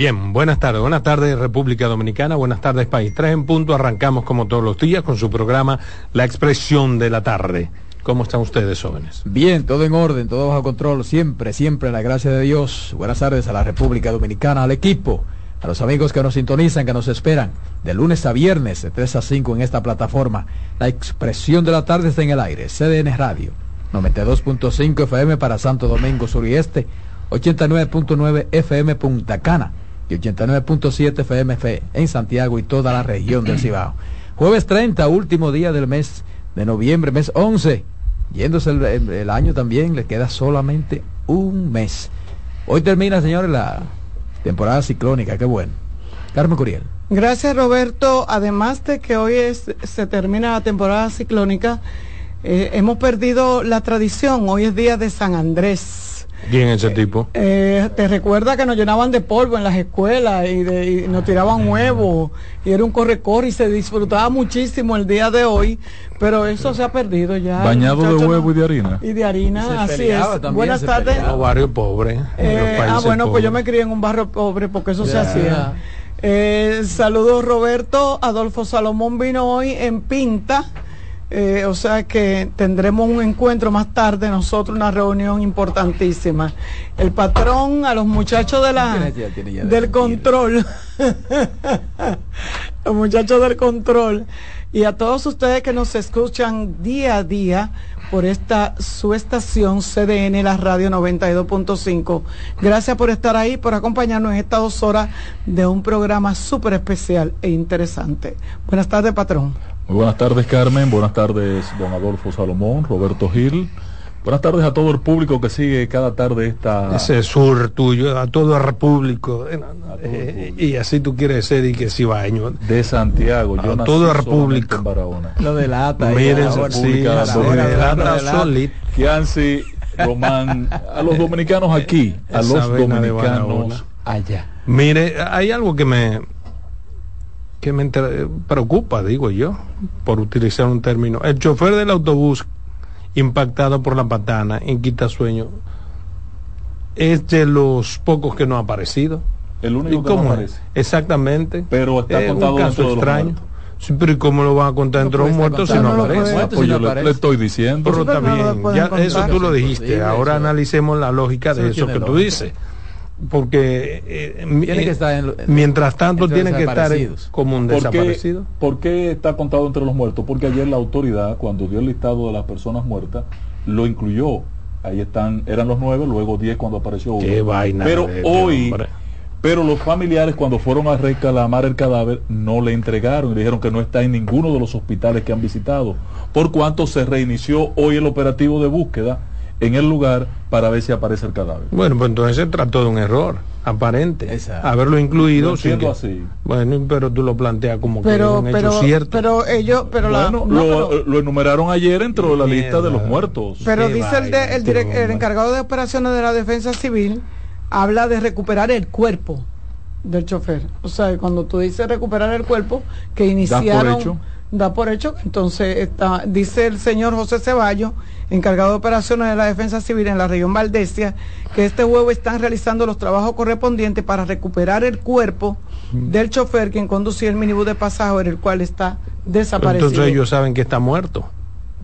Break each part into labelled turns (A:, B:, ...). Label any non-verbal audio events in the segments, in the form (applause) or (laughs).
A: Bien, buenas tardes. Buenas tardes República Dominicana, buenas tardes país. Tres en punto, arrancamos como todos los días con su programa La Expresión de la Tarde. ¿Cómo están ustedes, jóvenes?
B: Bien, todo en orden, todo bajo control, siempre, siempre, la gracia de Dios. Buenas tardes a la República Dominicana, al equipo, a los amigos que nos sintonizan, que nos esperan, de lunes a viernes, de 3 a 5 en esta plataforma. La expresión de la tarde está en el aire, CDN Radio, 92.5 FM para Santo Domingo Sur y Este, 89.9 FM Punta Cana y 89.7 FM en Santiago y toda la región del Cibao. Jueves 30, último día del mes de noviembre, mes 11. Yéndose el, año también, le queda solamente un mes. Hoy termina, señores, la temporada ciclónica, qué bueno. Carmen Curiel.
C: Gracias, Roberto. Además de que hoy se termina la temporada ciclónica, eh, hemos perdido la tradición. Hoy es día de San Andrés.
A: ¿Quién ese eh, tipo?
C: Eh, te recuerda que nos llenaban de polvo en las escuelas y, de, nos tiraban huevos y era un corre-corre y se disfrutaba muchísimo el día de hoy, pero eso se ha perdido ya.
A: Bañado de huevo y de harina.
C: Y de harina, así es. Buenas tardes.
A: Un barrio pobre.
C: Eh, ah, bueno, pues yo me crié en un barrio pobre porque eso se hacía. saludos Roberto, Adolfo Salomón vino hoy en Pinta eh, o sea que tendremos un encuentro más tarde, nosotros una reunión importantísima. El patrón, a los muchachos de la, del control, (laughs) los muchachos del control, y a todos ustedes que nos escuchan día a día por esta su estación CDN, la radio 92.5. Gracias por estar ahí, por acompañarnos en estas dos horas de un programa súper especial e interesante. Buenas tardes, patrón.
D: Muy buenas tardes, Carmen. Buenas tardes, don Adolfo Salomón, Roberto Gil. Buenas tardes a todo el público que sigue cada tarde esta...
A: Ese sur tuyo, a todo el público. Eh, y así tú quieres ser y que si baño.
D: De Santiago.
A: A yo todo el público.
B: Lo de la ATA.
A: Miren, sí,
D: Kianci, Román, a los dominicanos aquí, a los dominicanos allá.
A: Mire, hay algo que me que me preocupa, digo yo, por utilizar un término. El chofer del autobús impactado por la patana en Quitasueño es de los pocos que no ha aparecido.
D: El único que no aparece.
A: Exactamente.
D: Pero está contado un caso extraño.
A: Sí, pero ¿y cómo lo van a contar entre los muertos si no, aparece?
D: pues yo le, estoy diciendo.
A: Pero está bien, ya, eso tú lo dijiste. Ahora analicemos la lógica de eso que tú dices porque eh, eh, mientras tanto tienen que estar como un desaparecido.
D: ¿Por qué, está contado entre los muertos? Porque ayer la autoridad, cuando dio el listado de las personas muertas, lo incluyó. Ahí están, eran los nueve, luego diez cuando apareció uno. pero hoy, pero los familiares cuando fueron a reclamar el cadáver no le entregaron y le dijeron que no está en ninguno de los hospitales que han visitado. Por cuanto se reinició hoy el operativo de búsqueda en el lugar para ver si aparece el cadáver.
A: Bueno, pues entonces se trató de un error aparente. Haberlo incluido.
D: siendo así.
A: Bueno, pero tú lo planteas como
C: pero,
A: que es
C: un hecho
A: cierto.
C: Pero ellos, pero
D: lo, enumeraron ayer dentro de la lista de los muertos.
C: Pero dice el, el, encargado de operaciones de la defensa civil, habla de recuperar el cuerpo del chofer. O sea, cuando tú dices recuperar el cuerpo, que iniciaron da por hecho. Entonces, está, dice el señor José Ceballos, encargado de operaciones de la Defensa Civil en la región Valdesia, que este huevo están realizando los trabajos correspondientes para recuperar el cuerpo del chofer quien conducía el minibús de pasajeros, el cual está desaparecido.
A: Entonces ellos saben que está muerto.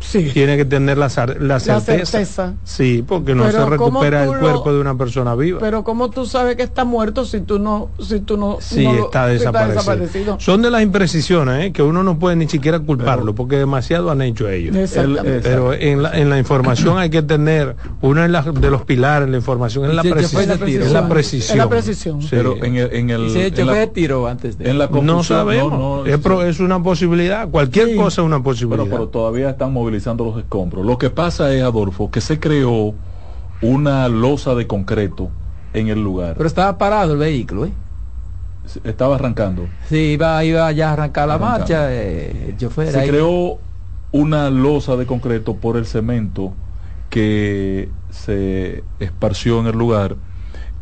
A: Sí. Tiene que tener la, la, certeza. Sí, porque no se recupera el cuerpo de una persona viva.
C: Pero ¿cómo tú sabes que está muerto si tú no si tú no
A: Sí, está, desaparecido. Son de las imprecisiones, ¿eh? que uno no puede ni siquiera culparlo, porque demasiado han hecho ellos. pero en la, en la información hay que tener, uno de los pilares de la información es la, precisión, es la precisión.
C: la precisión.
D: Pero en el... En el
B: se tiro antes de...
A: En la no sabemos. es, es, una posibilidad. Cualquier cosa es una posibilidad.
D: Pero, pero todavía están movilizando los escombros. Lo que pasa es, Adolfo, que se creó una losa de concreto en el lugar.
B: Pero estaba parado el vehículo, ¿eh?
D: Estaba arrancando.
B: Sí, iba, iba ya a arrancar la marcha. Eh,
D: se creó una losa de concreto por el cemento que se esparció en el lugar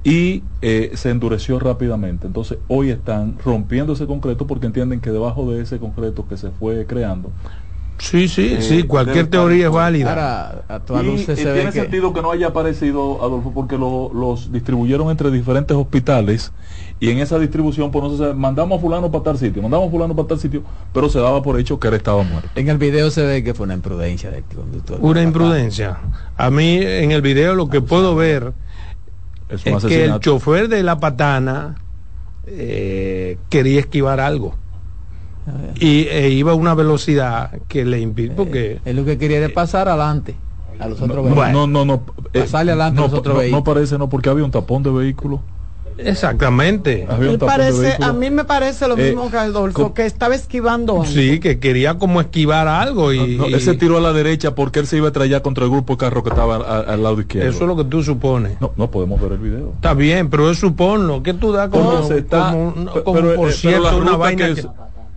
D: y eh, se endureció rápidamente. Entonces hoy están rompiendo ese concreto porque entienden que debajo de ese concreto que se fue creando
A: Sí, sí, eh, sí, cualquier teoría es válida.
D: y, tiene sentido que no haya aparecido, Adolfo, porque los distribuyeron entre diferentes hospitales y en esa distribución, pues no se mandamos a fulano para tal sitio, mandamos a fulano para tal sitio, pero se daba por hecho que él estaba muerto.
B: En el video se ve que fue una imprudencia del
A: conductor. Una imprudencia. A mí en el video lo que puedo ver es, que el chofer de la patana eh, quería esquivar algo y e iba a una velocidad que le impide eh, porque
B: es lo que quería de pasar adelante a los otros
D: vehículos no no no
B: eh, pasarle adelante
D: no,
B: a los otros
D: vehículos no parece no porque había un tapón de vehículos
A: Exactamente.
C: Parece, a mí me parece lo mismo eh, que Adolfo, que estaba esquivando algo.
A: Sí, que quería como esquivar algo y,
D: él se tiró a la derecha porque él se iba a traer contra el grupo de carro que estaba al, lado izquierdo.
A: Eso es lo que tú supones.
D: No, no podemos ver el video.
A: Está bien, pero es suponlo. que tú das como, como, por cierto una vaina que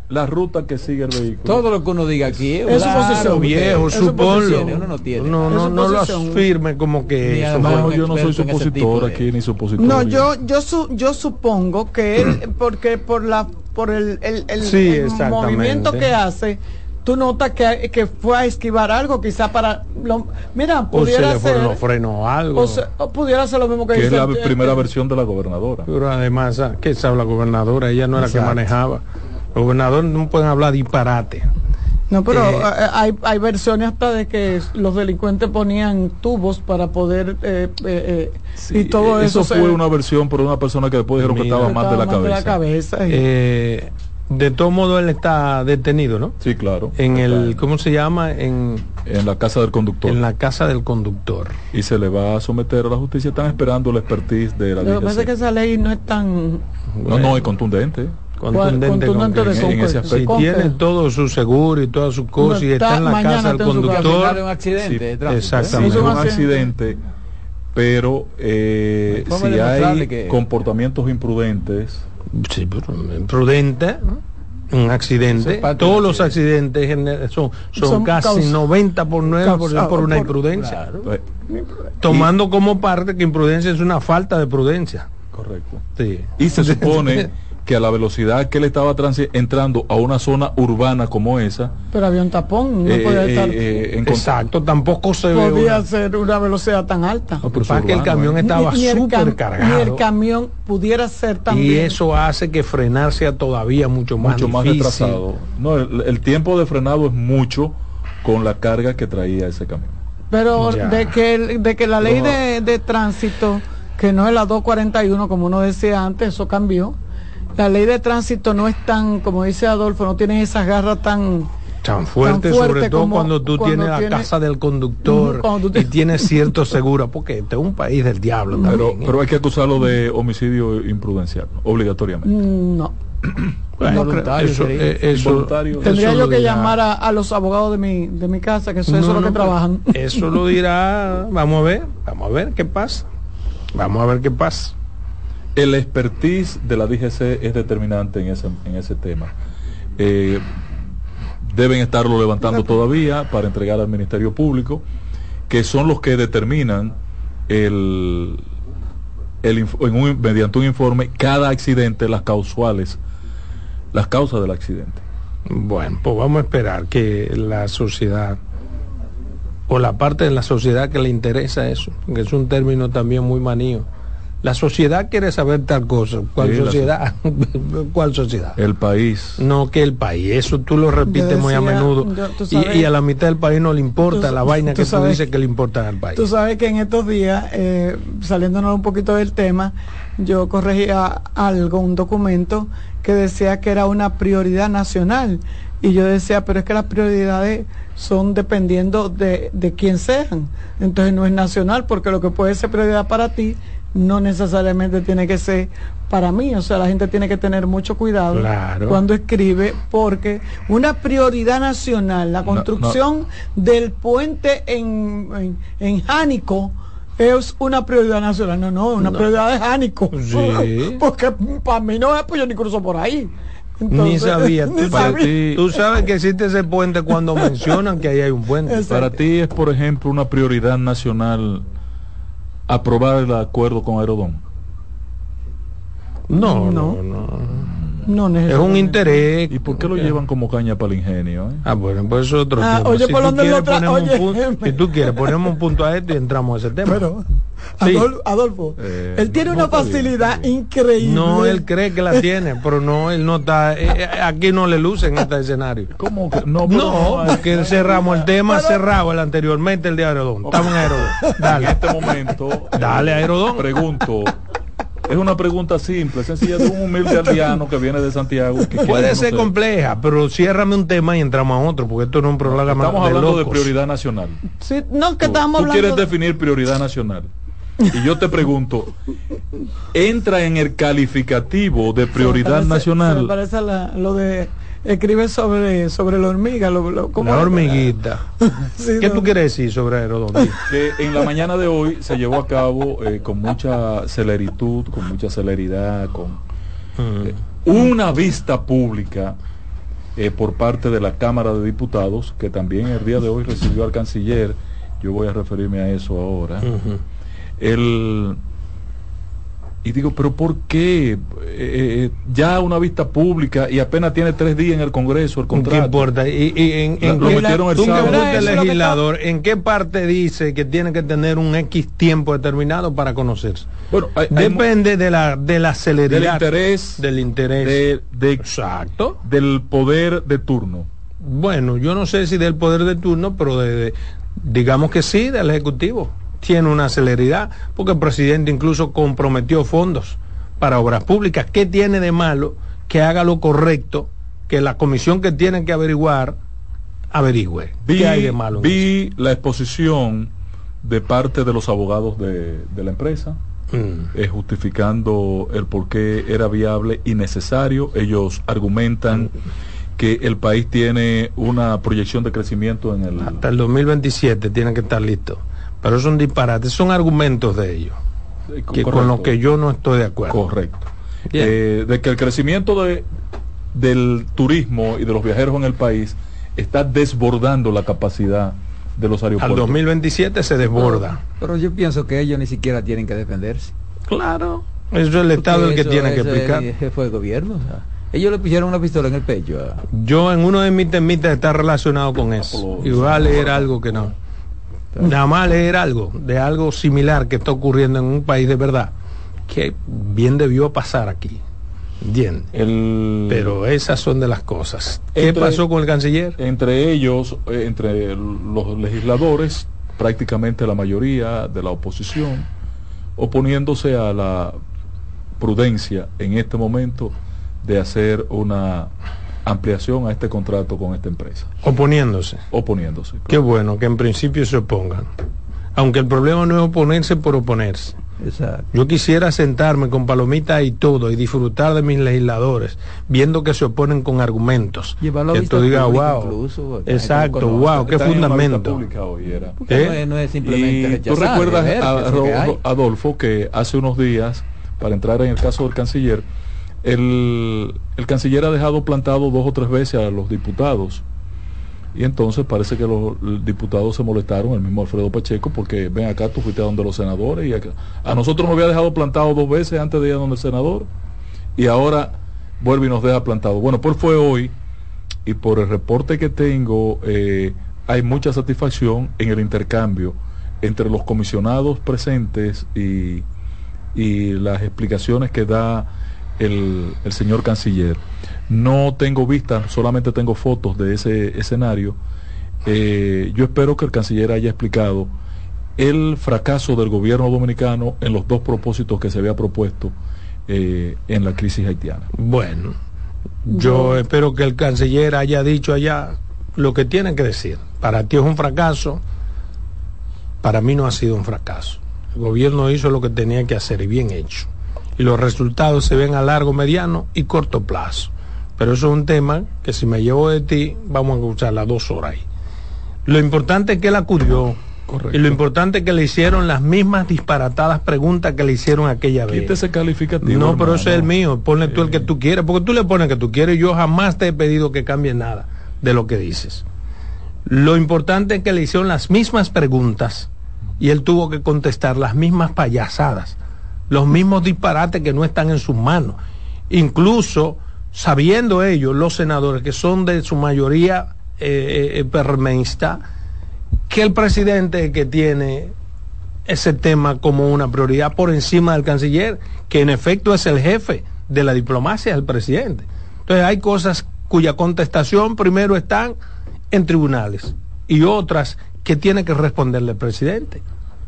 D: la ruta que sigue el vehículo.
B: Todo lo que uno diga aquí
A: es claro, viejo, suponlo. Uno no tiene. No, no, no lo afirme como que
D: no, yo no soy supositor aquí ni supositor.
C: No, yo yo su, yo supongo que él (coughs) porque por la por el el, el, sí, el movimiento que hace tú notas que, que, fue a esquivar algo, quizá para lo, mira, pudiera
A: o se
C: ser
A: frenos algo.
C: O, pudiera ser lo mismo que,
D: que es la primera versión de la gobernadora.
A: Pero además, ah, ¿qué sabe la gobernadora? Ella no era la que manejaba. Los gobernadores no pueden hablar disparate.
C: No, pero eh, eh, hay, hay versiones hasta de que los delincuentes ponían tubos para poder eh, y todo eso.
D: Eso fue una versión por una persona que después dijeron que estaba mal de la cabeza. De, la cabeza
A: de todo modo él está detenido, ¿no?
D: Sí, claro.
A: En el, ¿cómo se llama? En,
D: en la casa del conductor.
A: En la casa del conductor.
D: Y se le va a someter a la justicia. Están esperando la expertise de la
C: Lo que pasa es que esa ley no es tan...
D: No, no, es contundente
A: contundente, si tiene todo su seguro y todas sus cosas y está en la casa del conductor.
B: un accidente
D: exactamente. Un accidente pero eh, si hay comportamientos imprudentes
A: sí, imprudente un accidente. Todos los accidentes. son, son, casi 90 por 9 por, una imprudencia. pues, tomando como parte que imprudencia es una falta de prudencia.
D: Correcto. Sí. y se (laughs) supone que a la velocidad que él estaba entrando a una zona urbana como esa.
C: Pero había un tapón, no eh, podía eh, estar.
A: Eh, exacto, tampoco se
C: podía ser una velocidad tan alta.
A: No, para que el camión estaba súper cargado.
C: Y el camión pudiera ser también.
A: Y eso hace que frenar sea todavía mucho más mucho más retrasado.
D: No, el, tiempo de frenado es mucho con la carga que traía ese camión.
C: Pero de que, de que la ley de, de tránsito, que no es la 241 como uno decía antes, eso cambió la ley de tránsito no es tan, como dice Adolfo, no tiene esas garras tan
A: tan fuerte, sobre todo cuando tú tienes la casa del conductor y tienes cierto seguro, porque este es un país del diablo
D: pero, ¿eh? pero hay que acusarlo de homicidio imprudencial, obligatoriamente.
C: Mm, no. (clears throat) eso, eh, tendría yo que llamar a, los abogados de mi, de mi casa, que eso, es lo que trabajan.
A: Eso lo dirá, vamos a ver, vamos a ver qué pasa. Vamos a ver qué pasa.
D: El expertise de la DGC es determinante en ese, en ese tema. Eh, deben estarlo levantando todavía para entregar al Ministerio Público, que son los que determinan el, el mediante un informe cada accidente, las causales, las causas del accidente.
A: Bueno, pues vamos a esperar que la sociedad o la parte de la sociedad que le interesa eso, que es un término también muy manío La sociedad quiere saber tal cosa. ¿Cuál sociedad? (laughs) ¿Cuál sociedad?
D: El país.
A: No que el país. Eso tú lo repites muy a menudo. y, a la mitad del país no le importa la vaina que tú dices que le importa al país.
C: Tú sabes que en estos días, eh, saliéndonos un poquito del tema, yo corregía algo, un documento que decía que era una prioridad nacional. Y yo decía, pero es que las prioridades son dependiendo de, de quién sean. Entonces no es nacional, porque lo que puede ser prioridad para ti no necesariamente tiene que ser para mí. O sea, la gente tiene que tener mucho cuidado cuando escribe, porque una prioridad nacional, la construcción del puente en, en, Jánico, es una prioridad nacional. No, no, una prioridad de Jánico. (laughs) Porque para mí no es, pues yo ni cruzo por ahí.
A: ni sabía. (laughs) Tú, sabes que existe ese puente cuando mencionan que ahí hay un puente. (laughs)
D: Para ti es, por ejemplo, una prioridad nacional aprobar el acuerdo con Aerodón?
A: No, no, no. No, es un interés.
D: ¿Y por qué lo llevan como caña para el ingenio? Eh?
A: Ah, bueno, pues es otro
C: ah, Oye, si por dónde lo (laughs)
A: Si tú quieres, ponemos un punto a esto y entramos a ese tema.
C: Pero, Adolfo, eh, él tiene una facilidad increíble.
A: No, él cree que la tiene, pero no, él no está. Eh, aquí no le luce en este escenario.
D: ¿Cómo que? No,
A: no, porque cerramos el tema cerrado el anteriormente, el de Aerodón. Estamos en Aerodón. (laughs)
D: Dale. En este momento.
A: Dale, Aerodón.
D: Pregunto. Es una pregunta simple, sencilla de un humilde (laughs) aldeano que viene de Santiago.
A: Puede ser compleja, pero ciérrame un tema y entramos a otro, porque esto no es un programa
D: Estamos hablando de prioridad nacional.
C: Sí, no, que
D: tú,
C: estamos
D: tú quieres definir prioridad nacional. Y yo te pregunto, ¿entra en el calificativo de prioridad nacional?
C: me parece lo de escribe sobre, sobre la hormiga. Lo,
A: la hormiguita. (laughs) ¿Qué tú quieres decir sobre Herodón?
D: Que en la mañana de hoy se llevó a cabo eh, con mucha celeritud, con mucha celeridad, con mm. eh, una vista pública eh, por parte de la Cámara de Diputados, que también el día de hoy recibió al canciller. Yo voy a referirme a eso ahora. El y digo, pero ¿por qué? Eh, eh, ya una vista pública y apenas tiene tres días en el Congreso el contrato.
A: ¿Qué importa? ¿Y, en, en lo metieron el legislador, ¿en qué parte dice que tiene que tener un X tiempo determinado para conocerse? Bueno, Depende de la, de la celeridad.
D: Del interés.
A: Del interés.
D: De, Exacto. Del poder de turno.
A: Bueno, yo no sé si del poder de turno, pero de digamos que sí, del Ejecutivo tiene una celeridad, porque el presidente incluso comprometió fondos para obras públicas. ¿Qué tiene de malo que haga lo correcto, que la comisión que tiene que averiguar averigüe?
D: Vi, ¿Qué hay de malo? Vi la exposición de parte de los abogados de, la empresa. Mm. Eh, justificando el por qué era viable y necesario. Ellos argumentan mm. que el país tiene una proyección de crecimiento en el...
A: Hasta el 2027 tiene que estar listo. Pero son disparates, son argumentos de ellos, que con los que yo no estoy de acuerdo.
D: Correcto. Eh, de que el crecimiento de, del turismo y de los viajeros en el país está desbordando la capacidad de los aeropuertos.
A: Al 2027 se desborda.
B: Pero, yo pienso que ellos ni siquiera tienen que defenderse.
A: Claro. Eso es el Estado el que tiene que explicar.
B: El jefe de gobierno. ellos le pusieron una pistola en el pecho.
A: Yo en uno de mis temitas está relacionado con eso. Igual era algo que no. Nada más leer algo, de algo similar que está ocurriendo en un país de verdad, que bien debió pasar aquí. Bien. Pero esas son de las cosas. ¿Qué pasó con el canciller?
D: Entre ellos, eh, entre los legisladores, prácticamente la mayoría de la oposición, oponiéndose a la prudencia en este momento de hacer una ampliación a este contrato con esta empresa.
A: Oponiéndose.
D: Oponiéndose.
A: Qué bueno que en principio se opongan. Aunque el problema no es oponerse por oponerse. Exacto. Yo quisiera sentarme con palomitas y todo y disfrutar de mis legisladores, viendo que se oponen con argumentos.
B: Llevarlo
A: que
B: tú
A: digas, wow. exacto, wow, qué fundamento.
D: ¿Eh? No, es, simplemente y tú recuerdas, Adolfo, que hace unos días, para entrar en el caso del canciller, el, canciller ha dejado plantado dos o tres veces a los diputados. Y entonces parece que los diputados se molestaron, el mismo Alfredo Pacheco, porque ven acá, tú fuiste a donde los senadores y acá. A nosotros nos había dejado plantado dos veces antes de ir a donde el senador y ahora vuelve y nos deja plantado. Bueno, pues fue hoy y por el reporte que tengo eh, hay mucha satisfacción en el intercambio entre los comisionados presentes y y las explicaciones que da el, el señor canciller. No tengo vista, solamente tengo fotos de ese escenario. Eh, yo espero que el canciller haya explicado el fracaso del gobierno dominicano en los dos propósitos que se había propuesto eh, en la crisis haitiana.
A: Bueno, yo espero que el canciller haya dicho allá lo que tiene que decir. Para ti es un fracaso, para mí no ha sido un fracaso. El gobierno hizo lo que tenía que hacer y bien hecho. Y los resultados se ven a largo, mediano y corto plazo. Pero eso es un tema que si me llevo de ti, vamos a escuchar las dos horas ahí. Lo importante es que él acudió. Y lo importante es que le hicieron las mismas disparatadas preguntas que le hicieron aquella vez.
D: Quítese calificativo.
A: No, pero ese es el mío. Ponle tú el que tú quieres. Porque tú le pones que tú quieres. Yo jamás te he pedido que cambie nada de lo que dices. Lo importante es que le hicieron las mismas preguntas y él tuvo que contestar las mismas payasadas, los mismos disparates que no están en sus manos. Incluso sabiendo ellos, los senadores, que son de su mayoría eh, eh que el presidente que tiene ese tema como una prioridad por encima del canciller, que en efecto es el jefe de la diplomacia, el presidente. Entonces hay cosas cuya contestación primero están en tribunales y otras que tiene que responderle el presidente.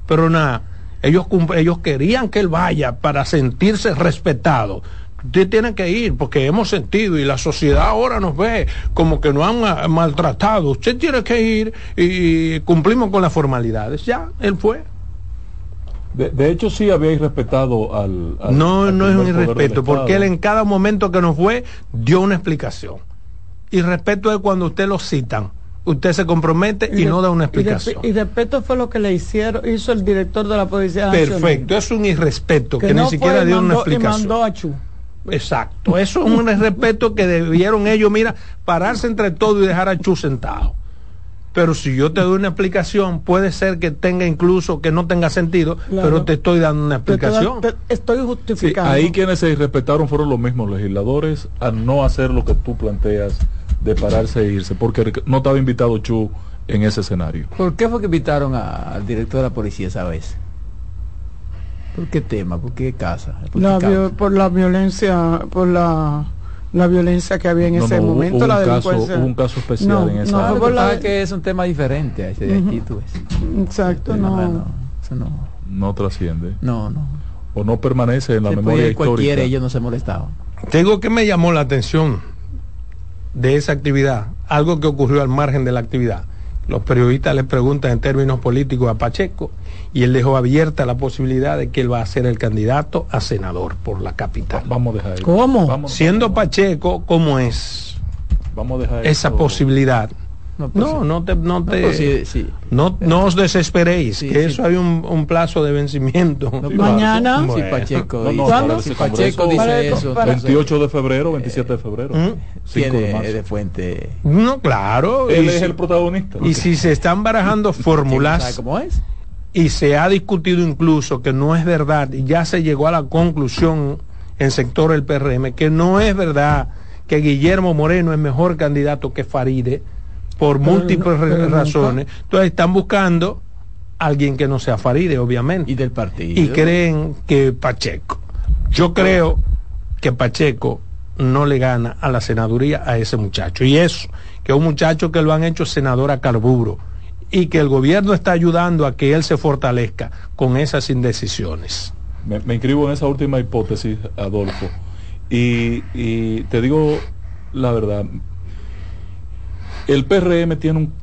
A: Pero nada, ellos, ellos querían que él vaya para sentirse respetado. Usted tiene que ir porque hemos sentido y la sociedad ahora nos ve como que nos han maltratado. Usted tiene que ir y cumplimos con las formalidades. Ya, él fue.
D: De, hecho, sí había respetado al,
A: no, no es un irrespeto, porque él en cada momento que nos fue dio una explicación. Y respeto es cuando usted lo citan usted se compromete y, no da una explicación.
C: Y, respeto fue lo que le hicieron, hizo el director de la Policía
A: Perfecto, es un irrespeto que, ni siquiera dio una explicación. Exacto, eso es un irrespeto que debieron ellos, mira, pararse entre todos y dejar a Chu sentado. Pero si yo te doy una explicación, puede ser que tenga incluso que no tenga sentido, pero te estoy dando una explicación.
C: estoy justificando.
D: ahí quienes se irrespetaron fueron los mismos legisladores a no hacer lo que tú planteas de pararse e irse, porque no estaba invitado Chu en ese escenario.
B: ¿Por qué fue que invitaron al director de la policía esa vez? ¿Por qué tema? ¿Por qué casa?
C: ¿Por, la violencia, por la la violencia que había en ese momento, la
D: delincuencia. hubo un caso especial en esa
B: no, la... que es un tema diferente a ese de aquí, tú
C: Exacto, no.
D: no. trasciende.
B: No, no.
D: O no permanece en la memoria histórica.
B: Cualquiera, ellos no se molestaban.
A: Tengo que me llamó la atención de esa actividad, algo que ocurrió al margen de la actividad. Los periodistas le preguntan en términos políticos a Pacheco y él dejó abierta la posibilidad de que él va a ser el candidato a senador por la capital.
D: Vamos a dejar
A: ¿Cómo? Siendo Pacheco, ¿cómo es?
D: Vamos a dejar
A: esa posibilidad no, no, te, no, te, no, no, os desesperéis, que eso hay un, un, plazo de vencimiento.
C: Mañana,
B: si Pacheco,
D: dice, Pacheco dice eso. 28 de febrero, 27 de febrero. ¿Mm?
B: Tiene de, fuente.
A: No, claro.
D: Él es el protagonista.
A: Y si se están barajando (laughs) fórmulas.
B: cómo es?
A: Y se ha discutido incluso que no es verdad, y ya se llegó a la conclusión en sector del PRM, que no es verdad que Guillermo Moreno es mejor candidato que Faride por múltiples razones. Entonces están buscando alguien que no sea Faride, obviamente.
B: Y del partido.
A: Y creen que Pacheco. Yo creo que Pacheco no le gana a la senaduría a ese muchacho. Y eso, que un muchacho que lo han hecho senador a carburo y que el gobierno está ayudando a que él se fortalezca con esas indecisiones.
D: Me, me inscribo en esa última hipótesis, Adolfo. Y, y te digo la verdad, el PRM tiene un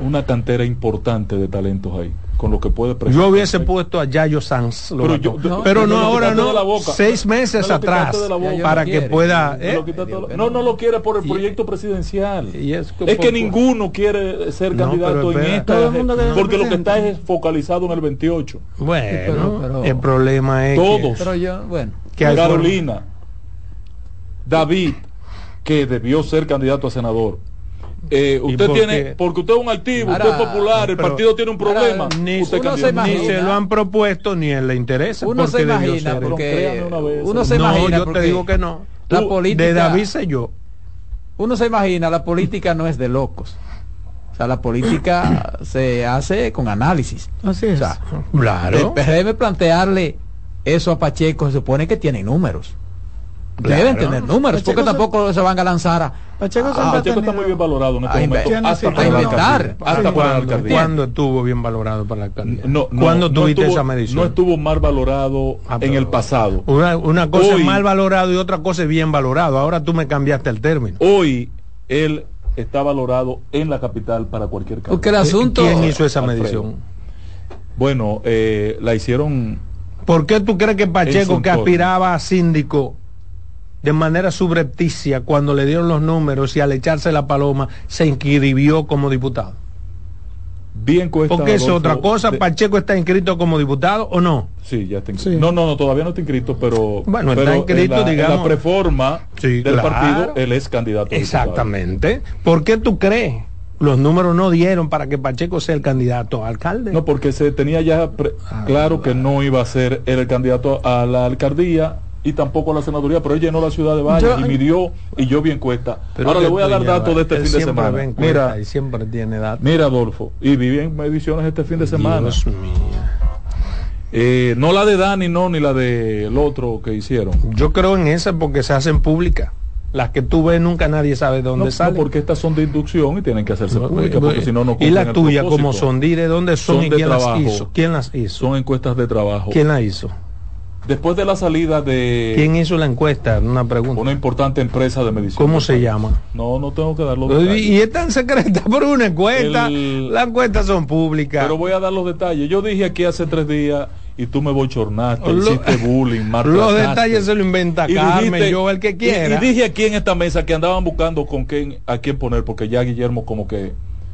D: una cantera importante de talentos ahí con lo que puede
A: Yo hubiese puesto a Yayo Sanz, pero, no, ahora no, seis meses atrás para que pueda.
D: ¿eh? No, no lo quiere por el proyecto presidencial. es, que ninguno quiere ser candidato en esta, porque lo que está es focalizado en el 28.
A: Bueno, el problema es
D: todos.
B: bueno,
D: Carolina, David, que debió ser candidato a senador eh, usted tiene, porque usted es un activo, usted es popular, el partido tiene un problema.
A: ni, se, ni se lo han propuesto ni él le interesa.
B: Uno se imagina, porque uno se imagina.
A: yo te digo que no.
B: La política,
A: de David sé yo.
B: Uno se imagina, la política no es de locos. O sea, la política se hace con análisis.
C: Así es.
B: claro. El PRM plantearle eso a Pacheco se supone que tiene números. Deben tener números, porque tampoco se van a lanzar a.
D: Pacheco, está muy bien valorado en este momento. Hasta para
A: inventar. Hasta para la ¿Cuándo estuvo bien valorado para la alcaldía? No, ¿Cuándo tuviste esa medición?
D: No estuvo mal valorado ah, en el pasado.
A: Una, cosa es mal valorado y otra cosa es bien valorado. Ahora tú me cambiaste el término.
D: Hoy él está valorado en la capital para cualquier.
B: Porque el asunto.
A: ¿Quién hizo esa medición?
D: Bueno, eh, la hicieron.
A: ¿Por qué tú crees que Pacheco, que aspiraba a síndico, de manera subrepticia cuando le dieron los números y al echarse la paloma se inscribió como diputado.
D: Bien cuesta.
A: Porque es otra cosa, Pacheco está inscrito como diputado o no?
D: Sí, ya está inscrito. No, no, no, todavía no está inscrito, pero
A: bueno, está inscrito, digamos.
D: la preforma del partido él es candidato.
A: Exactamente. ¿Por qué tú crees? Los números no dieron para que Pacheco sea el candidato a alcalde.
D: No, porque se tenía ya ah, claro que no iba a ser el candidato a la alcaldía y tampoco la senaduría, pero él llenó la ciudad de Valle y midió y yo bien cuesta. Ahora le voy a dar datos de este fin de semana.
A: Mira, y siempre tiene datos.
D: Mira, Adolfo, y viví en ediciones este fin de semana. Eh, no la de Dani, no, ni la del otro que hicieron.
A: Yo creo en esa porque se hacen públicas. Las que tú ves nunca nadie sabe de dónde salen.
D: No, porque estas son de inducción y tienen que hacerse públicas, porque si no, no
A: Y la tuya, como son, de dónde son, y quién las hizo. ¿Quién las hizo?
D: Son encuestas de trabajo.
A: ¿Quién las hizo?
D: Después de la salida de...
A: ¿Quién hizo la encuesta? Una pregunta.
D: Una importante empresa de medicina.
A: ¿Cómo se llama?
D: No, no tengo que dar los
A: detalles. Y es tan secreta (laughs) por una encuesta. Las encuestas son públicas.
D: Pero voy a dar los detalles. Yo dije aquí hace tres días y tú me bochornaste, hiciste (laughs) bullying,
A: Los detalles se lo inventa Carmen, yo el que quiera.
D: Y, dije aquí en esta mesa que andaban buscando con quién, a quién poner, porque ya Guillermo como que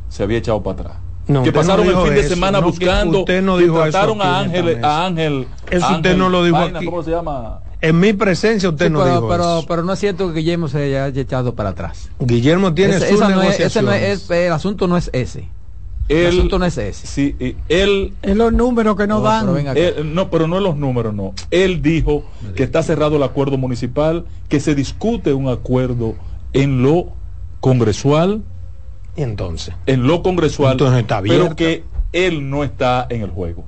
D: se había echado para atrás que pasaron el fin de semana buscando.
A: Usted no dijo
D: trataron a Ángel, a Ángel.
A: Eso usted no lo dijo aquí.
D: ¿Cómo se llama?
A: En mi presencia usted no
B: dijo
A: pero, eso.
B: Pero no es cierto que Guillermo se haya echado para atrás.
A: Guillermo tiene
B: ese, su no es, ese no es, El asunto no es ese. El, el, asunto no es ese.
D: Sí, él,
C: es los números que no, dan.
D: Pero no, pero no es los números, no. Él dijo que está cerrado el acuerdo municipal, que se discute un acuerdo en lo congresual
A: entonces?
D: En lo congresual. Pero que él no está en el juego.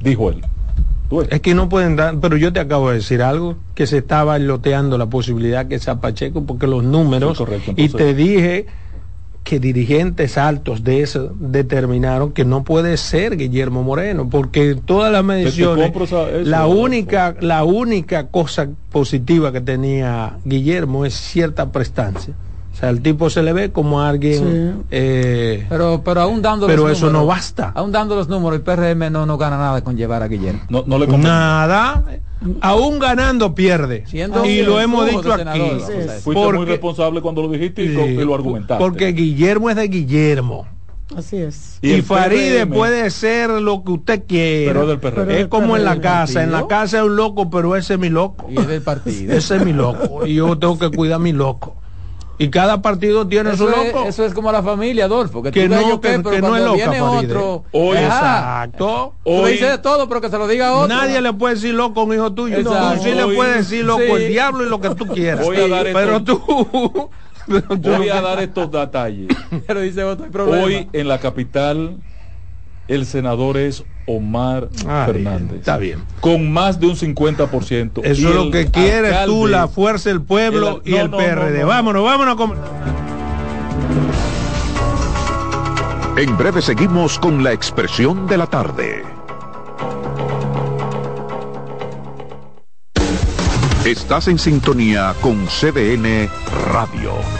D: Dijo él.
A: Es que no pueden dar, pero yo te acabo de decir algo, que se estaba loteando la posibilidad que sea Pacheco, porque los números, y te dije que dirigentes altos de eso determinaron que no puede ser Guillermo Moreno, porque todas las mediciones, la única, la única cosa positiva que tenía Guillermo es cierta prestancia sea, el tipo se le ve como alguien...
B: Eh, pero, pero aún dando
A: Pero eso no basta.
B: Aún dando los números, el PRM no, no gana nada con llevar a Guillermo.
A: No, no le Nada. Aún ganando pierde. y lo hemos dicho aquí.
D: Fuiste muy responsable cuando lo dijiste y, lo argumentaste.
A: Porque Guillermo es de Guillermo.
C: Así es.
A: Y, Faride puede ser lo que usted quiera. es como en la casa. En la casa es un loco, pero ese es mi loco.
B: Y es del partido.
A: ese es mi loco. Y yo tengo que cuidar a mi loco. Y cada partido tiene su loco.
B: eso es como la familia, Adolfo.
A: Que, no, que, no es loca, viene
B: otro.
A: Hoy, exacto.
B: Hoy, dice todo, pero que se lo diga otro.
A: Nadie le puede decir loco a un hijo tuyo. Tú sí le puedes decir loco el diablo y lo que tú quieras. Voy a dar pero (laughs) tú...
D: Voy a dar estos detalles. (laughs)
B: pero dice otro problema.
D: Hoy en la capital el senador es Omar Fernández.
A: Está bien.
D: Con más de un 50%.
A: Eso es lo que quieres tú, la fuerza del pueblo y el PRD. vámonos, vámonos.
E: En breve seguimos con la expresión de la tarde. Estás en sintonía con CDN Radio.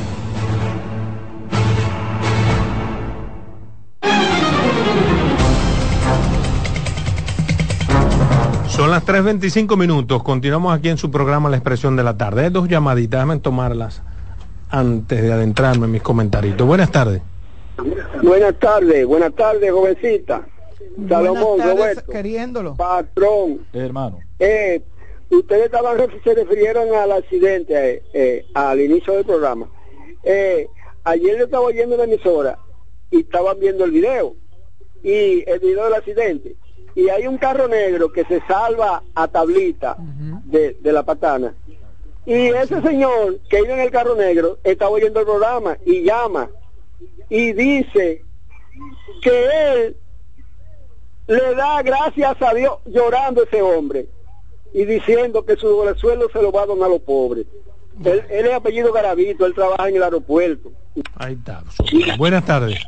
A: Son las 3.25 minutos. Continuamos aquí en su programa La Expresión de la Tarde. Hay dos llamaditas, déjame tomarlas antes de adentrarme en mis comentarios. Buenas tardes.
F: Buenas tardes, buenas tardes, jovencita.
C: Salomón, Roberto. Queriéndolo.
F: Patrón.
D: hermano.
F: Eh, ustedes estaban, se refirieron al accidente eh, eh, al inicio del programa. ayer yo estaba oyendo la emisora y estaban viendo el video y el video del accidente y hay un carro negro que se salva a tablita de, la patana. Y ese señor que iba en el carro negro está oyendo el programa y llama y dice que él le da gracias a Dios llorando ese hombre y diciendo que su sueldo se lo va a donar a los pobres. Él, él es apellido Garavito, él trabaja en el aeropuerto.
A: Ahí está. Buenas tardes.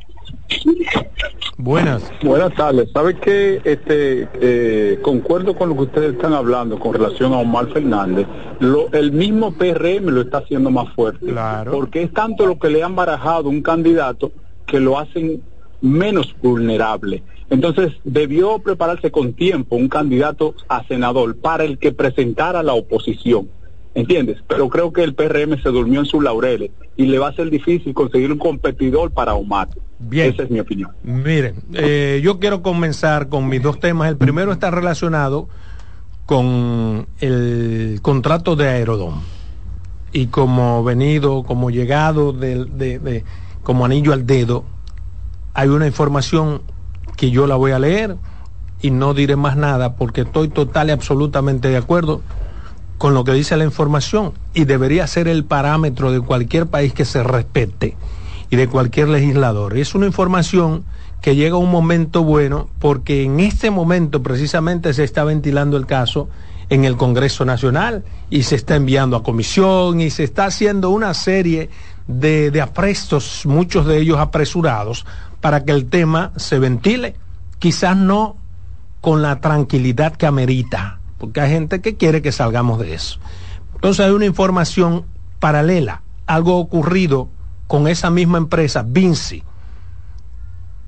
A: Buenas.
G: Buenas tardes. ¿Sabe qué? Este, eh, concuerdo con lo que ustedes están hablando con relación a Omar Fernández. Lo, el mismo PRM lo está haciendo más fuerte.
A: Claro.
G: Porque es tanto lo que le han barajado un candidato que lo hacen menos vulnerable. Entonces debió prepararse con tiempo un candidato a senador para el que presentara la oposición ¿Entiendes? Pero creo que el PRM se durmió en sus laureles y le va a ser difícil conseguir un competidor para Omar.
A: Bien.
G: Esa es mi opinión.
A: Miren, eh, yo quiero comenzar con mis dos temas. El primero está relacionado con el contrato de Aerodón. Y como venido, como llegado de, de, como anillo al dedo, hay una información que yo la voy a leer y no diré más nada porque estoy total y absolutamente de acuerdo con lo que dice la información y debería ser el parámetro de cualquier país que se respete y de cualquier legislador. Es una información que llega a un momento bueno porque en este momento precisamente se está ventilando el caso en el Congreso Nacional y se está enviando a comisión y se está haciendo una serie de, de aprestos, muchos de ellos apresurados, para que el tema se ventile. Quizás no con la tranquilidad que amerita porque hay gente que quiere que salgamos de eso. Entonces hay una información paralela, algo ocurrido con esa misma empresa, Vinci,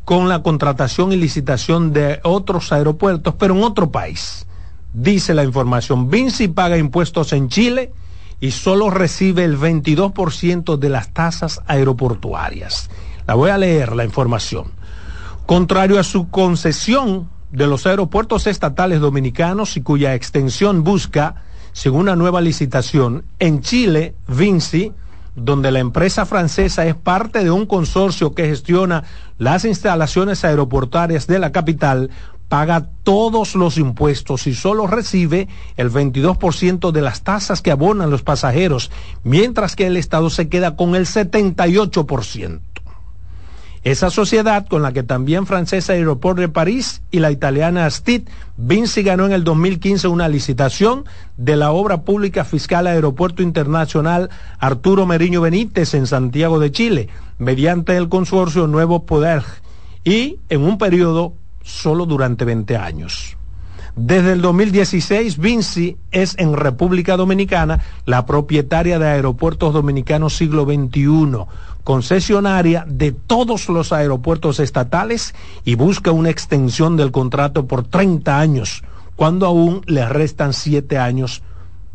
A: con la contratación y licitación de otros aeropuertos, pero en otro país. Dice la información, Vinci paga impuestos en Chile y solo recibe el 22% de las tasas aeroportuarias. La voy a leer la información. Contrario a su concesión de los aeropuertos estatales dominicanos y cuya extensión busca, según una nueva licitación, en Chile, Vinci, donde la empresa francesa es parte de un consorcio que gestiona las instalaciones aeroportuarias de la capital, paga todos los impuestos y solo recibe el 22% de las tasas que abonan los pasajeros, mientras que el Estado se queda con el 78%. Esa sociedad, con la que también francesa Aeroport de París y la italiana Astit, Vinci ganó en el 2015 una licitación de la obra pública fiscal Aeropuerto Internacional Arturo Meriño Benítez en Santiago de Chile, mediante el consorcio Nuevo Poder, y en un periodo solo durante 20 años. Desde el 2016, Vinci es en República Dominicana la propietaria de Aeropuertos Dominicanos Siglo XXI, concesionaria de todos los aeropuertos estatales y busca una extensión del contrato por 30 años, cuando aún le restan 7 años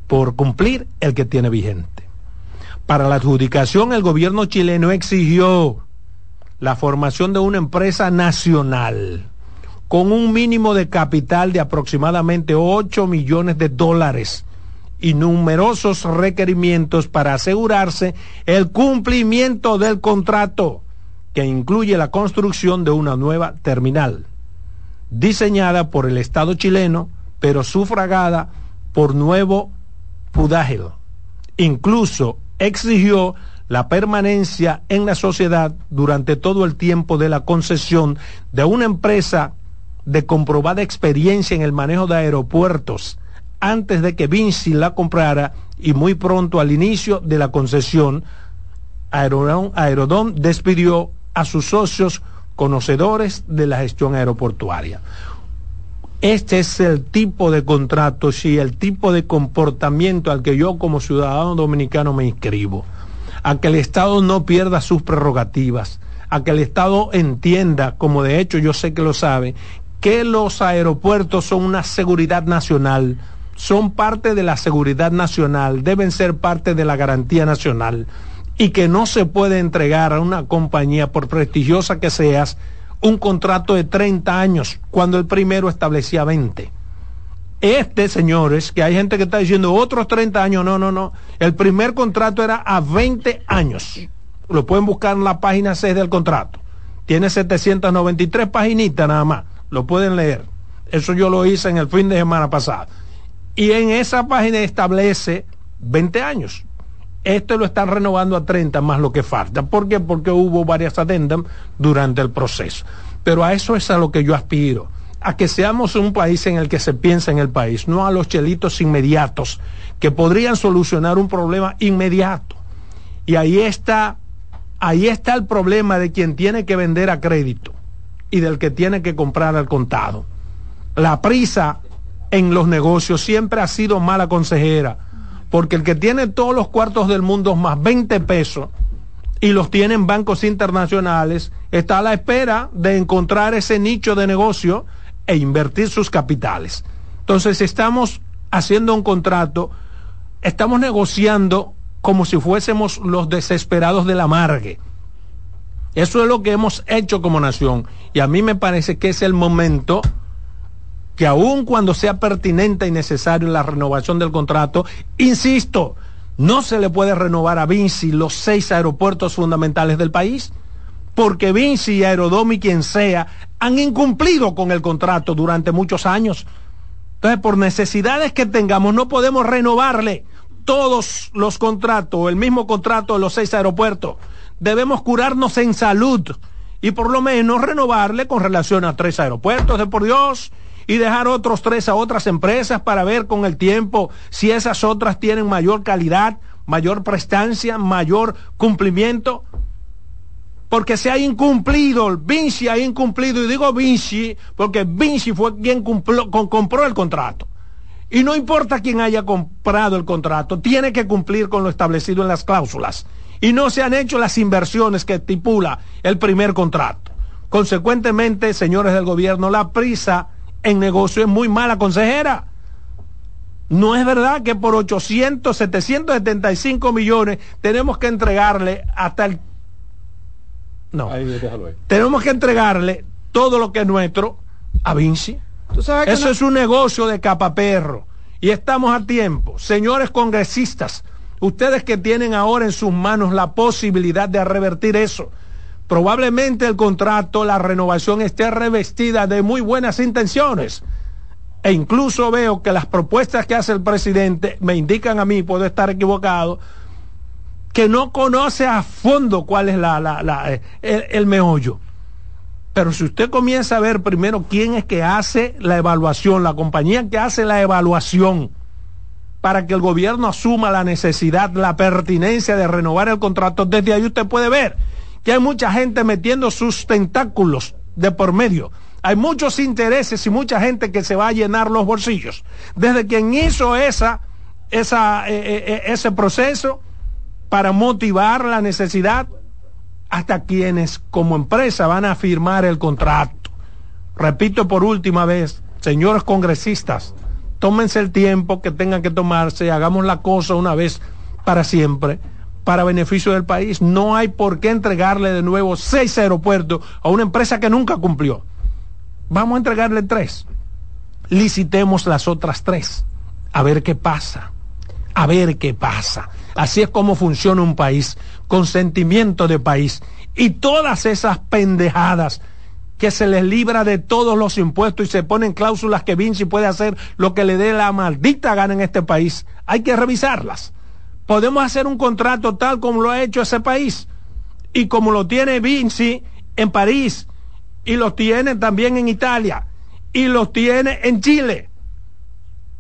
A: por cumplir el que tiene vigente. Para la adjudicación, el gobierno chileno exigió la formación de una empresa nacional con un mínimo de capital de aproximadamente 8 millones de dólares y numerosos requerimientos para asegurarse el cumplimiento del contrato, que incluye la construcción de una nueva terminal, diseñada por el Estado chileno, pero sufragada por Nuevo Pudágil. Incluso exigió la permanencia en la sociedad durante todo el tiempo de la concesión de una empresa de comprobada experiencia en el manejo de aeropuertos antes de que Vinci la comprara y muy pronto al inicio de la concesión, Aerodón, Aerodón despidió a sus socios conocedores de la gestión aeroportuaria. Este es el tipo de contratos y el tipo de comportamiento al que yo como ciudadano dominicano me inscribo. A que el Estado no pierda sus prerrogativas, a que el Estado entienda, como de hecho yo sé que lo sabe, que los aeropuertos son una seguridad nacional, son parte de la seguridad nacional, deben ser parte de la garantía nacional y que no se puede entregar a una compañía, por prestigiosa que seas, un contrato de 30 años cuando el primero establecía 20. Este, señores, que hay gente que está diciendo otros 30 años, no, no, no. El primer contrato era a 20 años. Lo pueden buscar en la página 6 del contrato. Tiene 793 paginitas nada más. Lo pueden leer. Eso yo lo hice en el fin de semana pasado. Y en esa página establece 20 años. Esto lo están renovando a 30 más lo que falta. ¿Por qué? Porque hubo varias adendas durante el proceso. Pero a eso es a lo que yo aspiro. A que seamos un país en el que se piensa en el país, no a los chelitos inmediatos que podrían solucionar un problema inmediato. Y ahí está, ahí está el problema de quien tiene que vender a crédito y del que tiene que comprar al contado. La prisa en los negocios siempre ha sido mala consejera porque el que tiene todos los cuartos del mundo más 20 pesos y los tiene en bancos internacionales, está a la espera de encontrar ese nicho de negocio e invertir sus capitales. Entonces estamos haciendo un contrato, estamos negociando como si fuésemos los desesperados de la margue. Eso es lo que hemos hecho como nación. Y a mí me parece que es el momento que aun cuando sea pertinente y necesario la renovación del contrato, insisto, no se le puede renovar a Vinci los seis aeropuertos fundamentales del país, porque Vinci y y quien sea han incumplido con el contrato durante muchos años. Entonces, por necesidades que tengamos, no podemos renovarle todos los contratos, el mismo contrato de los seis aeropuertos. Debemos curarnos en salud y por lo menos renovarle con relación a tres aeropuertos de por Dios y dejar otros tres a otras empresas para ver con el tiempo si esas otras tienen mayor calidad, mayor prestancia, mayor cumplimiento. Porque se ha incumplido, Vinci ha incumplido, y digo Vinci porque Vinci fue quien compró el contrato. Y no importa quién haya comprado el contrato, tiene que cumplir con lo establecido en las cláusulas. Y no se han hecho las inversiones que estipula el primer contrato. Consecuentemente, señores del gobierno, la prisa en negocio es muy mala consejera. No es verdad que por 800, 775 millones tenemos que entregarle hasta el... No. Tenemos que entregarle todo lo que es nuestro a Vinci. Eso es un negocio de capaperro. Y estamos a tiempo. Señores congresistas, ustedes que tienen ahora en sus manos la posibilidad de revertir eso, probablemente el contrato, la renovación esté revestida de muy buenas intenciones. E incluso veo que las propuestas que hace el presidente me indican a mí, puedo estar equivocado, que no conoce a fondo cuál es eh, el meollo. Pero si usted comienza a ver primero quién es que hace la evaluación, la compañía que hace la evaluación, para que el gobierno asuma la necesidad, la pertinencia de renovar el contrato, desde ahí usted puede ver que hay mucha gente metiendo sus tentáculos de por medio. hay muchos intereses y mucha gente que se va a llenar los bolsillos. Desde quien hizo esa, esa, eh, eh, eh, ese proceso para motivar la necesidad, hasta quienes como empresa van a firmar el contrato. Repito por última vez, señores congresistas, tómense el tiempo que tengan que tomarse, hagamos la cosa una vez para siempre para beneficio del país. No hay por qué entregarle de nuevo seis aeropuertos a una empresa que nunca cumplió. Vamos a entregarle tres. Licitemos las otras tres. A ver qué pasa. A ver qué pasa. Así es como funciona un país, con sentimiento de país. Y todas esas pendejadas que se les libra de todos los impuestos y se ponen cláusulas que Vinci puede hacer lo que le dé la maldita gana en este país, hay que revisarlas podemos hacer un contrato tal como lo ha hecho ese país y como lo tiene Vinci en París y lo tiene también en Italia y los tiene en Chile.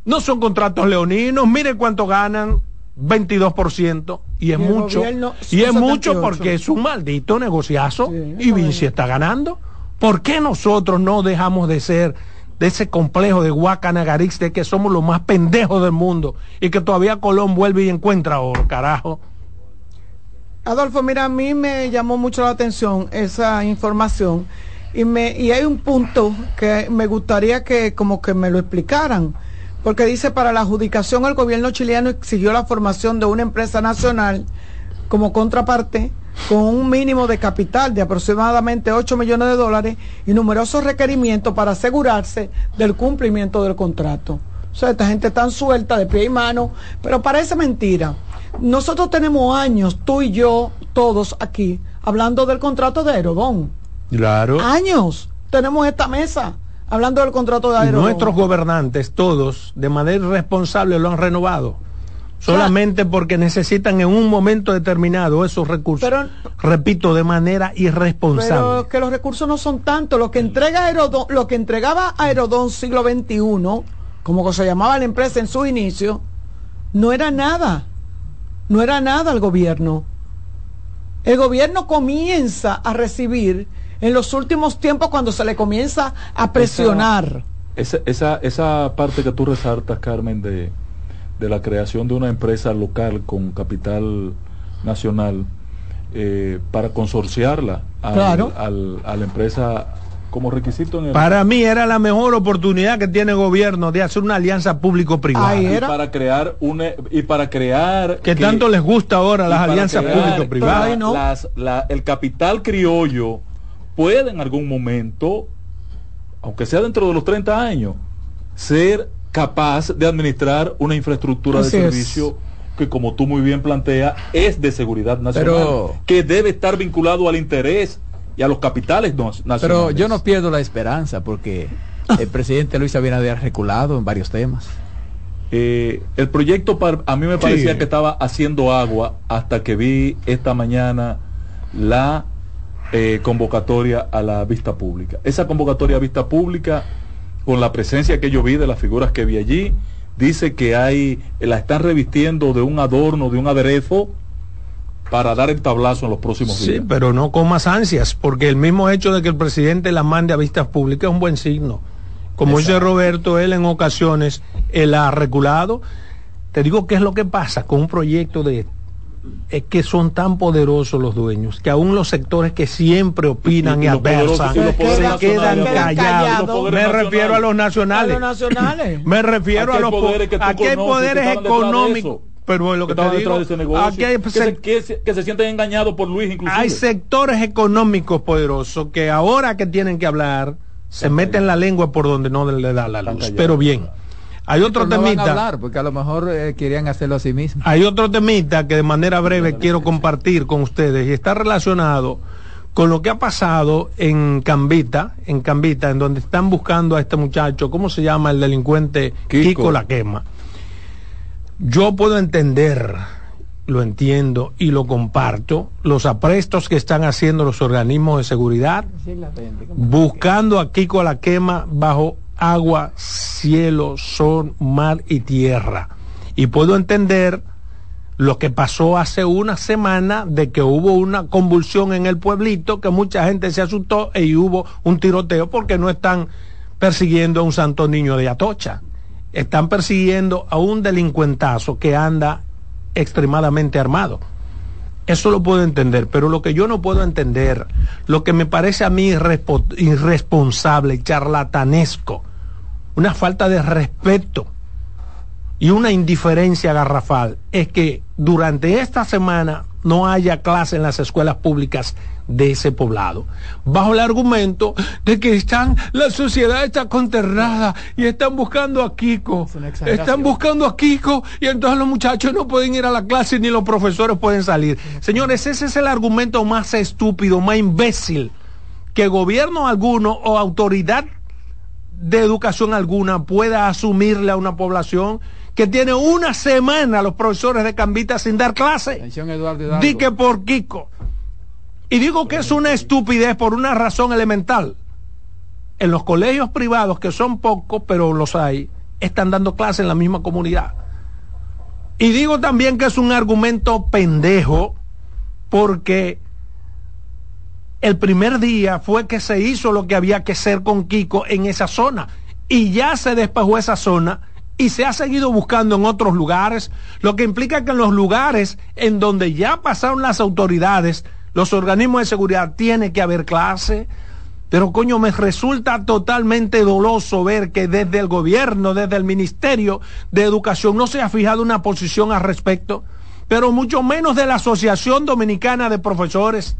A: No son contratos leoninos, miren cuánto ganan, 22%, y es mucho. Y es mucho porque es un maldito negociazo y Vinci está ganando. ¿Por qué nosotros no dejamos de ser de ese complejo de Guacanagarix de que somos los más pendejos del mundo y que todavía Colón vuelve y encuentra oro, carajo.
C: Adolfo, mira, a mí me llamó mucho la atención esa información y, me, y hay un punto que me gustaría que como que me lo explicaran, porque dice para la adjudicación el gobierno chileno exigió la formación de una empresa nacional como contraparte con un mínimo de capital de aproximadamente 8 millones de dólares y numerosos requerimientos para asegurarse del cumplimiento del contrato. O sea, esta gente está suelta de pie y mano, pero parece mentira. Nosotros tenemos años, tú y yo, todos aquí, hablando del contrato de Aerodón.
A: Claro.
C: Años tenemos esta mesa hablando del contrato de Aerodón.
A: nuestros gobernantes, todos, de manera irresponsable, lo han renovado solamente porque necesitan en un momento determinado esos recursos. Repito, de manera irresponsable. Pero
C: que los recursos no son tantos. Lo que entrega Aerodón, lo que entregaba Aerodón siglo XXI, como se llamaba la empresa en su inicio, no era nada. No era nada al gobierno. El gobierno comienza a recibir en los últimos tiempos cuando se le comienza a presionar.
D: esa, esa, esa parte que tú resaltas, Carmen, de, de la creación de una empresa local con capital nacional eh, para consorciarla al, a la empresa como requisito en el
A: para mí era la mejor oportunidad que tiene el gobierno de hacer una alianza público privada
D: y para crear una y para crear
A: que, tanto les gusta ahora las alianzas público privadas
D: el capital criollo puede en algún momento aunque sea dentro de los 30 años ser capaz de administrar una infraestructura de servicio que como tú muy bien planteas es de seguridad nacional, que debe estar vinculado al interés y a los capitales nacionales.
B: Pero yo no pierdo la esperanza porque el (laughs) presidente Luis Abinader ha reculado en varios temas.
D: Eh, el proyecto a mí me parecía que estaba haciendo agua hasta que vi esta mañana la eh, convocatoria a la vista pública. Esa convocatoria a vista pública con la presencia que yo vi de las figuras que vi allí, dice que hay, la están revistiendo de un adorno, de un aderezo para dar el tablazo en los próximos días.
A: Sí, pero no con más ansias, porque el mismo hecho de que el presidente la mande a vistas públicas es un buen signo. Como dice Roberto, él en ocasiones él ha reculado. Te digo qué es lo que pasa con un proyecto de es que son tan poderosos los dueños que aún los sectores que siempre opinan y, adversan se quedan callados. Me refiero a los nacionales. Me refiero a los poderes, aquí hay poderes económicos. Pero lo que, te digo,
D: aquí hay que, se, que, se, sienten engañados por Luis inclusive.
A: Hay sectores económicos poderosos que ahora que tienen que hablar se meten la lengua por donde no le da la luz. Pero bien. Hay otro temita.
B: porque a lo mejor eh, querían hacerlo a sí mismos.
A: Hay otro temita que de manera breve quiero compartir con ustedes y está relacionado con lo que ha pasado en Cambita, en Cambita, en donde están buscando a este muchacho, ¿cómo se llama el delincuente? Kiko, La Quema. Yo puedo entender, lo entiendo y lo comparto, los aprestos que están haciendo los organismos de seguridad, buscando a Kiko La Quema bajo agua, cielo, sol, mar y tierra. Y puedo entender lo que pasó hace una semana de que hubo una convulsión en el pueblito, que mucha gente se asustó y hubo un tiroteo porque no están persiguiendo a un santo niño de Atocha. Están persiguiendo a un delincuentazo que anda extremadamente armado. Eso lo puedo entender, pero lo que yo no puedo entender, lo que me parece a mí irresponsable, charlatanesco, una falta de respeto y una indiferencia garrafal. Es que durante esta semana no haya clase en las escuelas públicas de ese poblado, bajo el argumento de que están, la sociedad está conterrada y están buscando a Kiko, están buscando a Kiko y entonces los muchachos no pueden ir a la clase ni los profesores pueden salir. Señores, ese es el argumento más estúpido, más imbécil que gobierno alguno o autoridad de educación alguna pueda asumirle a una población que tiene una semana los profesores de Cambita sin dar clase. Di que por Kiko. Y digo que es una estupidez por una razón elemental. En los colegios privados, que son pocos, pero los hay, están dando clase en la misma comunidad. Y digo también que es un argumento pendejo, porque el primer día fue que se hizo lo que había que hacer con Kiko en esa zona. Y ya se despejó esa zona y se ha seguido buscando en otros lugares, lo que implica que en los lugares en donde ya pasaron las autoridades, los organismos de seguridad, tiene que haber clase. Pero coño, me resulta totalmente doloso ver que desde el gobierno, desde el Ministerio de Educación, no se ha fijado una posición al respecto, pero mucho menos de la Asociación Dominicana de Profesores.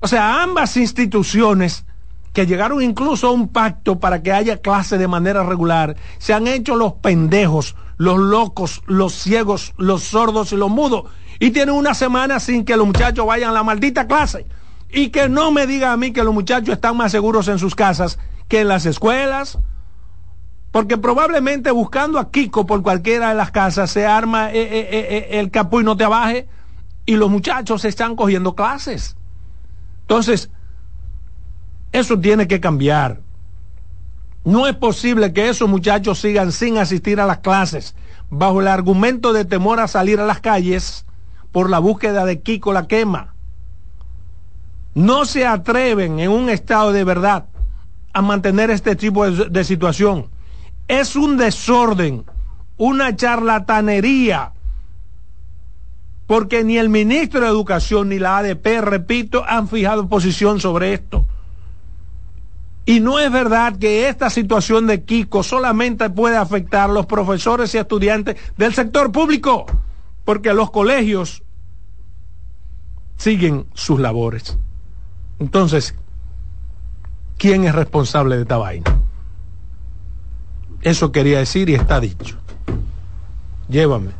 A: O sea, ambas instituciones que llegaron incluso a un pacto para que haya clase de manera regular, se han hecho los pendejos, los locos, los ciegos, los sordos y los mudos, y tienen una semana sin que los muchachos vayan a la maldita clase. Y que no me diga a mí que los muchachos están más seguros en sus casas que en las escuelas, porque probablemente buscando a Kiko por cualquiera de las casas se arma eh, eh, eh, el capo y no te abaje, y los muchachos están cogiendo clases. Entonces, eso tiene que cambiar. No es posible que esos muchachos sigan sin asistir a las clases bajo el argumento de temor a salir a las calles por la búsqueda de Kiko la quema. No se atreven en un estado de verdad a mantener este tipo de, de situación. Es un desorden, una charlatanería, porque ni el ministro de Educación ni la ADP, repito, han fijado posición sobre esto. Y no es verdad que esta situación de Kiko solamente puede afectar a los profesores y estudiantes del sector público, porque los colegios siguen sus labores. Entonces, ¿quién es responsable de esta vaina? Eso quería decir y está dicho. Llévame.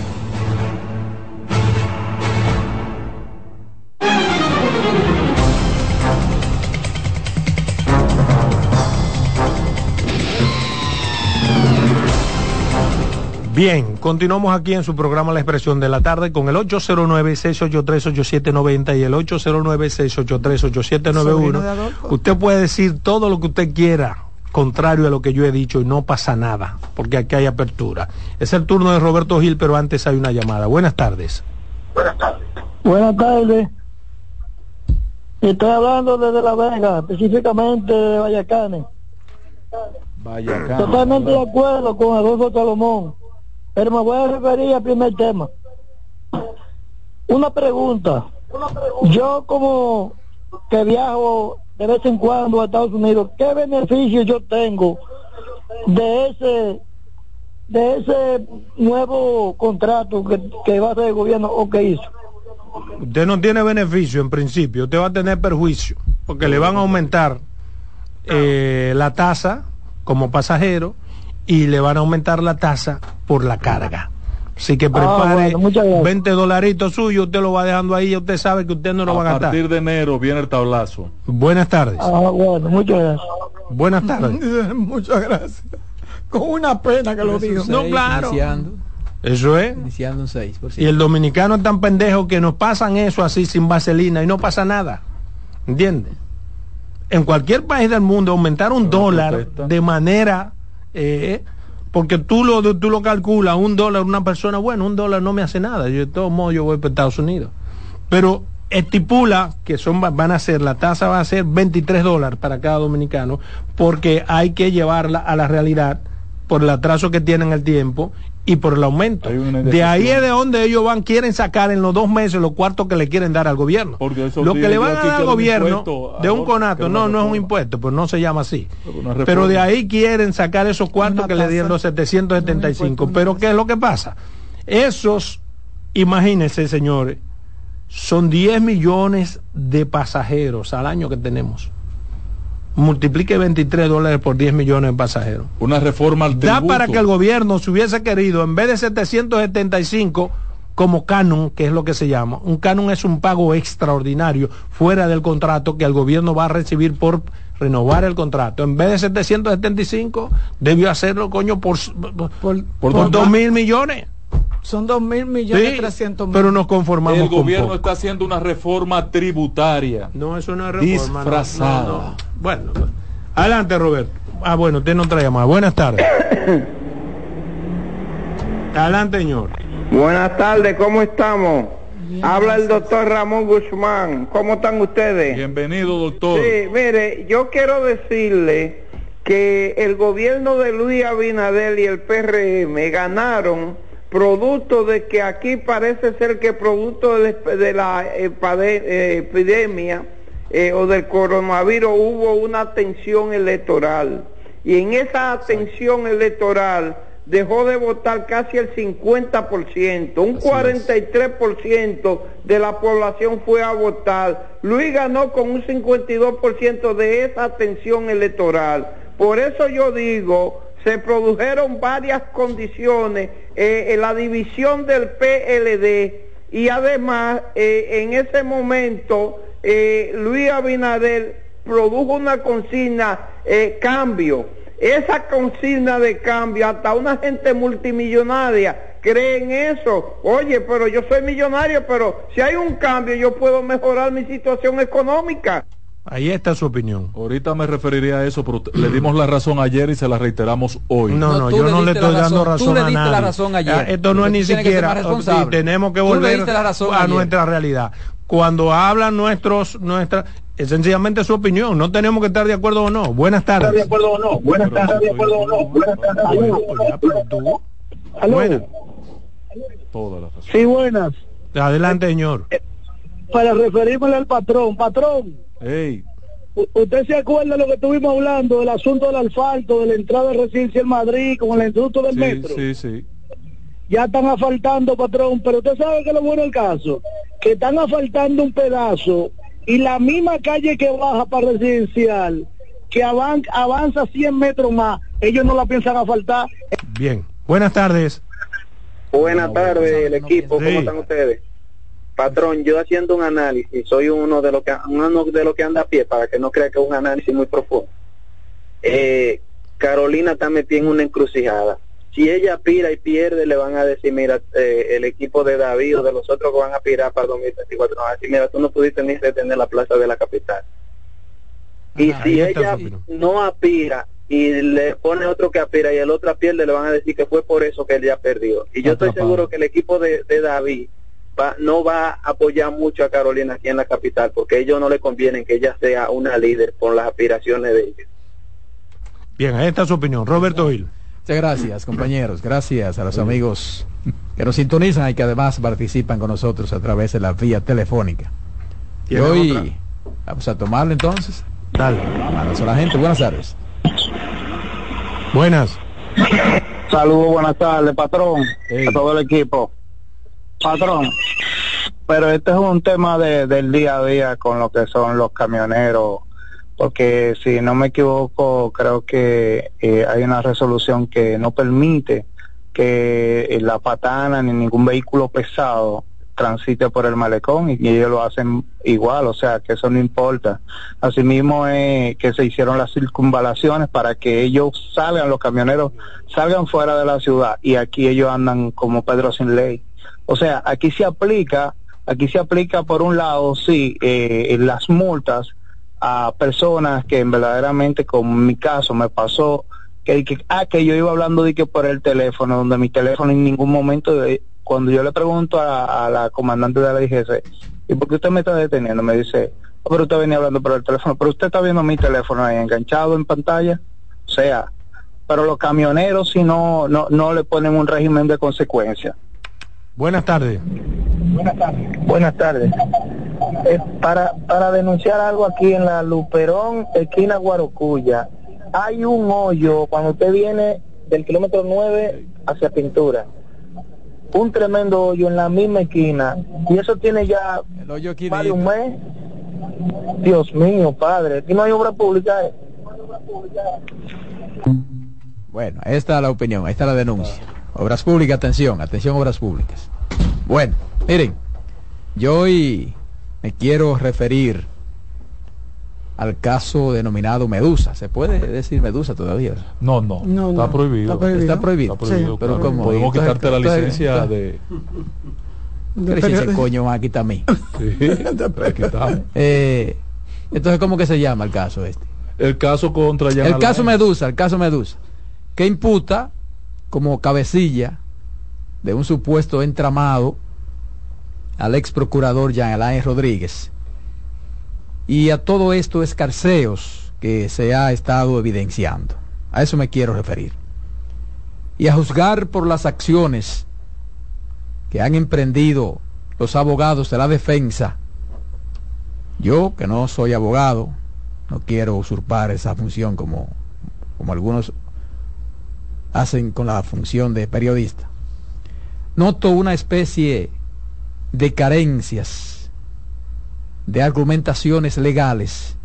A: Bien, continuamos aquí en su programa La Expresión de la Tarde con el 809-683-8790 y el 809-683-8791. Usted puede decir todo lo que usted quiera, contrario a lo que yo he dicho, y no pasa nada, porque aquí hay apertura. Es el turno de Roberto Gil, pero antes hay una llamada. Buenas tardes.
H: Buenas tardes. Buenas tardes. Estoy hablando desde La Vega, específicamente de Vallacanes. Vallacanes. Totalmente de acuerdo con Adolfo Salomón pero me voy a referir al primer tema. Una pregunta. Yo como que viajo de vez en cuando a Estados Unidos, ¿qué beneficio yo tengo de ese de ese nuevo contrato que, va a hacer el gobierno o que hizo?
A: Usted no tiene beneficio en principio, usted va a tener perjuicio, porque le van a aumentar eh, la tasa como pasajero y le van a aumentar la tasa por la carga. Así que ah, prepare 20 dolaritos suyos, usted lo va dejando ahí, usted sabe que usted no lo va a gastar.
D: A partir de enero viene el tablazo.
A: Buenas tardes.
H: Ah, bueno, muchas gracias.
A: Buenas tardes. (laughs)
C: muchas gracias. Con una pena que lo digo.
B: No, claro.
A: eso es.
B: Iniciando un 6%.
A: Y el dominicano es tan pendejo que nos pasan eso así sin vaselina y no pasa nada. ¿Entiendes? En cualquier país del mundo aumentar un dólar de manera eh, porque tú lo, tú lo calculas, un dólar una persona, bueno, un dólar no me hace nada, yo de todos modos yo voy para Estados Unidos. Pero estipula que son, van a ser, la tasa va a ser 23 dólares para cada dominicano, porque hay que llevarla a la realidad por el atraso que tienen el tiempo y por el aumento. De ahí es de donde ellos van, quieren sacar en los dos meses los cuartos que le quieren dar al gobierno. lo que le van a dar al gobierno de un conato, no, no es un impuesto, pues no se llama así. Pero de ahí quieren sacar esos cuartos que le dieron los 775. Pero ¿qué es lo que pasa? Esos, imagínense señores, son 10 millones de pasajeros al año que tenemos multiplique 23 dólares por 10 millones de pasajeros.
D: Una reforma al
A: Da para que el gobierno se hubiese querido, en vez de 775 como canon, que es lo que se llama, un canon es un pago extraordinario fuera del contrato que el gobierno va a recibir por renovar el contrato. En vez de 775, debió hacerlo, coño, por, por, por, 2 mil millones.
C: Son dos mil millones trescientos mil.
A: Pero nos conformamos.
D: El gobierno está haciendo una reforma tributaria.
A: No, es una reforma. Disfrazada. Bueno, adelante, Roberto. Ah, bueno, usted no trae más. Buenas tardes. (coughs) adelante, señor.
I: Buenas tardes, ¿cómo estamos? Habla el doctor Ramón Guzmán. ¿Cómo están ustedes?
D: Bienvenido, doctor.
I: Sí, mire, yo quiero decirle que el gobierno de Luis Abinadel y el PRM ganaron producto de que aquí parece ser que producto de, la eh, eh, epidemia eh, o del coronavirus hubo una tensión electoral. Y en esa tensión electoral dejó de votar casi el 50%, un 43% de la población fue a votar. Luis ganó con un 52% de esa tensión electoral. Por eso yo digo, se produjeron varias condiciones eh, en la división del PLD y además eh, en ese momento eh, Luis Abinader produjo una consigna cambio. Esa consigna de cambio, hasta una gente multimillonaria cree en eso. Oye, pero yo soy millonario, pero si hay un cambio yo puedo mejorar mi situación económica.
A: Ahí está su opinión.
D: Ahorita me referiría a eso, pero le dimos la razón ayer y se la reiteramos hoy.
A: No, no, yo no le estoy dando razón, a nadie. La razón ayer. Ah, esto no es ni siquiera. Y tenemos que volver a nuestra realidad. Cuando hablan nuestros, nuestra, es sencillamente su opinión. No tenemos que estar de acuerdo o no. Buenas tardes.
I: de acuerdo o no? Buenas tardes. de acuerdo o no? Buenas tardes. Buenas.
H: Sí, buenas.
A: Adelante, señor. Eh,
H: para referirme al patrón, patrón. ¿Usted se acuerda de lo que estuvimos hablando, del asunto del asfalto, de la entrada de residencia en Madrid, con el instituto del metro?
D: Sí, sí.
H: Ya están asfaltando, patrón, pero usted sabe que es lo bueno el caso, que están asfaltando un pedazo y la misma calle que baja para residencial, que avanza 100 metros más, ellos no la piensan asfaltar.
A: Bien, buenas tardes.
F: Buenas tardes, el equipo, ¿cómo están ustedes? Patrón, yo haciendo un análisis, soy uno de los que uno de los que anda a pie para que no crea que es un análisis muy profundo. Eh, Carolina está metida en una encrucijada. Si ella pira y pierde, le van a decir, mira, eh, el equipo de David o de los otros que van a pirar para 2024, no, así, mira, tú no pudiste ni retener la plaza de la capital. y si ella no aspira y le pone otro que aspira y el otro pierde, le van a decir que fue por eso que él ya perdió. Y yo estoy seguro que el equipo de, de David no va a apoyar mucho a Carolina aquí en la capital, porque a ellos no le conviene que ella sea una líder por las aspiraciones de ellos.
A: Bien, ahí está su opinión. Roberto Hill.
B: Muchas gracias, compañeros. Gracias a los amigos que nos sintonizan y que además participan con nosotros a través de la vía telefónica. Y hoy vamos a tomarle entonces. Dale. a la gente. Buenas tardes.
A: Buenas.
H: Saludos, buenas tardes, patrón. A todo el equipo. Patrón, pero este es un tema de, del día a día con lo que son los camioneros, porque si no me equivoco, creo que eh, hay una resolución que no permite que la patana ni ningún vehículo pesado transite por el malecón y, ellos lo hacen igual, o sea que eso no importa. Asimismo es que se hicieron las circunvalaciones para que ellos salgan, los camioneros salgan fuera de la ciudad y aquí ellos andan como Pedro sin ley. O sea, aquí se aplica, aquí se aplica por un lado, sí, eh, las multas a personas que verdaderamente, como en mi caso me pasó, que, ah, que yo iba hablando de que por el teléfono, donde mi teléfono en ningún momento, de, cuando yo le pregunto a, la comandante de la DGC, ¿y por qué usted me está deteniendo? Me dice, oh, pero usted venía hablando por el teléfono, pero usted está viendo mi teléfono ahí enganchado en pantalla. O sea, pero los camioneros si no, no, no le ponen un régimen de consecuencia.
A: Buenas tardes.
H: Buenas tardes. Buenas tardes. Eh, para, para denunciar algo aquí en la Luperón, esquina Guarocuya, hay un hoyo cuando usted viene del kilómetro 9 hacia Pintura. Un tremendo hoyo en la misma esquina. Y eso tiene ya más de un mes. Dios mío, padre. Aquí no hay obra pública. ¿eh?
B: Bueno, ahí está la opinión, ahí está la denuncia. Obras públicas, atención, atención, obras públicas. Bueno, miren, yo hoy me quiero referir al caso denominado Medusa. ¿Se puede decir Medusa todavía?
D: No, no, está, Prohibido.
B: está, prohibido.
D: pero como podemos quitarte la licencia de...
B: Pero si ese coño va a quitar a mí. Sí, (laughs) eh, entonces, ¿cómo que se llama el caso este?
D: El caso contra
B: El caso Medusa, el caso Medusa, que imputa como cabecilla de un supuesto entramado al ex procurador Jean Alain Rodríguez y a todo esto escarceos que se ha estado evidenciando. A eso me quiero referir. Y a juzgar por las acciones que han emprendido los abogados de la defensa. Yo, que no soy abogado, no quiero usurpar esa función como, como algunos hacen con la función de periodista. Noto una especie de carencias, de argumentaciones legales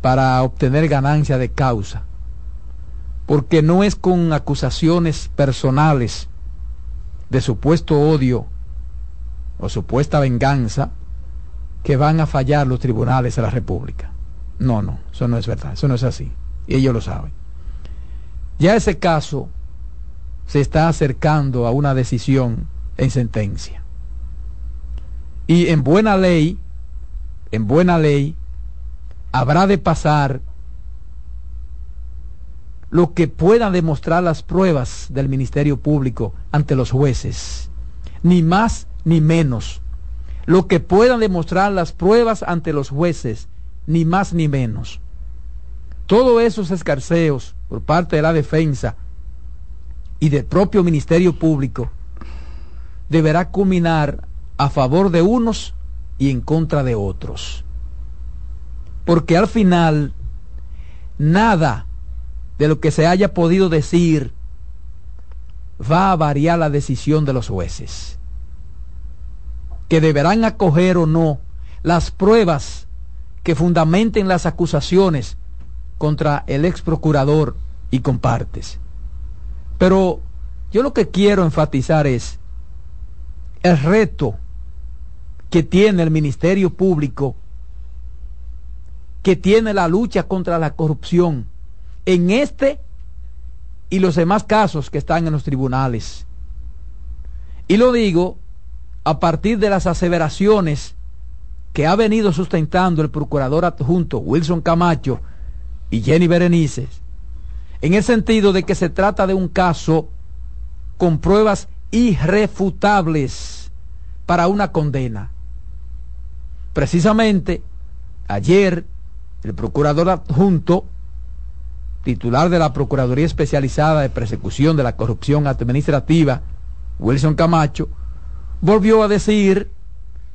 B: para obtener ganancia de causa, porque no es con acusaciones personales de supuesto odio o supuesta venganza que van a fallar los tribunales de la República. No, no, eso no es verdad, eso no es así. Y ellos lo saben. Ya ese caso se está acercando a una decisión en sentencia. Y en buena ley, en buena ley, habrá de pasar lo que puedan demostrar las pruebas del Ministerio Público ante los jueces. Ni más ni menos. Lo que puedan demostrar las pruebas ante los jueces. Ni más ni menos. Todos esos escarceos por parte de la defensa y del propio Ministerio Público deberá culminar a favor de unos y en contra de otros. Porque al final, nada de lo que se haya podido decir va a variar la decisión de los jueces, que deberán acoger o no las pruebas que fundamenten las acusaciones contra el ex procurador y compartes. Pero yo lo que quiero enfatizar es el reto que tiene el Ministerio Público, que tiene la lucha contra la corrupción en este y los demás casos que están en los tribunales. Y lo digo a partir de las aseveraciones que ha venido sustentando el procurador adjunto Wilson Camacho y Jenny Berenices, en el sentido de que se trata de un caso con pruebas irrefutables para una condena. Precisamente, ayer, el procurador adjunto, titular de la Procuraduría Especializada de Persecución de la Corrupción Administrativa, Wilson Camacho, volvió a decir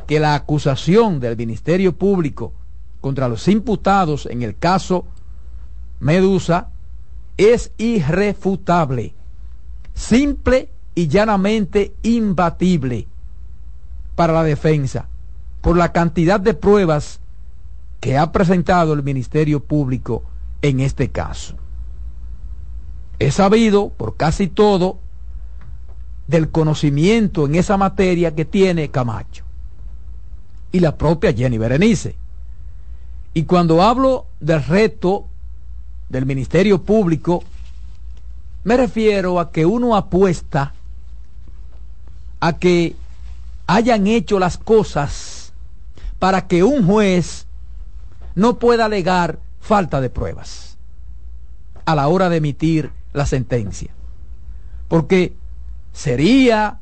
B: que la acusación del Ministerio Público contra los imputados en el caso Medusa es irrefutable, simple y llanamente imbatible para la defensa por la cantidad de pruebas que ha presentado el Ministerio Público en este caso. Es sabido por casi todo del conocimiento en esa materia que tiene Camacho y la propia Jenny Berenice. Y cuando hablo del reto del Ministerio Público, me refiero a que uno apuesta a que hayan hecho las cosas para que un juez no pueda alegar falta de pruebas a la hora de emitir la sentencia. Porque sería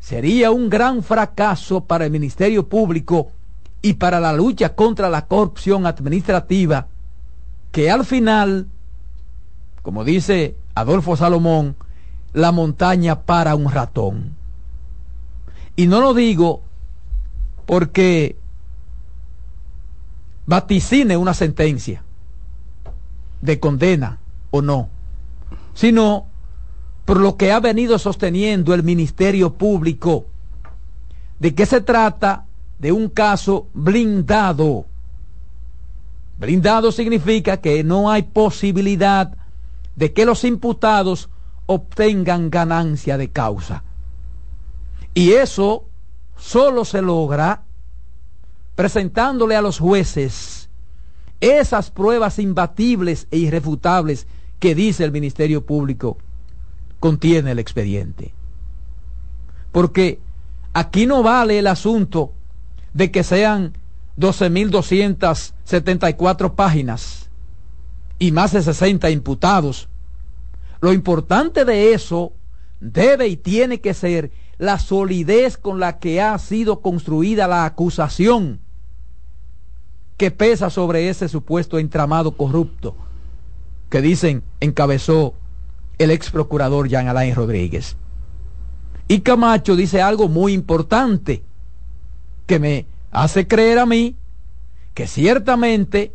B: sería un gran fracaso para el Ministerio Público y para la lucha contra la corrupción administrativa que al final, como dice Adolfo Salomón, la montaña para un ratón. Y no lo digo porque vaticine una sentencia de condena o no, sino por lo que ha venido sosteniendo el Ministerio Público, de que se trata de un caso blindado. Blindado significa que no hay posibilidad de que los imputados obtengan ganancia de causa. Y eso solo se logra presentándole a los jueces esas pruebas imbatibles e irrefutables que dice el Ministerio Público contiene el expediente. Porque aquí no vale el asunto de que sean 12.274 páginas y más de 60 imputados. Lo importante de eso debe y tiene que ser la solidez con la que ha sido construida la acusación que pesa sobre ese supuesto entramado corrupto que dicen encabezó el ex procurador Jean Alain Rodríguez. Y Camacho dice algo muy importante que me hace creer a mí que ciertamente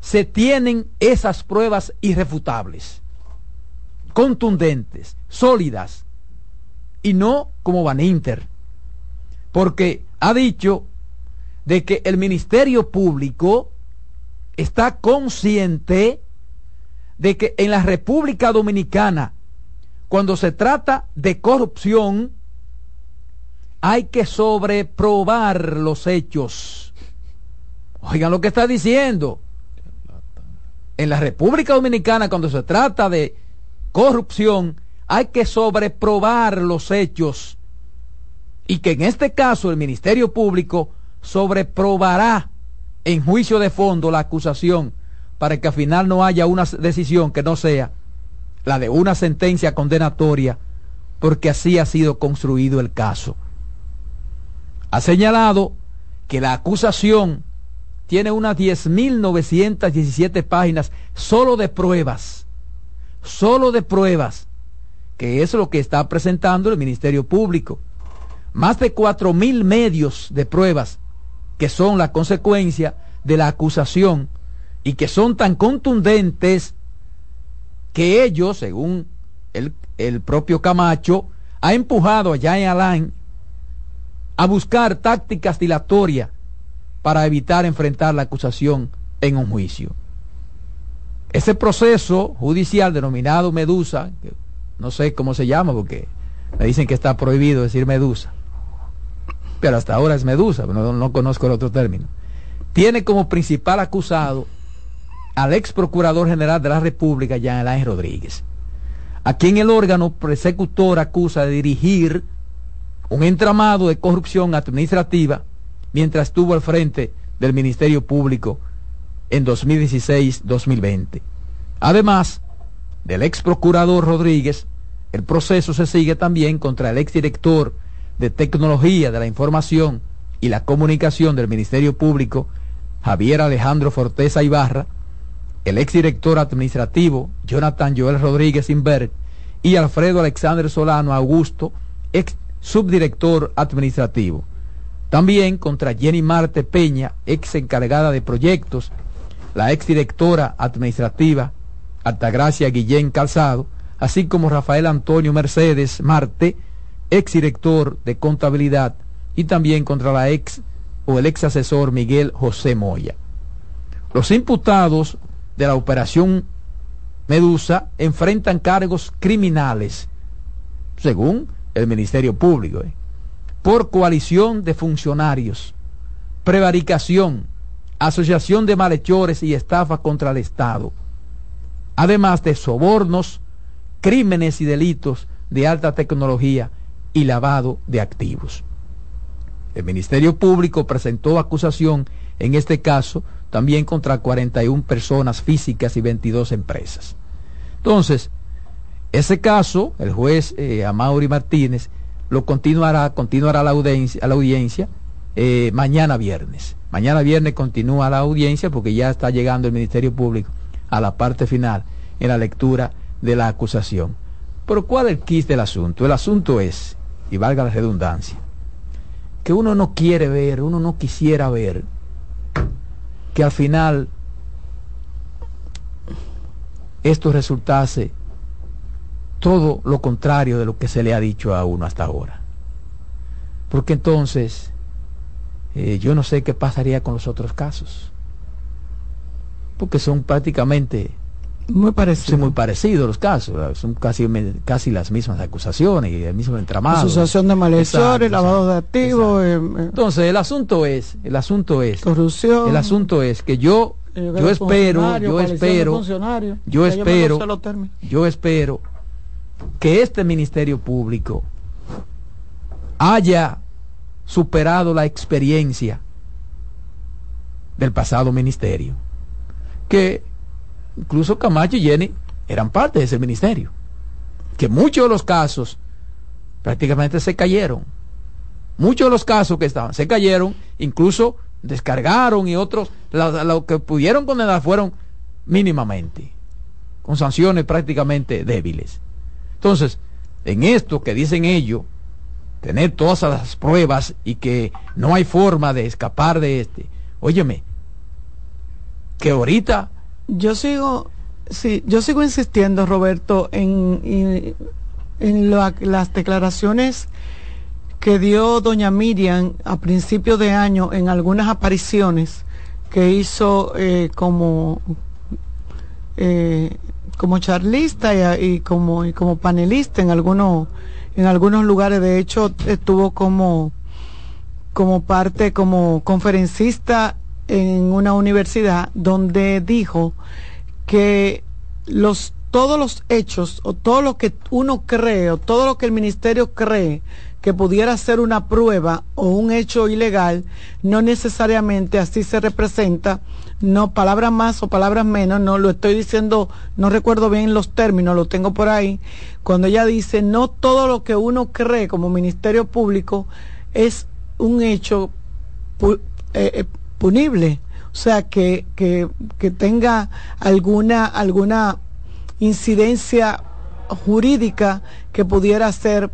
B: se tienen esas pruebas irrefutables, contundentes, sólidas, y no como Van Inter, porque ha dicho de que el Ministerio Público está consciente de que en la República Dominicana, cuando se trata de corrupción, hay que sobreprobar los hechos. Oigan lo que está diciendo. En la República Dominicana, cuando se trata de corrupción, hay que sobreprobar los hechos. Y que en este caso el Ministerio Público sobreprobará en juicio de fondo la acusación para que al final no haya una decisión que no sea la de una sentencia condenatoria, porque así ha sido construido el caso. Ha señalado que la acusación tiene unas 10.917 páginas solo de pruebas, solo de pruebas, que es lo que está presentando el Ministerio Público. más de cuatro mil medios de pruebas que son la consecuencia de la acusación y que son tan contundentes que ellos, según el, el propio Camacho, ha empujado a Jean Alain a buscar tácticas dilatorias para evitar enfrentar la acusación en un juicio. Ese proceso judicial denominado Medusa, no sé cómo se llama porque me dicen que está prohibido decir Medusa, pero hasta ahora es Medusa, no, no conozco el otro término, tiene como principal acusado al ex procurador general de la República, Jean Alain Rodríguez, a quien el órgano persecutor acusa de dirigir un entramado de corrupción administrativa mientras estuvo al frente del Ministerio Público en 2016-2020. Además del ex procurador Rodríguez, el proceso se sigue también contra el ex director de Tecnología de la Información y la Comunicación del Ministerio Público, Javier Alejandro Forteza Ibarra, el ex director administrativo Jonathan Joel Rodríguez Inver y Alfredo Alexander Solano Augusto, ex subdirector administrativo. También contra Jenny Marte Peña, ex encargada de proyectos, la ex directora administrativa Altagracia Guillén Calzado, así como Rafael Antonio Mercedes Marte, ex director de contabilidad, y también contra la ex o el ex asesor Miguel José Moya. Los imputados de la operación Medusa enfrentan cargos criminales, según el Ministerio Público, ¿eh? por coalición de funcionarios, prevaricación, asociación de malhechores y estafa contra el Estado, además de sobornos, crímenes y delitos de alta tecnología y lavado de activos. El Ministerio Público presentó acusación en este caso también contra 41 personas físicas y 22 empresas. Entonces, ese caso, el juez eh, Amaury Martínez lo continuará, continuará la audiencia, eh, mañana viernes. Mañana viernes continúa la audiencia porque ya está llegando el Ministerio Público a la parte final en la lectura de la acusación. Pero ¿cuál es el quis del asunto? El asunto es, y valga la redundancia, que uno no quiere ver, uno no quisiera ver que al final esto resultase todo lo contrario de lo que se le ha dicho a uno hasta ahora. Porque entonces eh, yo no sé qué pasaría con los otros casos. Porque son prácticamente
C: muy parecidos.
B: muy parecidos los casos, son casi, casi las mismas acusaciones y el mismo entramado.
C: Asociación de malhechores, lavado de activos. Eh,
B: eh. Entonces el asunto es, el asunto es,
C: corrupción.
B: El asunto es que yo, yo espero, yo espero, yo espero, yo espero que este Ministerio Público haya superado la experiencia del pasado ministerio, que incluso Camacho y Jenny eran parte de ese ministerio, que muchos de los casos prácticamente se cayeron, muchos de los casos que estaban se cayeron, incluso descargaron y otros, lo, que pudieron condenar fueron mínimamente, con sanciones prácticamente débiles. Entonces, en esto que dicen ellos, tener todas las pruebas y que no hay forma de escapar de este, óyeme, que ahorita...
C: Yo sigo, sí, yo sigo insistiendo, Roberto, en, en las declaraciones que dio doña Miriam a principio de año en algunas apariciones que hizo eh, como eh, como charlista y, como, y como panelista en algunos, en algunos lugares. De hecho, estuvo como, como parte, como conferencista en una universidad donde dijo que los todos los hechos o todo lo que uno cree o todo lo que el ministerio cree que pudiera ser una prueba o un hecho ilegal, no necesariamente así se representa, no palabras más o palabras menos, no lo estoy diciendo, no recuerdo bien los términos, lo tengo por ahí, cuando ella dice, no todo lo que uno cree como Ministerio Público es un hecho eh, eh, punible, o sea, que, que, que tenga alguna, alguna incidencia jurídica que pudiera ser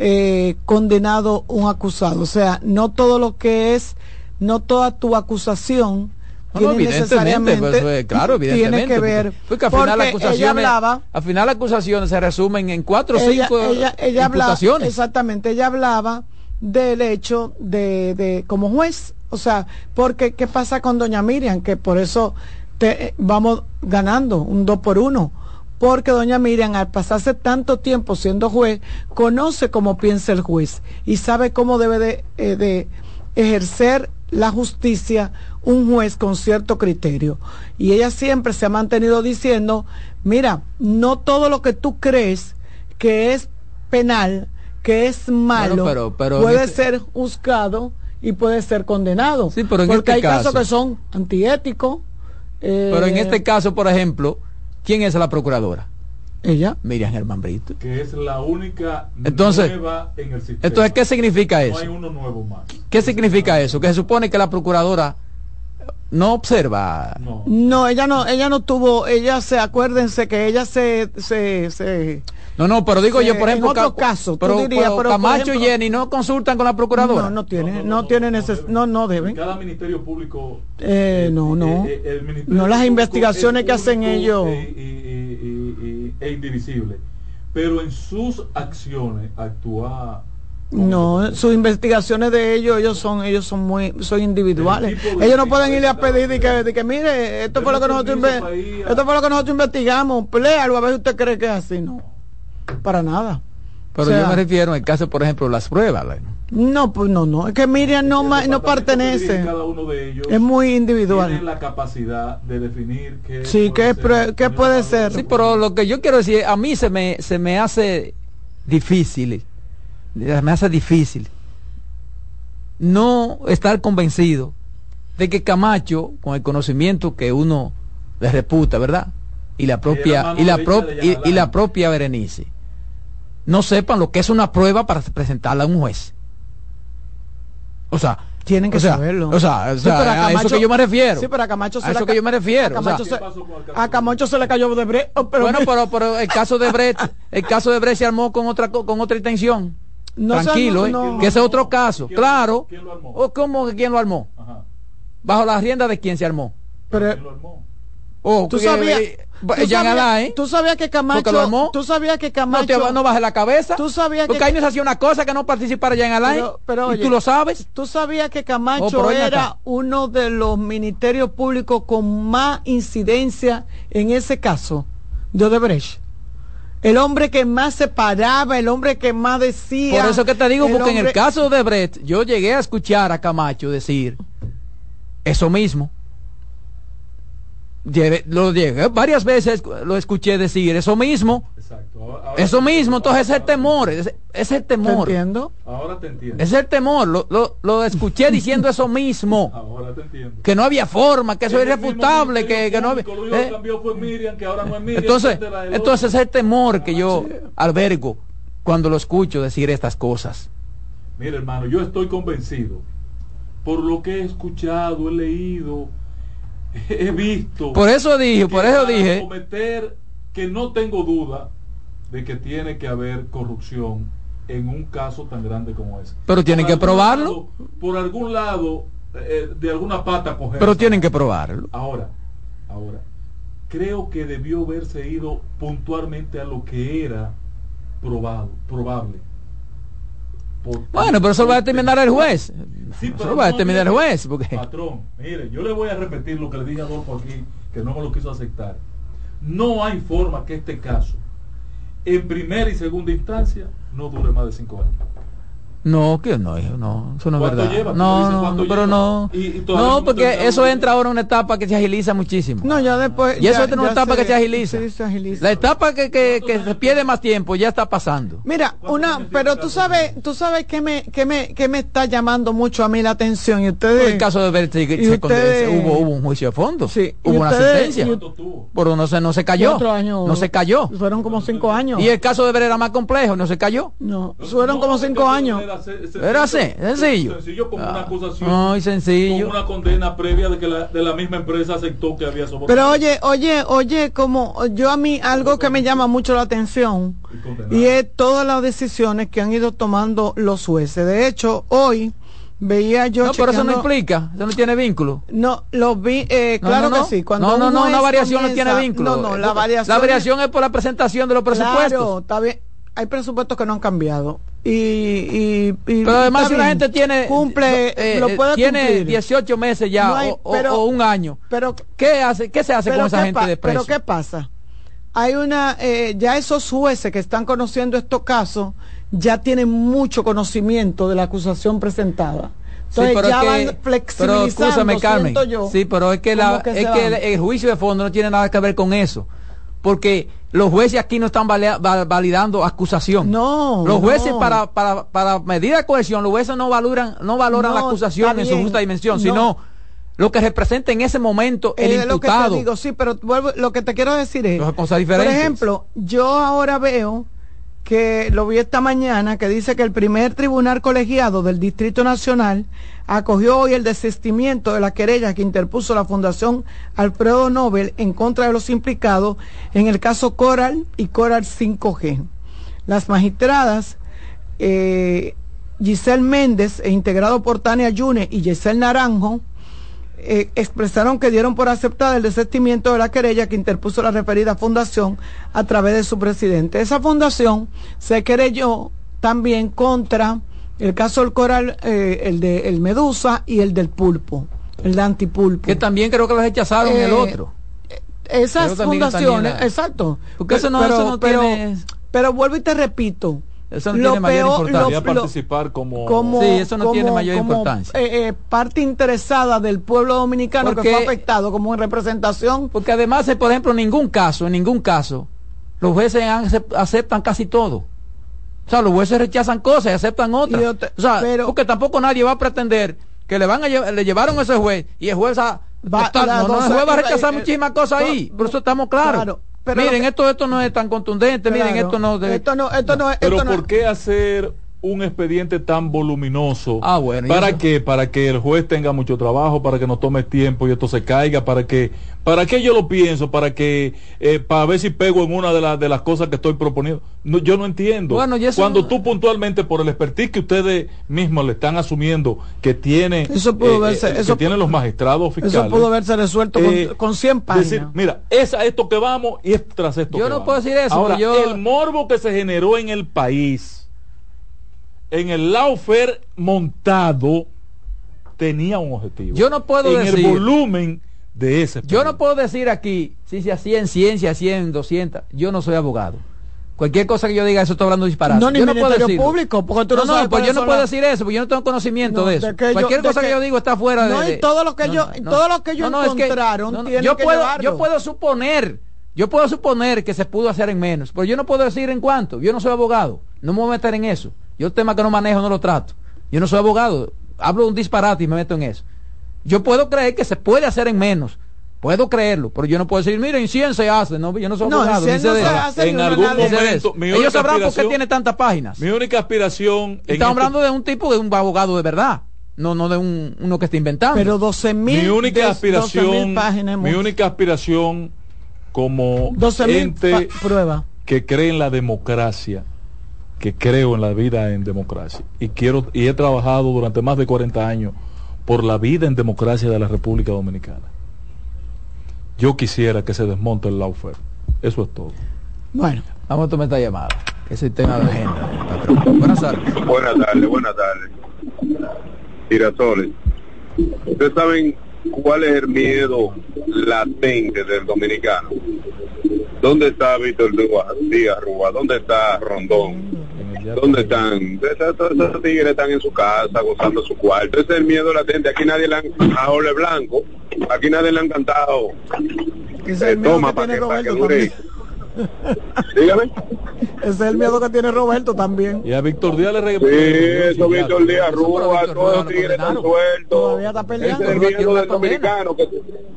C: eh, condenado un acusado. O sea, no todo lo que es, no toda tu acusación
B: no, evidentemente, pues, claro, evidentemente.
C: Tiene que ver.
B: Porque, al final la acusación hablaba, al final las acusaciones se resumen en cuatro o cinco
C: ella, ella hablaba, exactamente, ella hablaba del hecho de, de como juez. O sea, porque ¿qué pasa con doña Miriam? Que por eso te, vamos ganando un dos por uno porque doña Miriam, al pasarse tanto tiempo siendo juez, conoce cómo piensa el juez y sabe cómo debe de, eh, de ejercer la justicia un juez con cierto criterio. Y ella siempre se ha mantenido diciendo, mira, no todo lo que tú crees que es penal, que es malo, puede este ser juzgado y puede ser condenado.
B: Sí, pero en
C: porque
B: este
C: hay casos que son antiéticos.
B: pero en este caso, por ejemplo, ¿quién es la procuradora?
C: Ella.
B: Miriam Germán Brito.
D: Que es la única
B: entonces,
D: nueva en el sistema.
B: Entonces, ¿qué significa eso?
D: No hay uno nuevo más.
B: ¿Qué significa eso? Que se supone que la procuradora no observa.
C: No. ella no, ella no tuvo, ella se, acuérdense que ella se, se, se
B: no, no, pero digo yo, por ejemplo,
C: en otro caso,
B: pero, dirías, pero, Camacho y Jenny no consultan con la procuradora.
C: No, no tiene, no, tienen ese, no, no deben.
D: Cada ministerio público.
C: Eh, no, no. Eh, eh, no las investigaciones que hacen ellos.
D: E indivisible. Pero en sus acciones actúa
C: no, sus investigaciones de ellos, ellos son, ellos son muy, son individuales. Ellos no pueden irle a pedir de que, de que mire, esto fue lo que nosotros esto fue lo que nosotros investigamos, léalo a ver si usted cree que es así, no, para nada.
B: Pero yo me refiero en el caso, por ejemplo, las pruebas.
C: No, pues no, no, es que Miriam no, no pertenece. es muy individual.
D: Tienen la capacidad de definir qué
C: Sí, qué, qué puede ser.
B: Sí, pero lo que yo quiero decir, a mí se me, se me hace difícil me hace difícil no estar convencido de que Camacho, con el conocimiento que uno le reputa, ¿verdad? Y la propia, y la, y, la propia Berenice, no sepan lo que es una prueba para presentarla a un juez. O sea,
C: tienen que saberlo.
B: O sea, a eso que yo me refiero.
C: Sí, pero a Camacho
B: se a eso que yo me refiero.
C: A Camacho, se, le cayó de Brecht.
B: Oh, bueno, pero, pero el caso de Brecht, (laughs) el caso de Brecht se armó con otra con otra intención tranquilo, ¿eh? que ese es otro caso. claro. ¿O ¿Cómo que quién lo armó? ¿Bajo la rienda de quién se armó?
C: Pero,
D: ¿Quién lo armó?
C: Oh, tú sabías, tú, sabías, que Camacho tú sabías que Camacho
B: no, no baje la cabeza
C: tú sabías
B: porque nos hacía una cosa que no participara Jean Alain pero, y tú lo sabes
C: tú sabías que Camacho oh, era uno de los ministerios públicos con más incidencia en ese caso de Odebrecht el hombre que más se paraba, el hombre que más decía.
B: Por eso que te digo, porque en el caso de Brett, yo llegué a escuchar a Camacho decir eso mismo lo llegué, varias veces lo escuché decir eso mismo. eso mismo, entonces es el temor, es, el temor.
C: entiendo?
D: Ahora te entiendo.
B: Es el temor, lo, lo, escuché (laughs) diciendo eso mismo.
D: Ahora te entiendo.
B: Que no había forma, que eso es irrefutable, que, que, no había...
D: Eh, Miriam, que ahora no es Miriam,
B: entonces, entonces es el temor que yo albergo cuando lo escucho decir estas cosas.
D: Mira, hermano, yo estoy convencido por lo que he escuchado, he leído, he visto.
B: Por eso dije, por eso dije.
D: Cometer que no tengo duda de que tiene que haber corrupción en un caso tan grande como ese.
B: Pero tienen que probarlo.
D: por algún lado, eh, de alguna pata coger.
B: Pero tienen que probarlo.
D: Ahora, ahora, creo que debió haberse ido puntualmente a lo que era probado, probable
B: bueno, pero eso lo va a determinar el juez. eso lo va a determinar el juez. Porque...
D: Patrón, mire, yo le voy a repetir lo que le dije a Adolfo aquí, que no me lo quiso aceptar. No hay forma que este caso, en primera y segunda instancia, no dure más de cinco años.
B: No, que no, no, eso no es verdad. no, no, pero no. no, porque eso entra ahora en una etapa que se agiliza muchísimo.
C: No, ya después.
B: Y eso entra en una etapa que se agiliza. La etapa que, que, que se pierde más tiempo ya está pasando.
C: Mira, una, pero tú sabes, tú sabes que me, que me, que me está llamando mucho a mí la atención y ustedes.
B: Por el caso de Berti, hubo, hubo un juicio de fondo.
C: Sí.
B: Hubo una sentencia. Pero no se, no se cayó. no se cayó.
C: Fueron como cinco años.
B: Y el caso de Ver era más complejo, no se cayó.
C: No, fueron como cinco años
B: Era así, sencillo.
D: Sencillo como una
B: Ah,
D: acusación.
B: muy sencillo.
D: Con una condena previa de que la, de la misma empresa aceptó que había sobornado.
C: Pero oye, oye, oye, como yo a mí algo que me llama mucho la atención y es todas las decisiones que han ido tomando los jueces. De hecho, hoy veía yo
B: No, pero eso no implica, eso no tiene vínculo.
C: No, lo vi, eh,
B: No,
C: claro
B: no, no.
C: que sí. Cuando
B: no, no, no, una variación no
C: comienza-
B: tiene vínculo.
C: No, no, la variación.
B: La variación es por la presentación de los presupuestos.
C: Claro, está bien. Hay presupuestos que no han cambiado. Y, y, y-
B: Pero además
C: bien.
B: gente tiene
C: cumple,
B: eh,
C: lo
B: eh,
C: puede
B: tiene
C: cumplir.
B: 18 meses ya
C: No hay-
B: o,
C: pero-
B: o un año.
C: Pero
B: ¿Qué hace qué se hace
C: pero
B: con esa gente de preso?
C: Pero qué pasa? Hay una, eh, ya esos jueces que están conociendo estos casos ya tienen mucho conocimiento de la acusación presentada. Entonces
B: pero
C: ya
B: es
C: van
B: que- pero
C: flexibilizando,
B: escúchame, Carmen.
C: yo,
B: sí, pero es que, la, es que
C: van.
B: el, el juicio de fondo no tiene nada que ver con eso. Porque los jueces aquí no están validando acusación.
C: No.
B: Los jueces
C: no.
B: para, para, para medida de cohesión, los jueces no valoran, no valoran la acusación en su justa dimensión,
C: No.
B: sino lo que representa en ese momento el
C: Es lo que te
B: imputado.
C: digo, sí, pero vuelvo- lo que te quiero decir es, por ejemplo, yo ahora veo que lo vi esta mañana, que dice que el primer tribunal colegiado del Distrito Nacional acogió hoy el desistimiento de la querella que interpuso la Fundación Alfredo Nobel en contra de los implicados en el caso Coral y Coral 5G. Las magistradas eh, Giselle Méndez, e integrado por Tania Yune y Giselle Naranjo, eh, expresaron que dieron por aceptada el desistimiento de la querella que interpuso la referida fundación a través de su presidente. Esa fundación se querelló también contra el caso del coral, eh, el de el Medusa y el del pulpo, el de antipulpo.
B: Que también creo que lo rechazaron
C: Eh,
B: el otro.
C: Esas fundaciones, exacto.
B: Porque eso no-
C: pero,
B: eso no
C: pero,
B: tiene-
C: pero vuelvo y te repito.
B: Eso no
C: lo
B: tiene mayor
C: peor-
B: importancia.
C: lo-
D: Podría
C: lo-
D: participar como...
C: como,
B: Sí, eso no tiene
C: como-
B: mayor
C: como,
B: importancia.
C: eh, eh, parte interesada del pueblo dominicano
B: Porque-
C: que fue afectado como en representación.
B: Porque además, eh, por ejemplo, en ningún caso, en ningún caso, los jueces aceptan casi todo. O sea, los jueces rechazan cosas y aceptan otras.
C: Y otra-
B: o sea,
C: pero-
B: porque tampoco nadie va a pretender que le van a lle- le llevaron a ese juez y el juez a,
C: Va-
B: está-
C: la
B: no, no, el
C: cosa-
B: juez va a
C: eh,
B: rechazar
C: eh,
B: muchísimas cosas
C: no,
B: ahí. Por eso estamos claros.
C: claro, pero
B: miren,
C: que-
B: esto, esto no es tan contundente, miren, esto no de-
C: esto no, esto no,
D: Pero
C: esto no-
D: ¿por qué hacer un expediente tan voluminoso?
B: Ah, bueno,
D: ¿Para
B: eso-
D: qué? Para que el juez tenga mucho trabajo, para que no tome tiempo y esto se caiga, para que, ¿para qué yo lo pienso? Para que, eh, para ver si pego en una de, las de las cosas que estoy proponiendo. No, yo no entiendo.
B: Bueno,
D: Cuando
B: no-
D: tú puntualmente, por el expertise que ustedes mismos le están asumiendo, que tiene,
C: Eso pudo verse-
D: que
C: eso
D: tienen los magistrados fiscales.
C: eso pudo haberse resuelto
D: eh,
C: con, con 100 páginas.
D: Decir, mira, es a esto que vamos y es tras esto
B: Yo
D: que
B: no
D: vamos.
B: puedo decir eso,
D: Ahora,
B: yo-
D: el morbo que se generó en el país, en el Laufer montado, tenía un objetivo.
B: Yo no puedo
D: en
B: decir-
D: el volumen de ese.
B: Yo no puedo decir aquí si se hacía en ciencia, 100, 200. Yo no soy abogado. Cualquier cosa que yo diga, eso estoy hablando disparate.
C: No, ni
B: yo no puedo decirlo.
C: Público, porque tú no
B: no, no,
C: sabes
B: pues yo no puedo decir eso, porque yo no tengo conocimiento
C: No,
B: de eso.
C: de yo-
B: Cualquier
C: de
B: cosa que,
C: que-
B: yo digo está fuera de...
C: No, y todo lo que
B: no,
C: yo-
B: no,
C: todo lo que ellos
B: no, no, es que-
C: encontraron
B: no, no,
C: tienen
B: yo
C: que
B: puedo,
C: llevarlo.
B: Yo puedo suponer, yo puedo suponer que se pudo hacer en menos, pero yo no puedo decir en cuánto. Yo no soy abogado, no me voy a meter en eso. Yo el tema que no manejo no lo trato. Yo no soy abogado, hablo un disparate y me meto en eso. Yo puedo creer que se puede hacer en menos. Puedo creerlo, pero yo no puedo decir, miren, en 100 se hace, no, yo no soy
C: No,
B: abogado,
C: 100
B: ni sé
C: no
B: de
C: se hace
D: en algún
B: de
D: momento, mi
B: Ellos
D: única
B: sabrán por qué tiene tantas páginas.
D: Mi única aspiración.
B: Estamos
D: este-
B: hablando de un tipo de un abogado de verdad, no no de un uno que está inventando.
C: Pero 12 mil.
D: mi única aspiración,
C: páginas,
D: mi única aspiración como
C: 12 mil
D: ente
C: pruebas.
D: que cree en la democracia, que creo en la vida en democracia y quiero y he trabajado durante más de 40 años por la vida en democracia de la República Dominicana. Yo quisiera que se desmonte el lawfare. Eso es todo.
C: Bueno,
B: Vamos a tomar esta llamada. Ese es el tema de agenda. patrón. Buenas tardes.
J: Buenas tardes, buenas tardes. Girasoles. ¿Ustedes saben cuál es el miedo latente del dominicano? ¿Dónde está Víctor Díaz Rúa? ¿Dónde está Rondón? ¿Dónde están? Esos, tigres están en su casa gozando su cuarto. Ese es el miedo latente. Aquí nadie le han, a Ole Blanco, aquí nadie le han cantado. eh, toma para que, para que dure.
C: también.
J: Dígame.
C: Ese es el miedo que tiene Roberto también.
D: Y a Víctor Díaz le
J: Sí, eso Víctor Díaz Rúa, todos los tigres están sueltos.
C: Todavía está
J: Ese
C: peleando.
J: es el miedo del dominicano. Que,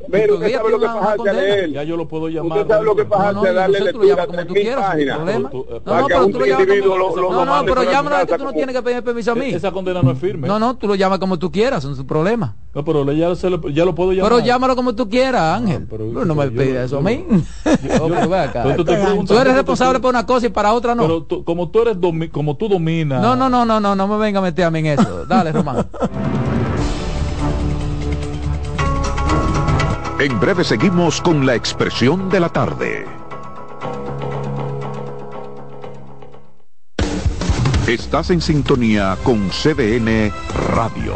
J: Mira, usted sabe lo que pasa a
D: Ya yo lo puedo llamar.
J: Usted sabe lo que pasa a darle lectura a
C: como tú quieras, no, no, pero tú lo llamas No, no, pero llámalo que tú no tienes que pedir permiso a mí.
D: Esa condena no es firme.
C: No, no, tú lo llamas como tú quieras, es su problema.
D: No, pero ya, se lo, ya lo puedo llamar.
C: Pero llámalo como tú quieras, Ángel. No, no me pidas eso a mí. (laughs) Tú eres responsable por una cosa y para otra no.
D: Pero como tú eres como tú dominas.
C: No, no, no, no, no, no me venga a meter a mí en eso. (laughs) Dale, Román.
E: En breve seguimos con la expresión de la tarde. Estás en sintonía con CDN Radio.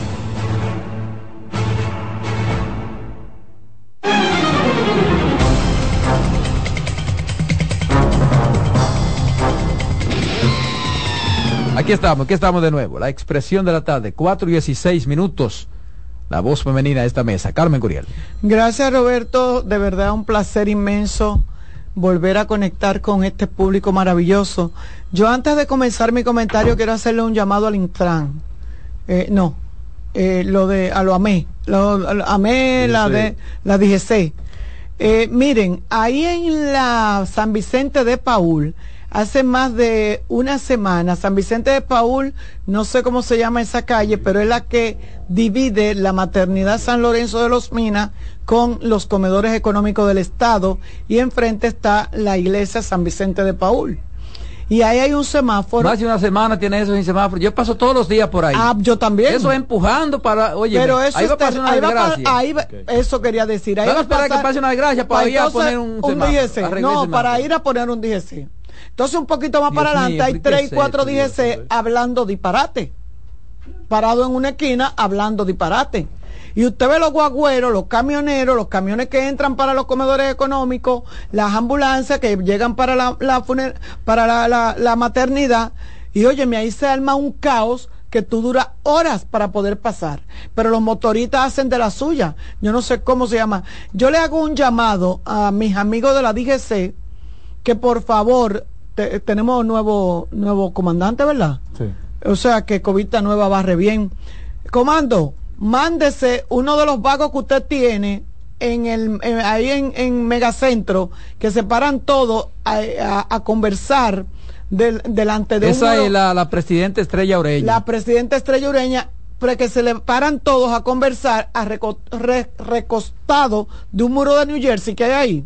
B: Aquí estamos, aquí estamos de nuevo. La expresión de la tarde, 4 y 16 minutos. La voz femenina de esta mesa. Carmen Curiel.
C: Gracias Roberto, de verdad un placer inmenso volver a conectar con este público maravilloso. Yo antes de comenzar mi comentario quiero hacerle un llamado al Intran. Eh, no, eh, lo de a lo amé, lo, amé la de la DGC. Eh, miren, ahí en la San Vicente de Paul hace más de una semana, San Vicente de Paul, no sé cómo se llama esa calle, pero es la que divide la maternidad San Lorenzo de los Minas con los comedores económicos del Estado y enfrente está la iglesia San Vicente de Paul. Y ahí hay un semáforo.
B: Más de una semana tiene eso sin semáforo. Yo paso todos los días por ahí.
C: Ah, yo también.
B: Eso empujando para, oye,
C: pero eso ahí va a pasar una desgracia. ahí eso quería decir.
B: Ahí va a esperar que pase una desgracia para, ir a poner un,
C: un DGC. No, para ir a poner un DGC. Entonces, un poquito más para adelante, hay tres y cuatro DGC hablando disparate. Parado en una esquina hablando disparate. Y usted ve los guagüeros, los camioneros, los camiones que entran para los comedores económicos, las ambulancias que llegan para la, para la, la maternidad. Y óyeme, ahí se arma un caos que tú duras horas para poder pasar. Pero los motoristas hacen de la suya. Yo no sé cómo se llama. Yo le hago un llamado a mis amigos de la DGC que por favor, tenemos nuevo, nuevo comandante, ¿verdad? Sí. O sea que Covita Nueva barre bien. Comando, mándese uno de los vagos que usted tiene en el, ahí en, Megacentro, que se paran todos a, conversar delante de
B: Esa es la, la presidenta Estrella Ureña.
C: La presidenta Estrella Ureña, pero que se le paran todos a conversar a recostado de un muro de New Jersey que hay ahí.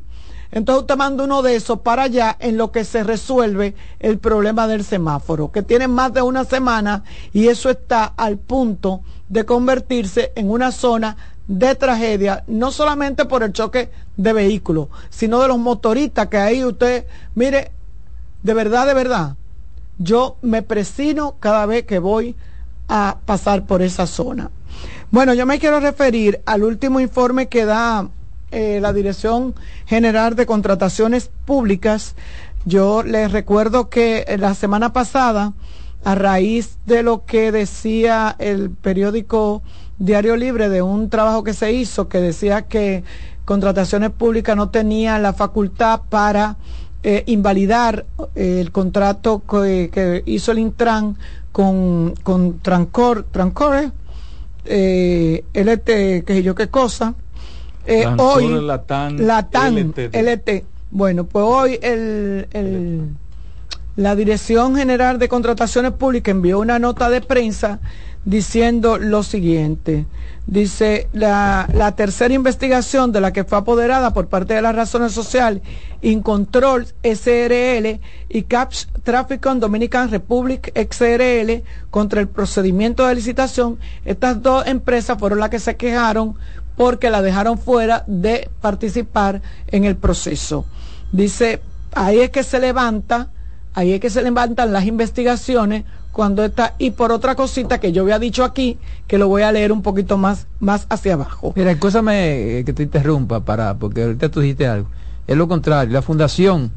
C: Entonces usted manda uno de esos para allá en lo que se resuelve el problema del semáforo, que tiene más de una semana y eso está al punto de convertirse en una zona de tragedia, no solamente por el choque de vehículos, sino de los motoristas que ahí usted, mire, de verdad, de verdad, yo me presino cada vez que voy a pasar por esa zona. Bueno, yo me quiero referir al último informe que da eh, la Dirección General de Contrataciones Públicas. Yo les recuerdo que la semana pasada, a raíz de lo que decía el periódico Diario Libre de un trabajo que se hizo que decía que Contrataciones Públicas no tenía la facultad para eh, invalidar eh, el contrato que, hizo el Intran con, con Trancor, Trancore, eh, LT, que yo qué cosa. Eh, hoy, la TAN, LT. Bueno, pues hoy el, el, la Dirección General de Contrataciones Públicas envió una nota de prensa diciendo lo siguiente. Dice, la, la, tercera investigación de la que fue apoderada por parte de las razones sociales, Incontrol SRL y CAPS Traffic Dominican Republic XRL contra el procedimiento de licitación, estas dos empresas fueron las que se quejaron porque la dejaron fuera de participar en el proceso. Dice, ahí es que se levanta, ahí es que se levantan las investigaciones cuando está, y por otra cosita que yo había dicho aquí, que lo voy a leer un poquito más, más hacia abajo.
B: Mira, escúchame que te interrumpa para, porque ahorita tú dijiste algo. Es lo contrario, la fundación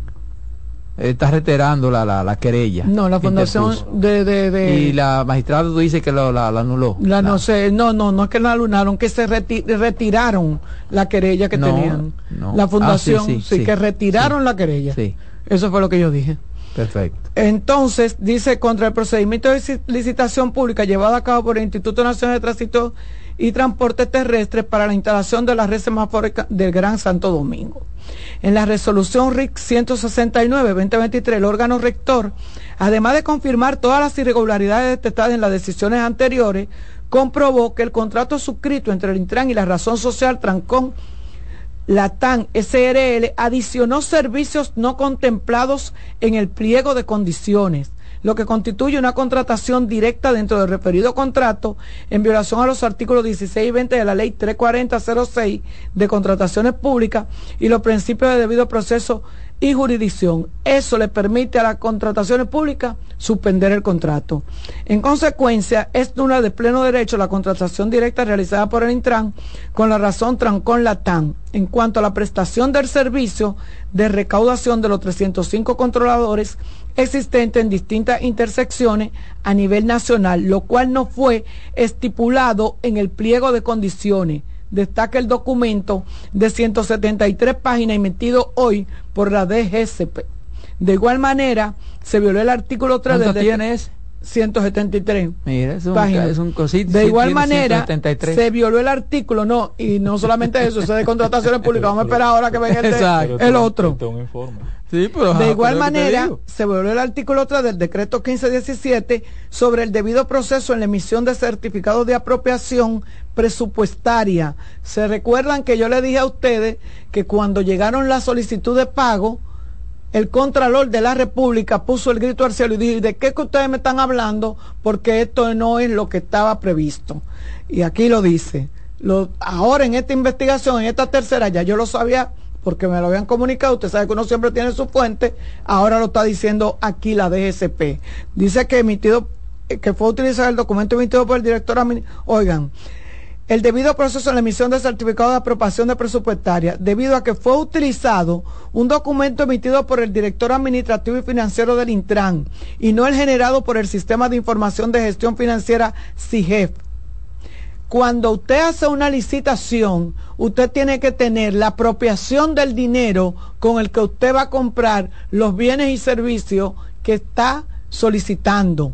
B: está reiterando la, la, querella.
C: No, la fundación de, de,
B: Y la magistrada tú dices que lo, la, anuló.
C: La, no sé, no, no, no es que la alunaron, que se retiraron la querella que tenían. La ah, fundación, sí, que retiraron la querella. Sí. Eso fue lo que yo dije.
B: Perfecto.
C: Entonces, dice, contra el procedimiento de licitación pública llevado a cabo por el Instituto Nacional de Tránsito y Transporte Terrestre para la instalación de la red semafórica del Gran Santo Domingo. En la resolución RIC 169-2023, el órgano rector, además de confirmar todas las irregularidades detectadas en las decisiones anteriores, comprobó que el contrato suscrito entre el Intran y la Razón Social Trancón la TAN SRL adicionó servicios no contemplados en el pliego de condiciones, lo que constituye una contratación directa dentro del referido contrato en violación a los artículos 16 y 20 de la Ley 34006 de contrataciones públicas y los principios de debido proceso y jurisdicción. Eso le permite a las contrataciones públicas suspender el contrato. En consecuencia, es una de pleno derecho la contratación directa realizada por el Intran con la razón Trancón Latán en cuanto a la prestación del servicio de recaudación de los 305 controladores existentes en distintas intersecciones a nivel nacional, lo cual no fue estipulado en el pliego de condiciones destaca el documento de 173 páginas emitido hoy por la DGCP. De igual manera, se violó el artículo 3
B: del tienes?
C: 173.
B: Mira, es un, es un cosito.
C: De igual manera, se violó el artículo, no, y no solamente eso, eso de contrataciones públicas. Vamos a esperar ahora que venga el, el otro. de igual manera, se violó el artículo 3 del decreto 1517 sobre el debido proceso en la emisión de certificados de apropiación presupuestaria. Se recuerdan que yo le dije a ustedes que cuando llegaron las solicitudes de pago, el Contralor de la República puso el grito al cielo y dijo, ¿de qué que ustedes me están hablando? Porque esto no es lo que estaba previsto. Y aquí lo dice. Ahora en esta investigación, en esta tercera, ya yo lo sabía porque me lo habían comunicado, usted sabe que uno siempre tiene su fuente, ahora lo está diciendo aquí la DGCP. Dice que emitido, que fue utilizado el documento emitido por el director, oigan, el debido proceso en la emisión de certificado de aprobación de presupuestaria, debido a que fue utilizado un documento emitido por el director administrativo y financiero del Intran y no el generado por el Sistema de Información de Gestión Financiera CIGEF. Cuando usted hace una licitación, usted tiene que tener la apropiación del dinero con el que usted va a comprar los bienes y servicios que está solicitando.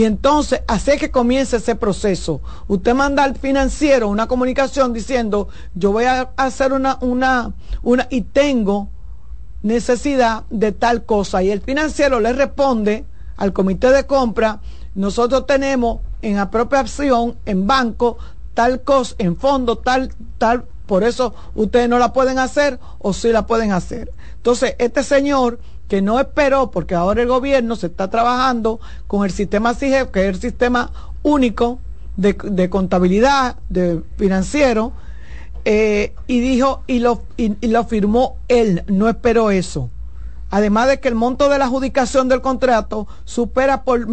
C: Y entonces, así que comience ese proceso. Usted manda al financiero una comunicación diciendo, yo voy a hacer una, una, una, y tengo necesidad de tal cosa. Y el financiero le responde al comité de compra, nosotros tenemos en apropiación, en banco, tal cosa, en fondo, tal, tal, por eso ustedes no la pueden hacer o sí la pueden hacer. Entonces, este señor que no esperó, porque ahora el gobierno se está trabajando con el sistema CIGEF, que es el sistema único de, contabilidad de financiero, eh, y dijo, y lo, y, lo firmó él, no esperó eso. Además de que el monto de la adjudicación del contrato supera por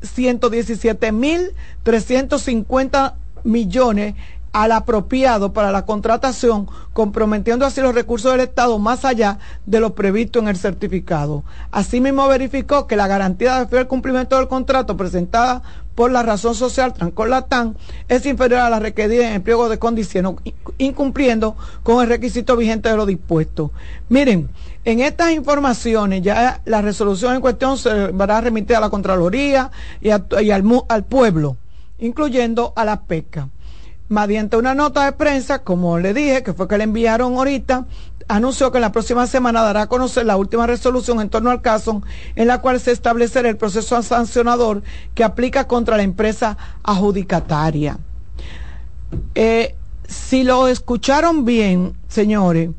C: 117.350 millones al apropiado para la contratación, comprometiendo así los recursos del Estado más allá de lo previsto en el certificado. Asimismo, verificó que la garantía de fiel cumplimiento del contrato presentada por la razón social Trancolatán es inferior a la requerida en el pliego de condiciones, incumpliendo con el requisito vigente de lo dispuesto. Miren, en estas informaciones ya la resolución en cuestión se va a remitir a la Contraloría y, al, al pueblo, incluyendo a la pesca mediante una nota de prensa, como le dije, que fue que le enviaron ahorita, anunció que en la próxima semana dará a conocer la última resolución en torno al caso, en la cual se establecerá el proceso sancionador que aplica contra la empresa adjudicataria. Eh, si lo escucharon bien, señores,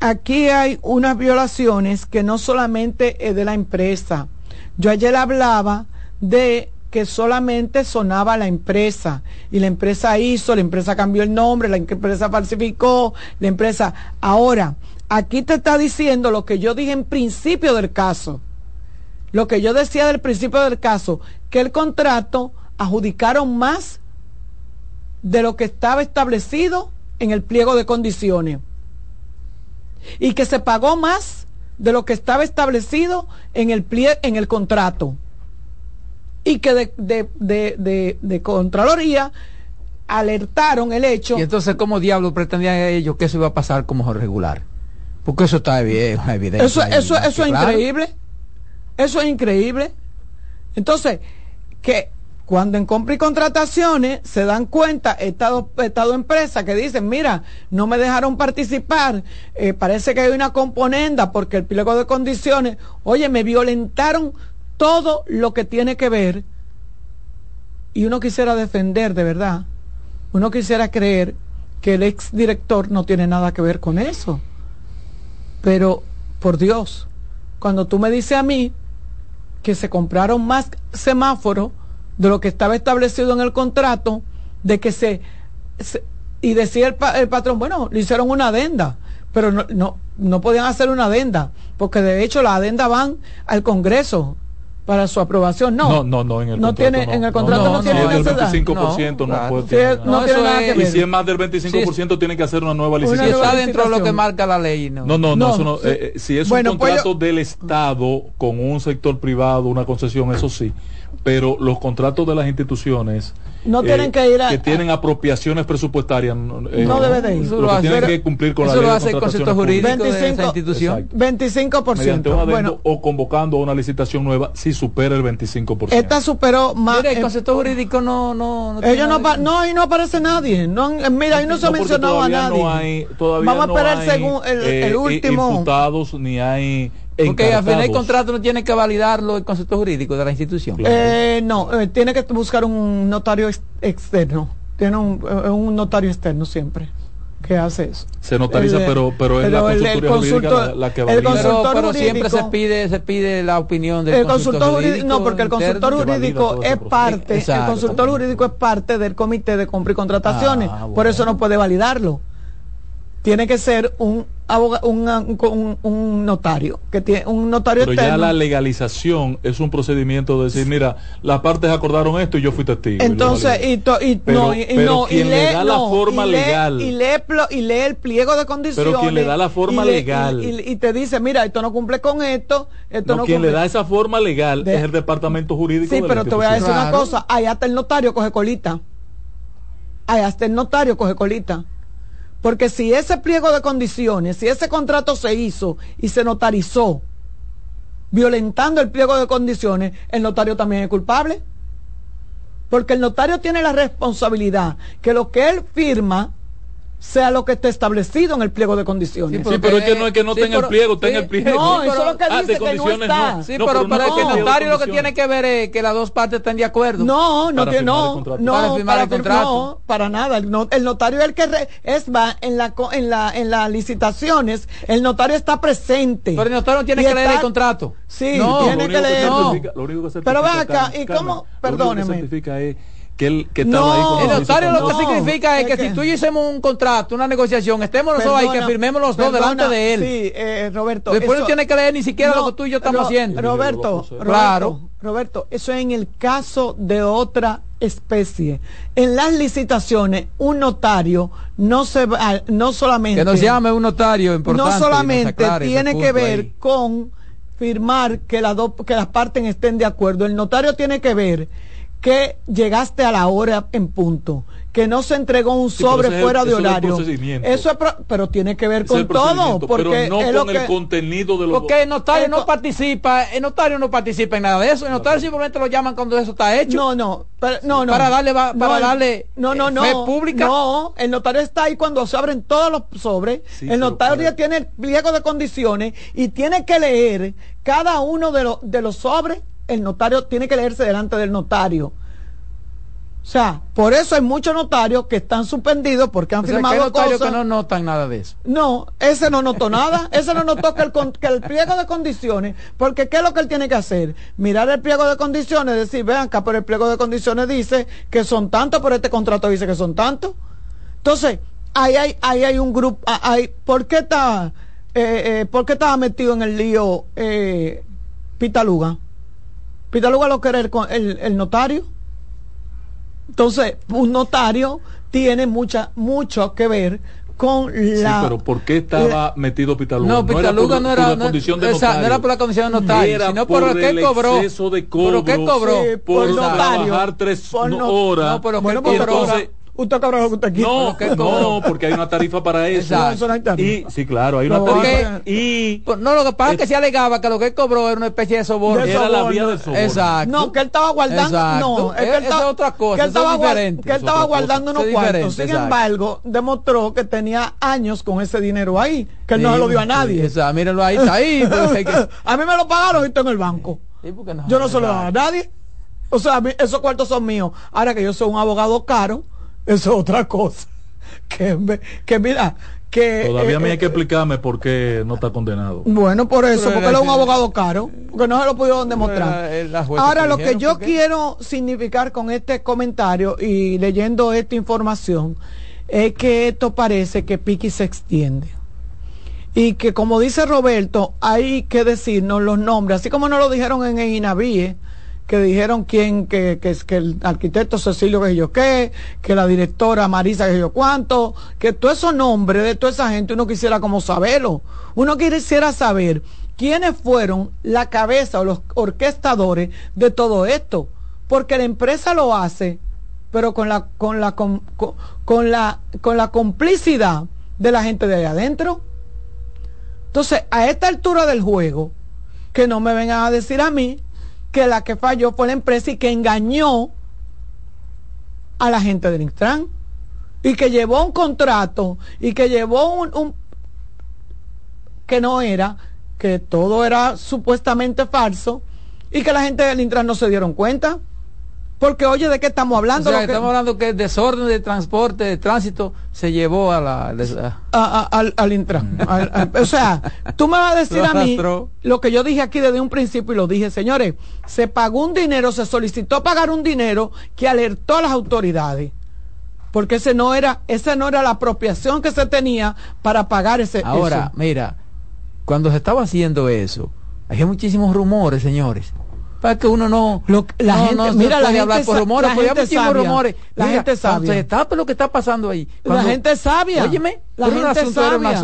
C: aquí hay unas violaciones que no solamente es de la empresa. Yo ayer hablaba de que solamente sonaba la empresa. Y la empresa hizo, la empresa cambió el nombre, la empresa falsificó, la empresa... Ahora, aquí te está diciendo lo que yo dije en principio del caso, lo que yo decía del principio del caso, que el contrato adjudicaron más de lo que estaba establecido en el pliego de condiciones. Y que se pagó más de lo que estaba establecido en el, plie en el contrato y que de, de, de, de, Contraloría alertaron el hecho.
B: Y entonces, ¿cómo diablos pretendían ellos que eso iba a pasar como regular? Porque eso está bien, evidente.
C: Eso, eso, eso es increíble. Eso es increíble. Entonces, que cuando en compra y contrataciones se dan cuenta, Estado, Estado empresa que dicen, mira, no me dejaron participar, eh, parece que hay una componenda porque el pliego de condiciones, oye, me violentaron todo lo que tiene que ver, y uno quisiera defender de verdad, uno quisiera creer que el ex director no tiene nada que ver con eso. Pero, por Dios, cuando tú me dices a mí que se compraron más semáforos de lo que estaba establecido en el contrato, de que se, y decía el, el, patrón, bueno, le hicieron una adenda, pero no, no, no podían hacer una adenda, porque de hecho las adendas van al Congreso, para su aprobación. No,
D: no, no,
C: en el no tiene, En el contrato no, tiene
D: si es del 25% no, puede
C: no, tiene nada que ver.
D: Y si es más del 25% tiene que hacer una nueva licitación.
B: Si está dentro de lo que marca la ley.
D: No, no, no, eso no eh, eh, si es un pues contrato del Estado con un sector privado, una concesión, eso sí. Pero los contratos de las instituciones
C: no tienen que ir a,
D: que tienen apropiaciones presupuestarias
C: eh, no debe de ir.
D: Lo, que tienen que cumplir con la ley
B: lo hace el concepto jurídico 25, de esa institución.
C: 25%
D: bueno, o convocando a una licitación nueva si supera el 25%
C: esta superó más
B: mira, el concepto jurídico no no,
C: no ellos no no ahí no aparece nadie. No mira ahí no se ha mencionado a nadie
D: no hay, todavía
C: vamos a esperar el, según, el, el eh, último
D: imputados ni hay
B: porque al final el contrato no tiene que validarlo el concepto jurídico de la institución.
C: Eh, no, eh, tiene que buscar un notario externo. Tiene un, eh, un, notario externo siempre que hace eso.
D: Se notariza, pero, pero es la consultoría jurídica la, que valida.
B: Pero, pero siempre se pide, se pide la opinión del
C: el consultor, jurídico, No, porque el consultor jurídico es parte, el consultor jurídico es parte del comité de compra y contrataciones. Ah, por eso no puede validarlo. Tiene que ser un un, un, notario que tiene un notario
D: pero ya la legalización es un procedimiento de decir mira las partes acordaron esto y yo fui testigo
C: entonces y, y, no y, no
D: quien le da la forma legal.
C: y lee, y lee el pliego de condiciones
D: pero quien le da la forma legal.
C: y, te dice mira esto no cumple con esto esto no,
D: quien le da esa forma legal es el departamento jurídico
C: sí pero te voy a decir una cosa ahí hasta el notario coge colita. Ahí hasta el notario coge colita porque si ese pliego de condiciones, si ese contrato se hizo y se notarizó violentando el pliego de condiciones, el notario también es culpable. Porque el notario tiene la responsabilidad que lo que él firma sea lo que esté establecido en el pliego de condiciones.
D: Sí, pero, es que no es que no tenga el pliego, tenga el pliego.
C: No, eso es lo que ah, dice que no está.
B: Sí, pero, para que el notario lo que tiene que ver es que las dos partes estén de acuerdo.
C: No, no tiene, no, no, para firmar el contrato. No, para nada. El, notario es el que es va en la en la en las licitaciones, el notario está presente.
B: Pero el notario no tiene que leer el contrato.
C: Sí, tiene que leer. Pero ve acá, y cómo, perdóneme
D: que él que estaba
B: no, ahí. El notario lo que significa es que, si tú y yo hicimos un contrato, una negociación, estemos nosotros ahí, que firmemos los dos delante de él.
C: Sí, eh, Roberto.
B: Después no tiene que leer ni siquiera lo que tú y yo estamos haciendo.
C: Roberto, claro. Roberto, eso es en el caso de otra especie. En las licitaciones, un notario no se va, no solamente.
B: Que nos llame un notario importante.
C: No solamente tiene que ver con firmar que, las dos, que las partes estén de acuerdo. El notario tiene que ver que llegaste a la hora en punto, que no se entregó un sobre fuera de horario. eso es, pero tiene que ver con todo, porque
D: pero no con el contenido de los
B: Porque el notario no participa, el notario no participa en nada de eso, el notario simplemente lo llaman cuando eso está hecho.
C: No, no, no, no.
B: Para darle para darle
C: no, no, no,
B: pública.
C: No, el notario está ahí cuando se abren todos los sobres. el notario tiene el pliego de condiciones y tiene que leer cada uno de los de los sobres el notario tiene que leerse delante del notario. O sea, por eso hay muchos notarios que están suspendidos porque han firmado
B: notarios que no notan nada de eso.
C: No, ese no notó nada. ese no notó que el, que el pliego de condiciones, porque ¿qué es lo que él tiene que hacer? Mirar el pliego de condiciones, decir, vean acá, pero el pliego de condiciones dice que son tantos, pero este contrato dice que son tantos. Entonces, ahí hay, ahí hay un grupo, hay, ¿por qué está, eh, eh, ¿por qué estaba metido en el lío eh, Pitaluga? Pitaluga lo que era el, el, notario. Entonces, un notario tiene mucha, mucho que ver con la.
D: Sí, pero ¿por qué estaba metido Pitaluga?
B: No, Pitaluga no era, por, no, condición de notario, no era por la condición de notario,
D: era
B: sino
D: por,
B: por
D: el
B: cobró.
D: exceso de cobro.
B: ¿Por qué cobró? Sí,
D: por, por trabajar tres horas.
B: No, pero
C: bueno, pero entonces, usted cabrón usted aquí.
D: No, no, porque hay una tarifa para eso. Y sí, claro, hay una no, tarifa.
B: y pues, no, lo que pasa es que se alegaba que lo que él cobró era una especie de soborno.
D: Era la vía del soborno.
C: Exacto. No, que él estaba guardando, no,
B: es que él estaba, otra cosa,
C: que él estaba, diferente. Que él estaba guardando unos cuartos. Sin embargo, demostró que tenía años con ese dinero ahí, que él no se lo dio a nadie.
B: Exacto, mírenlo ahí, está ahí. (laughs)
C: a mí me lo pagaron y está en el banco. Yo no se lo daba a nadie. O sea, esos cuartos son míos. Ahora que yo soy un abogado caro, eso es otra cosa. Que, que mira, que...
D: Todavía me hay que explicarme por qué no está condenado.
C: Bueno, por eso, porque él es un abogado caro, porque no se lo pudieron demostrar. Ahora, lo que yo quiero significar con este comentario y leyendo esta información es que esto parece que Piqui se extiende. Y que como dice Roberto, hay que decirnos los nombres, así como nos lo dijeron en el INAVIE, que dijeron quién, que, que, que el arquitecto Cecilio que yo qué, que la directora Marisa que yo cuánto, que todos esos nombres de toda esa gente uno quisiera como saberlo. Uno quisiera saber quiénes fueron la cabeza o los orquestadores de todo esto. Porque la empresa lo hace, pero con la, con la, con, con la, con la complicidad de la gente de ahí adentro. Entonces, a esta altura del juego, que no me vengan a decir a mí que la que falló fue la empresa y que engañó a la gente del Intran y que llevó un contrato y que llevó un, que no era, que todo era supuestamente falso y que la gente del Intran no se dieron cuenta. Porque oye, ¿de qué estamos hablando?
B: Estamos hablando que el desorden de transporte, de tránsito, se llevó a la...
C: al, al Intran. o sea, tú me vas a decir a mí lo que yo dije aquí desde un principio y lo dije, señores, se pagó un dinero, se solicitó pagar un dinero que alertó a las autoridades. porque ese no era, esa no era la apropiación que se tenía para pagar ese.
B: Ahora, mira, cuando se estaba haciendo eso, hay muchísimos rumores, señores para que uno no
C: la gente mira la gente
B: hablar por rumores la gente sabia, rumores.
C: La gente sabe
B: se tapa lo que está pasando ahí
C: la gente sabia.
B: Óyeme
C: la gente sabia.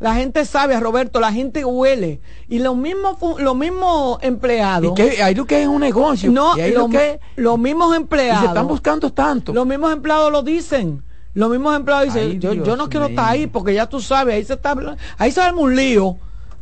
C: la gente sabe Roberto la gente huele. Y los mismos los mismos empleados
B: y que hay lo que es un negocio.
C: No lo, que, los mismos empleados
B: y se están buscando tanto.
C: Los mismos empleados lo dicen. Los mismos empleados dicen yo, yo no quiero estar ahí porque ya tú sabes ahí se está ahí se arma un lío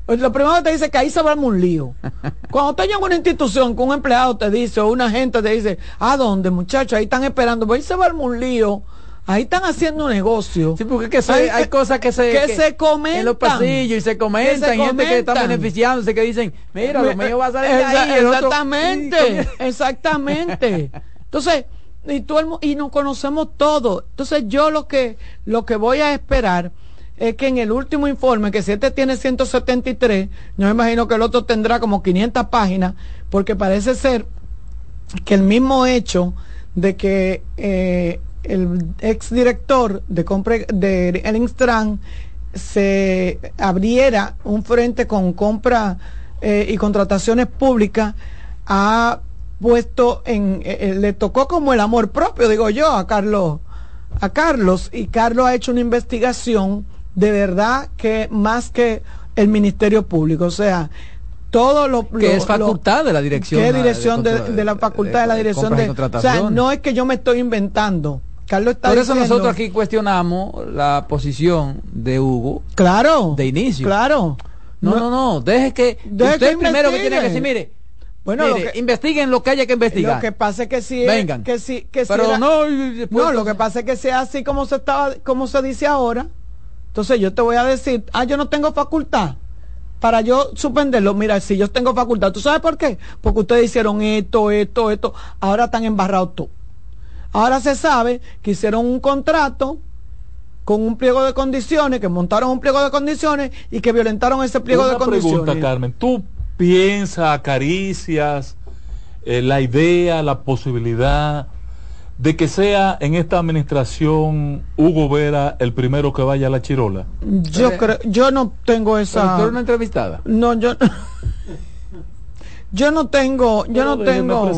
C: lo primero que te dice que ahí se va un lío. (laughs) Cuando te llega una institución que un empleado te dice o una gente te dice, ¿a dónde muchachos? Ahí están esperando, pues ahí se va un lío. Ahí están haciendo negocio.
B: Sí, porque que hay, cosas que se,
C: que, se comentan.
B: En los pasillos y se comentan. gente que está beneficiándose que dicen, mira, lo mío va a salir de ahí.
C: Exactamente, exactamente. (laughs) Entonces, y, todo y nos conocemos todos. Entonces, yo lo que, lo que voy a esperar es que en el último informe, que si este tiene 173, yo me imagino que el otro tendrá como 500 páginas, porque parece ser que el mismo hecho de que eh, el exdirector de compra de Elling se abriera un frente con compra eh, y contrataciones públicas ha puesto en eh, le tocó como el amor propio digo yo a Carlos a Carlos y Carlos ha hecho una investigación de verdad que más que el Ministerio Público, o sea, todo lo
B: que es facultad de la dirección
C: que dirección de, la facultad de, la dirección de, o sea no es que yo me estoy inventando. Carlos está
B: por eso nosotros aquí cuestionamos la posición de Hugo
C: claro
B: de inicio.
C: claro.
B: No no. no, deje que usted primero que tiene que decir mire bueno, investiguen lo que haya que investigar.
C: Lo que pasa es que si
B: vengan,
C: que si que
B: pero no,
C: no, lo que pasa es que sea así como se estaba, como se dice ahora, entonces yo te voy a decir, ah, yo no tengo facultad para yo suspenderlo. Mira, si yo tengo facultad, ¿tú sabes por qué? Porque ustedes hicieron esto, esto, esto. Ahora están embarrados todo. Ahora se sabe que hicieron un contrato con un pliego de condiciones, que montaron un pliego de condiciones y que violentaron ese pliego de condiciones.
D: pregunta, Carmen. ¿Tú piensas, acaricias eh, la idea, la posibilidad de que sea en esta administración Hugo Vera el primero que vaya a la Chirola?
C: Yo eh, creo, yo no tengo esa.
B: una entrevistada?
C: No, yo. (laughs) yo no tengo, yo no tengo.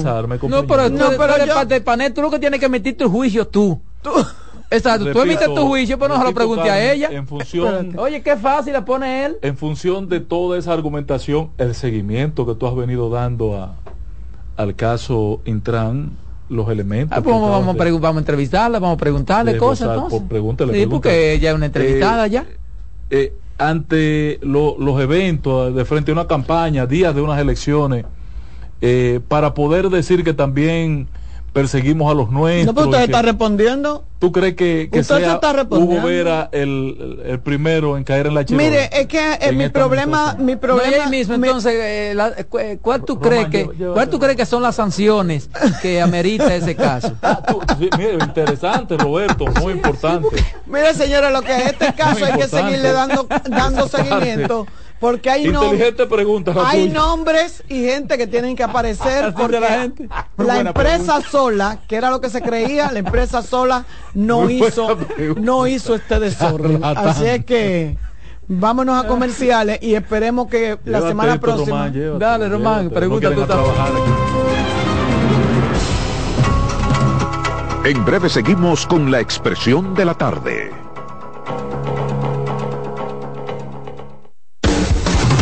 B: No, pero, no, pero yo... de panel, tú lo que tienes que emitir tu juicio tú. tú. Exacto, tú emites tu juicio, pero no se lo pregunte a ella.
D: En función,
B: Oye, qué fácil la pone él.
D: En función de toda esa argumentación, el seguimiento que tú has venido dando a, al caso Intran, los elementos.
B: Ah, pues vamos, vamos, a entrevistarla, vamos a preguntarle cosas.
D: Por, pregúntale,
B: sí, porque ella es una entrevistada
D: eh,
B: ya.
D: Eh, ante los eventos, de frente a una campaña, días de unas elecciones, eh, para poder decir que también perseguimos a los nuestros. No,
C: pero usted está respondiendo.
D: ¿Tú crees que, que sea Hugo Vera el, el, primero en caer en la chiva?
C: Mire, es que eh, mi problema, mi problema
B: mismo, entonces, eh, ¿cuál tú crees que cuál tú crees que son las sanciones que amerita ese caso? (laughs)
D: Ah, mire, interesante, Roberto, muy importante.
C: Mire, señora, lo que es este caso hay que seguirle dando dando seguimiento porque hay, hay nombres y gente que tienen que (laughs) aparecer porque la, gente. la empresa sola, que era lo que se creía, la empresa sola no hizo no hizo este (laughs) desorden. Así es que vámonos a comerciales y esperemos que la semana próxima.
B: Dale, Román, pregunta tú
E: En breve seguimos con la expresión de la tarde.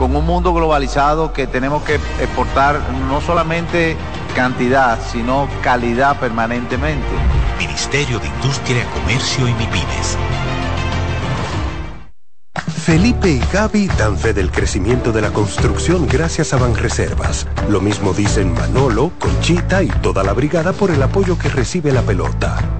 K: con un mundo globalizado que tenemos que exportar no solamente cantidad, sino calidad permanentemente.
L: Ministerio de Industria, Comercio y MIPINES.
M: Felipe y Gaby dan fe del crecimiento de la construcción gracias a Banreservas. Lo mismo dicen Manolo, Conchita y toda la brigada por el apoyo que recibe la pelota.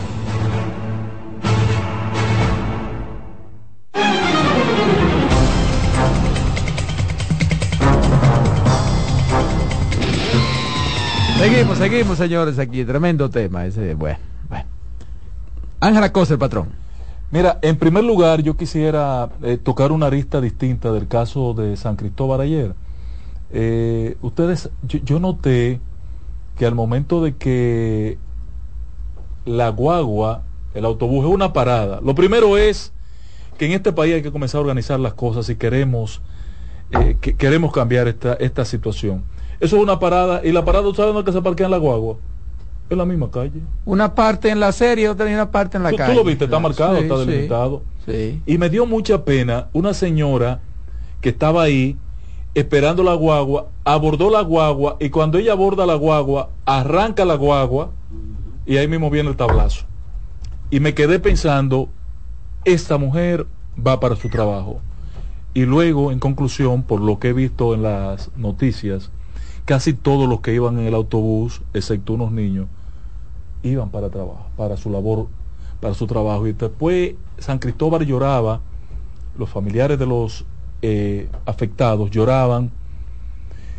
B: Seguimos, seguimos, señores, aquí. Tremendo tema ese. Bueno, bueno. Ángela Cosa, el patrón.
D: Mira, en primer lugar, yo quisiera eh, tocar una arista distinta del caso de San Cristóbal ayer. Eh, ustedes, yo, noté que al momento de que la guagua, el autobús es una parada, lo primero es que en este país hay que comenzar a organizar las cosas si queremos, eh, que, queremos cambiar esta, esta situación. Eso es una parada. ¿Y la parada, ¿sabes dónde se parquea en la guagua? En la misma calle.
C: Una parte en la serie, otra y una parte en la calle.
D: Tú lo viste, está marcado, está delimitado. Sí, Y me dio mucha pena una señora que estaba ahí esperando la guagua, abordó la guagua y cuando ella aborda la guagua, arranca la guagua y ahí mismo viene el tablazo. Y me quedé pensando, esta mujer va para su trabajo. Y luego, en conclusión, por lo que he visto en las noticias, casi todos los que iban en el autobús, excepto unos niños, iban para trabajo, para su labor, para su trabajo. Y después San Cristóbal lloraba, los familiares de los eh, afectados lloraban.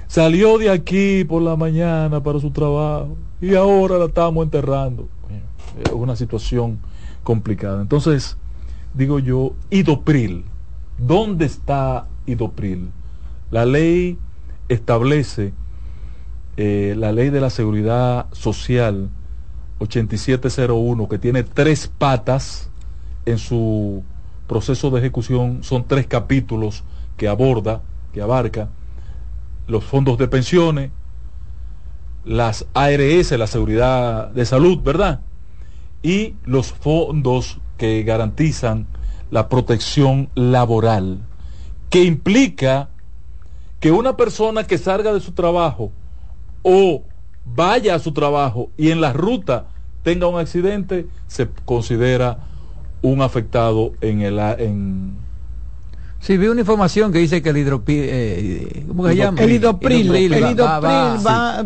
D: Salió de aquí por la mañana para su trabajo y ahora la estamos enterrando. Es una situación complicada. Entonces, digo yo, Idopril, ¿dónde está Idopril? La ley establece eh, la ley de la seguridad social 8701, que tiene tres patas en su proceso de ejecución, son tres capítulos que aborda, que abarca los fondos de pensiones, las ARS, la seguridad de salud, ¿verdad? Y los fondos que garantizan la protección laboral, que implica que una persona que salga de su trabajo o vaya a su trabajo y en la ruta tenga un accidente, se considera un afectado en el... En,
B: Sí, vi una información que dice que el hidropril, eh,
C: ¿cómo se llama? El hidropril, el hidropril va,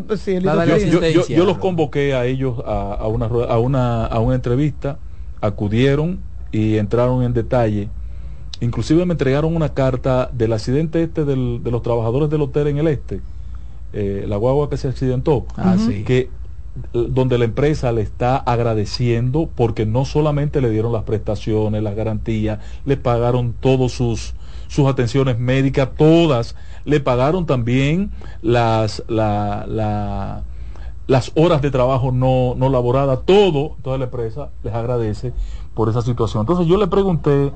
D: yo, los convoqué a ellos a, una, a, una, a una entrevista, acudieron y entraron en detalle. Inclusive me entregaron una carta del accidente este del, de los trabajadores del hotel en el este, eh, la guagua que se accidentó, ah, que donde la empresa le está agradeciendo porque no solamente le dieron las prestaciones, las garantías, le pagaron todos sus sus atenciones médicas, todas, le pagaron también las la, las horas de trabajo no, no laboradas, todo, toda la empresa les agradece por esa situación. Entonces yo le pregunté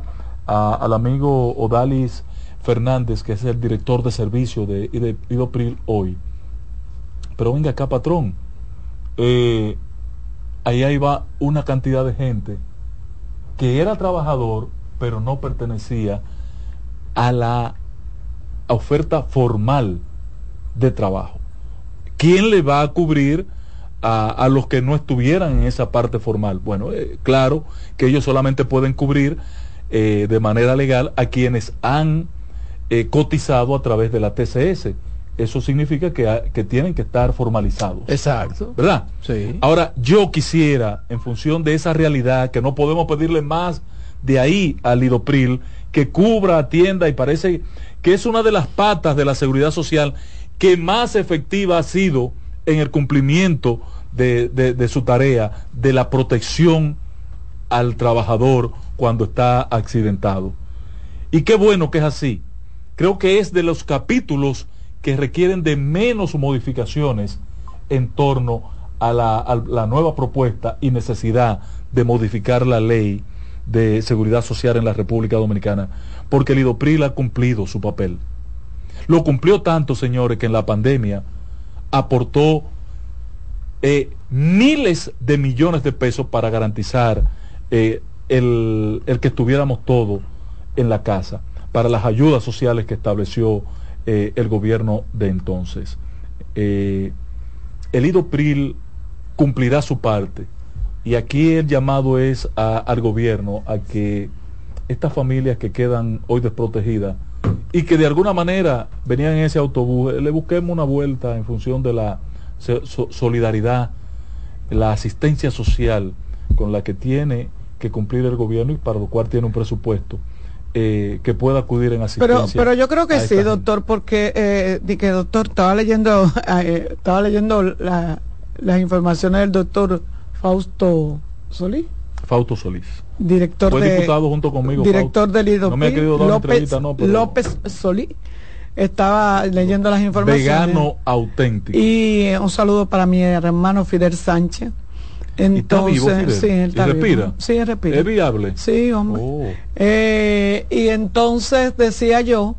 D: al amigo Odalis Fernández, que es el director de servicio de, de Idopril hoy. Pero venga acá, patrón. Eh, ahí va una cantidad de gente que era trabajador, pero no pertenecía a la oferta formal de trabajo. ¿Quién le va a cubrir a, los que no estuvieran en esa parte formal? Bueno, eh, claro que ellos solamente pueden cubrir eh, de manera legal a quienes han cotizado a través de la TCS. Eso significa que, que, tienen que estar formalizados.
B: Exacto.
D: ¿Verdad?
B: Sí.
D: Ahora, yo quisiera, en función de esa realidad, que no podemos pedirle más de ahí al Lidopril, que cubra, atienda y parece que es una de las patas de la seguridad social que más efectiva ha sido en el cumplimiento de, su tarea, de la protección al trabajador cuando está accidentado. Y qué bueno que es así. Creo que es de los capítulos que requieren de menos modificaciones en torno a la, la, nueva propuesta y necesidad de modificar la ley de seguridad social en la República Dominicana, porque el IDOPRIL ha cumplido su papel. Lo cumplió tanto, señores, que en la pandemia aportó eh, miles de millones de pesos para garantizar eh, el, el, que estuviéramos todos en la casa, para las ayudas sociales que estableció eh, el gobierno de entonces. el IDOPRIL cumplirá su parte y aquí el llamado es al gobierno a que estas familias que quedan hoy desprotegidas y que de alguna manera venían en ese autobús, le busquemos una vuelta en función de la solidaridad, la asistencia social con la que tiene que cumplir el gobierno y para lo cual tiene un presupuesto. Eh, que pueda acudir en asistencia.
C: Pero, pero yo creo que sí, doctor, porque eh, que doctor estaba leyendo, (laughs) eh, estaba leyendo las informaciones del doctor Fausto Solís.
D: Fausto Solís.
C: Director
D: Fue diputado junto conmigo.
C: Director del IDOPI.
D: No me ha querido dar
C: López, no, López Solís estaba leyendo las informaciones.
D: Vegano auténtico.
C: Y un saludo para mi hermano Fidel Sánchez. Entonces,
D: ¿Está vivo,
C: sí, está
D: ¿Y respira?
C: Vivo. Sí, respira.
D: ¿Es viable?
C: Sí, hombre.
D: Oh.
C: Eh, y entonces decía yo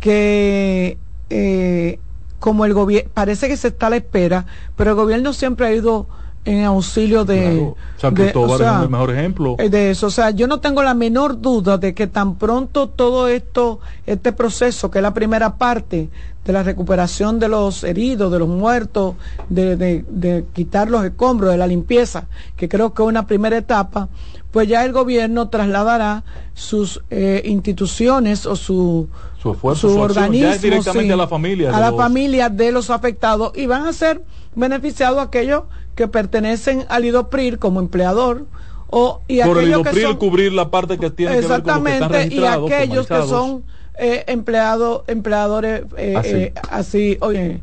C: que eh, como el gobierno, parece que se está a la espera, pero el gobierno siempre ha ido en auxilio de,
D: claro. de o sea, es el mejor ejemplo
C: eh, de eso o sea yo no tengo la menor duda de que tan pronto todo esto este proceso que es la primera parte de la recuperación de los heridos de los muertos de, de, de quitar los escombros de la limpieza que creo que es una primera etapa pues ya el gobierno trasladará sus eh, instituciones o su
D: su esfuerzo,
C: su,
D: su
C: organismo
D: ya directamente
C: sí,
D: a la familia
C: a la los... familia de los afectados y van a ser beneficiados aquellos que pertenecen al IDOPRIL como empleador o y
D: por
C: aquellos
D: el IDOPRIL
C: que son,
D: cubrir la parte que tiene
C: exactamente
D: que ver con
C: y aquellos que son eh, empleados empleadores eh,
D: así,
C: eh, así oye,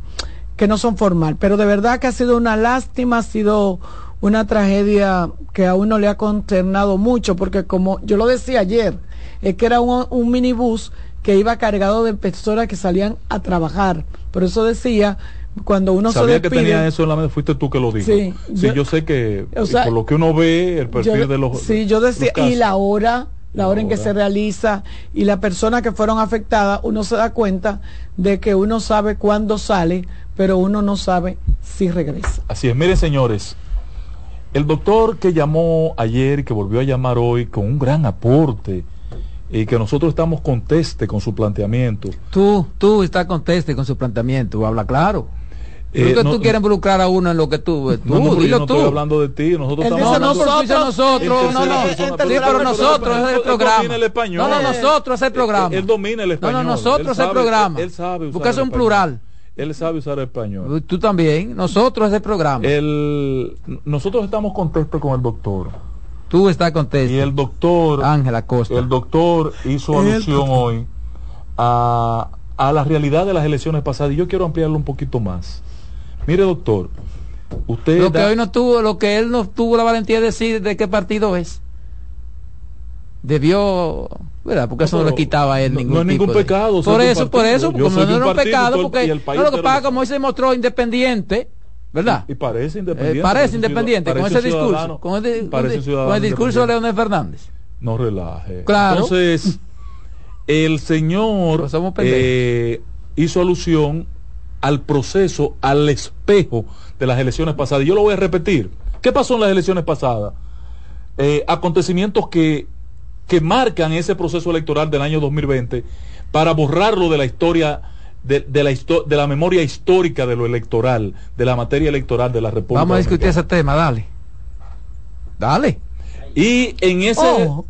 C: que no son formal pero de verdad que ha sido una lástima ha sido una tragedia que a uno le ha consternado mucho porque como yo lo decía ayer es que era un, un minibús que iba cargado de personas que salían a trabajar por eso decía cuando uno
D: Sabía
C: se despide,
D: que tenía eso en la mente, fuiste tú que lo dijo.
C: Sí,
D: sí yo, yo, sé que o sea, por lo que uno ve, el perfil
C: yo,
D: de los.
C: Sí, yo decía, y la hora, la, la hora en que se realiza y las personas que fueron afectadas, uno se da cuenta de que uno sabe cuándo sale, pero uno no sabe si regresa.
D: Así es, miren señores, el doctor que llamó ayer que volvió a llamar hoy con un gran aporte y que nosotros estamos conteste con su planteamiento.
B: Tú, tú estás conteste con su planteamiento, habla claro. Eh, que no, tú quieres involucrar a uno en lo que tú, tú
D: no, no,
B: dilo
D: no
B: tú.
D: estoy hablando de ti, nosotros
B: Él
D: estamos
B: dice nosotros, nosotros, no, no, sí, pero nosotros es el programa.
D: El español.
B: No, no, nosotros es el programa.
D: Él, él domina el español.
B: No, no, nosotros es el programa.
D: Él sabe
B: Porque es un plural.
D: Él sabe usar el español.
B: Tú también, nosotros es el programa.
D: El, nosotros estamos contentos con el doctor.
B: Tú estás contento.
D: Y el doctor
B: Ángela Costa.
D: El doctor hizo alusión hoy a, a la realidad de las elecciones pasadas y yo quiero ampliarlo un poquito más. Mire, doctor, usted
B: lo que hoy no tuvo, lo que él no tuvo la valentía de decir de qué partido es. Debió, ¿verdad? Porque eso no, le quitaba a él
D: no,
B: ningún
D: no es ningún
B: de...
D: pecado.
B: Por eso, por eso, porque no es un pecado, porque
D: el
B: no lo que pasa como hoy se demostró independiente, ¿verdad?
D: Y, y parece independiente.
B: Eh, parece independiente, con ese discurso, con el, con el, con el discurso de Leonel Fernández.
D: No relaje.
B: Claro.
D: Entonces, el señor eh, hizo alusión al proceso, al espejo de las elecciones pasadas. Y yo lo voy a repetir. ¿Qué pasó en las elecciones pasadas? Eh, acontecimientos que, que marcan ese proceso electoral del año 2020 para borrarlo de la historia, de, de, la, de la memoria histórica de lo electoral, de la materia electoral de la República.
B: Vamos a discutir ese tema, dale. Dale.
D: Y en ese...
C: Oh.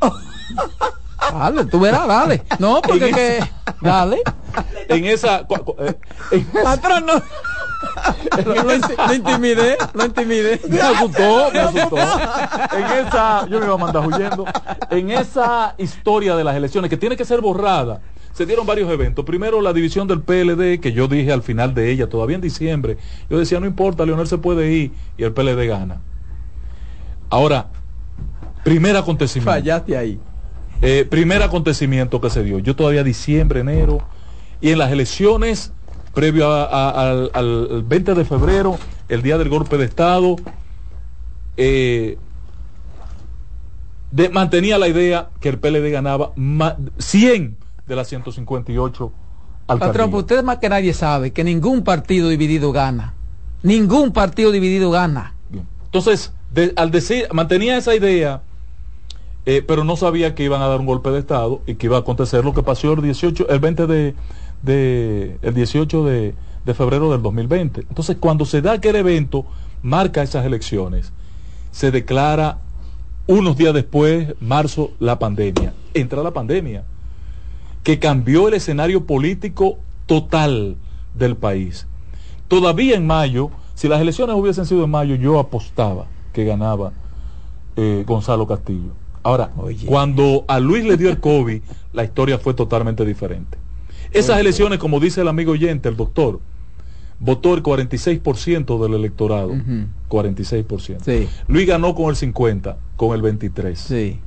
C: (laughs)
B: Dale, tú verás, dale. No, porque que, dale.
D: En esa.
B: Eh, (laughs) Patrón, no. lo, intimidé, lo intimidé.
D: Me asustó, me asustó. En esa, yo me iba a mandar huyendo. En esa historia de las elecciones que tiene que ser borrada, se dieron varios eventos. Primero la división del PLD, que yo dije al final de ella, todavía en diciembre, yo decía, no importa, Leonel se puede ir y el PLD gana. Ahora, primer acontecimiento.
B: Fallaste ahí.
D: Eh, primer acontecimiento que se dio. Yo todavía diciembre, enero, y en las elecciones previo al, 20 de febrero, el día del golpe de Estado, eh, mantenía la idea que el PLD ganaba 100 de las 158
B: Patrón, pues usted más que nadie sabe que ningún partido dividido gana. Ningún partido dividido gana.
D: Entonces, al decir, mantenía esa idea, eh, pero no sabía que iban a dar un golpe de Estado y que iba a acontecer lo que pasó el 18, el 20 de, de, el 18 de, de febrero del 2020. Entonces, cuando se da aquel evento, marca esas elecciones, se declara unos días después, marzo, la pandemia. Entra la pandemia, que cambió el escenario político total del país. Todavía en mayo, si las elecciones hubiesen sido en mayo, yo apostaba que ganaba eh, Gonzalo Castillo. Ahora, cuando a Luis le dio el COVID, la historia fue totalmente diferente. Esas elecciones, como dice el amigo oyente, el doctor, votó el 46% del electorado. 46%. Luis ganó con el 50%, con el 23%.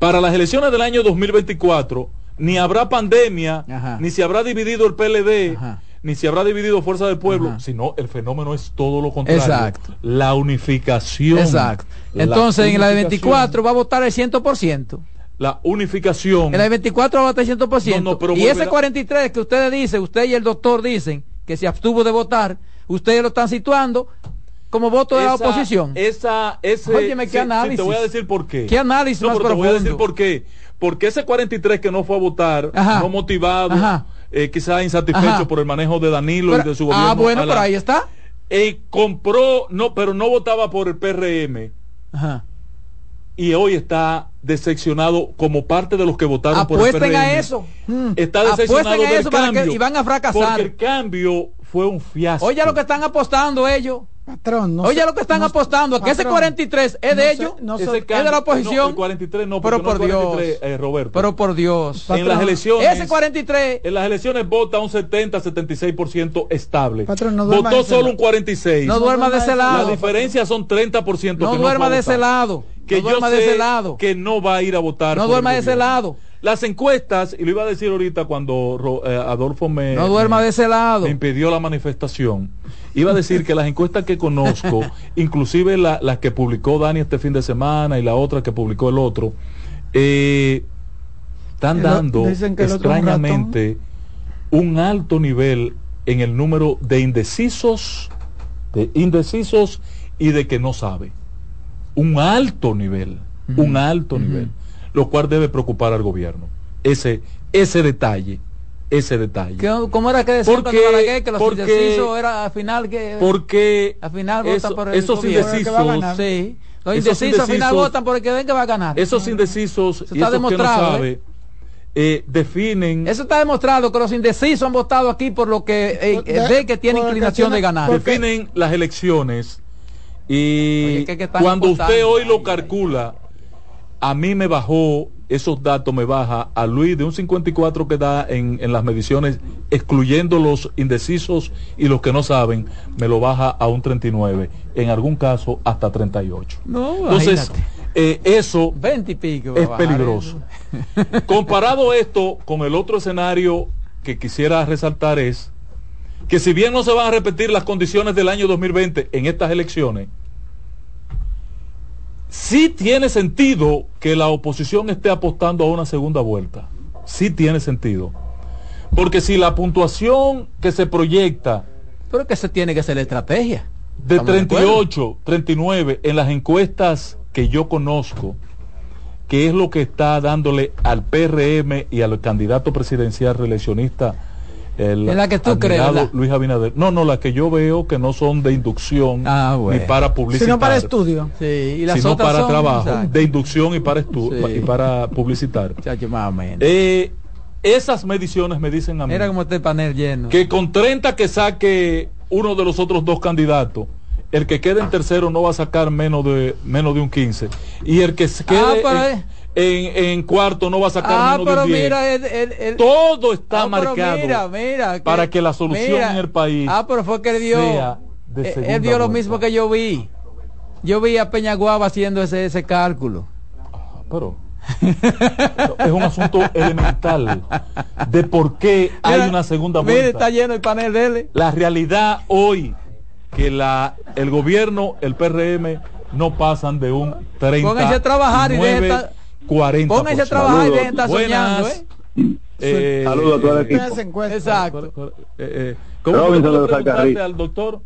D: Para las elecciones del año 2024, ni habrá pandemia, ni se habrá dividido el PLD, ni se habrá dividido Fuerza del Pueblo, sino el fenómeno es todo lo contrario. Exacto. La unificación.
B: Exacto. Entonces, en la de 24 va a votar el 100%
D: la unificación.
B: En la 24 va a 100%. y ese 43 que ustedes dicen, usted y el doctor dicen que se abstuvo de votar, ustedes lo están situando como voto de la oposición.
D: Esa, ese,
B: Óyeme, ¿qué análisis?
D: te voy a decir por qué.
B: ¿Qué análisis
D: no, te voy a decir por qué. Porque ese 43 que no fue a votar, no motivado, eh, quizás insatisfecho por el manejo de Danilo y de su gobierno.
B: Ah, bueno, pero ahí está.
D: Eh, compró, no, pero no votaba por el PRM. Ajá y hoy está decepcionado como parte de los que votaron
B: por el PRM. a eso.
D: Está decepcionado
B: a eso cambio, y van a fracasar.
D: Porque el cambio fue un fiasco.
B: Oye lo que están apostando ellos. Patrón, no Oye lo que están apostando, que ese 43 es de ellos, es de la oposición.
D: el 43 no,
B: pero por Dios,
D: eh, Roberto.
B: Pero por Dios.
D: En las elecciones
B: ese 43
D: en las elecciones vota un 70 76% estable. Patrón, no Votó solo un 46.
B: No duerma de ese lado.
D: La diferencia son 30%
B: No duerma de ese lado
D: que no yo de ese lado. que no va a ir a votar.
B: No duerma de ese lado.
D: Las encuestas, y lo iba a decir ahorita cuando eh, Adolfo me,
B: no duerma de ese lado.
D: me impidió la manifestación, iba a decir que las encuestas que conozco, (laughs) inclusive las que publicó Dani este fin de semana y la otra que publicó el otro, eh, están dando extrañamente un, alto nivel en el número de indecisos, de indecisos y de que no sabe. Un alto nivel, un alto nivel, lo cual debe preocupar al gobierno. Ese, ese detalle, ese detalle.
B: ¿Cómo era que decía porque, que los indecisos era al final que
D: porque
B: al final votan por
D: el esos indecisos
B: sí. Los indecisos, al final votan por el que ven que va a ganar.
D: Esos indecisos está demostrado, que no ¿eh? sabe, eh, definen.
B: Eso está demostrado que los indecisos han votado aquí por lo que eh, que tiene inclinación de ganar.
D: Definen las elecciones y cuando usted hoy lo calcula, a mí me bajó, esos datos me baja a Luis de un 54 que da en, las mediciones, excluyendo los indecisos y los que no saben, me lo baja a un 39, en algún caso hasta 38. Entonces, eh, eso es peligroso. (laughs) Comparado esto con el otro escenario que quisiera resaltar es que si bien no se van a repetir las condiciones del año 2020 en estas elecciones, sí tiene sentido que la oposición esté apostando a una segunda vuelta. Sí tiene sentido. Porque si la puntuación que se proyecta...
B: Pero que se tiene que ser la estrategia.
D: De 38, 39 en las encuestas que yo conozco, que es lo que está dándole al PRM y al candidato presidencial reeleccionista el
B: la que tú crees
D: Luis Abinader. No, no, las que yo veo que no son de inducción
B: ah,
D: ni para publicidad.
C: Sino para estudio.
B: Sí, y las
D: sino para trabajo, de inducción y para estudio y para publicitar. Eh, esas mediciones me dicen a mí.
B: Era como este panel lleno.
D: Que con 30 que saque uno de los otros dos candidatos, el que quede en tercero no va a sacar menos de menos de un 15 y el que se quede ah, en, cuarto no va a sacar ah, menos de un 10. Mira, todo está ah, marcado
B: mira, mira,
D: para que la solución en el país
B: ah pero fue que él dio eh, él vio lo mismo que yo vi yo vi a Peñaguaba haciendo ese ese cálculo
D: pero es un asunto elemental de por qué hay una segunda vuelta.
B: Mire, está lleno el panel de él.
D: La realidad hoy que la el gobierno, el PRM no pasan de un 30
B: Pónganse a trabajar y dejen
D: 40
B: Pónganse a trabajar y dejen estar soñando, ¿eh?
J: Eh, Saludos a todo el equipo.
B: Exacto.
D: Eh, ¿Cómo le al doctor?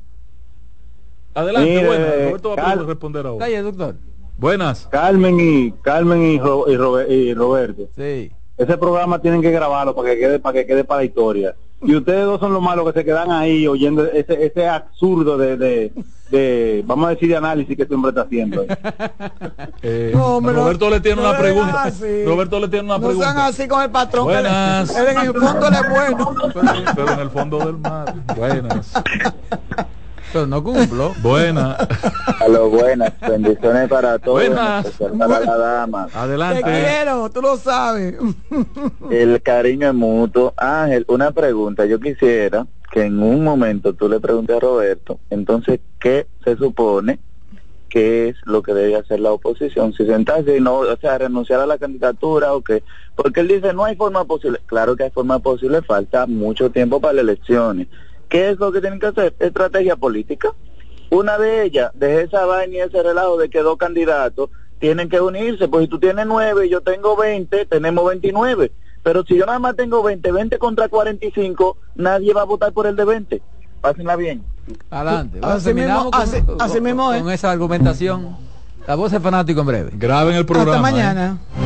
D: Adelante, bueno, Roberto va a responder ahora.
B: Calle, doctor.
D: Buenas.
J: Carmen y Carmen y, y, Roberto.
B: Sí.
J: Ese programa tienen que grabarlo para que quede para que quede para la historia. Y ustedes dos son los malos que se quedan ahí oyendo ese, ese absurdo de, de, de, vamos a decir, de análisis que siempre está haciendo.
D: eh, Roberto le tiene una pregunta. Roberto le tiene una
C: no
D: pregunta.
C: No sean así con el patrón.
D: Buenas.
C: Él, en el fondo le es bueno.
D: pero en el fondo del mar. Buenas. (laughs)
B: Pero no cumplo. (laughs)
D: Buena.
N: A lo buenas. Bendiciones para todos.
D: Buenas.
N: Para la dama.
D: Adelante.
C: Te quiero, tú lo sabes. (laughs)
N: El cariño es mutuo. Ángel, una pregunta. Yo quisiera que en un momento tú le preguntes a Roberto, entonces, ¿qué se supone qué es lo que debe hacer la oposición, si sentarse y no, o sea, renunciar a la candidatura o qué, porque él dice no hay forma posible, claro que hay forma posible, falta mucho tiempo para las elecciones, ¿Qué es lo que tienen que hacer? Estrategia política. Una de ellas, de esa vaina y ese relajo de que dos candidatos tienen que unirse, pues si tú tienes nueve y yo tengo veinte, tenemos veintinueve. Pero si yo nada más tengo veinte, veinte contra cuarenta y cinco, nadie va a votar por el de veinte. Pásenla bien.
B: Adelante.
C: así mismo, con,
B: con, esa argumentación. La voz es fanático en breve.
D: Graben el programa.
C: Hasta mañana.
D: ¿eh?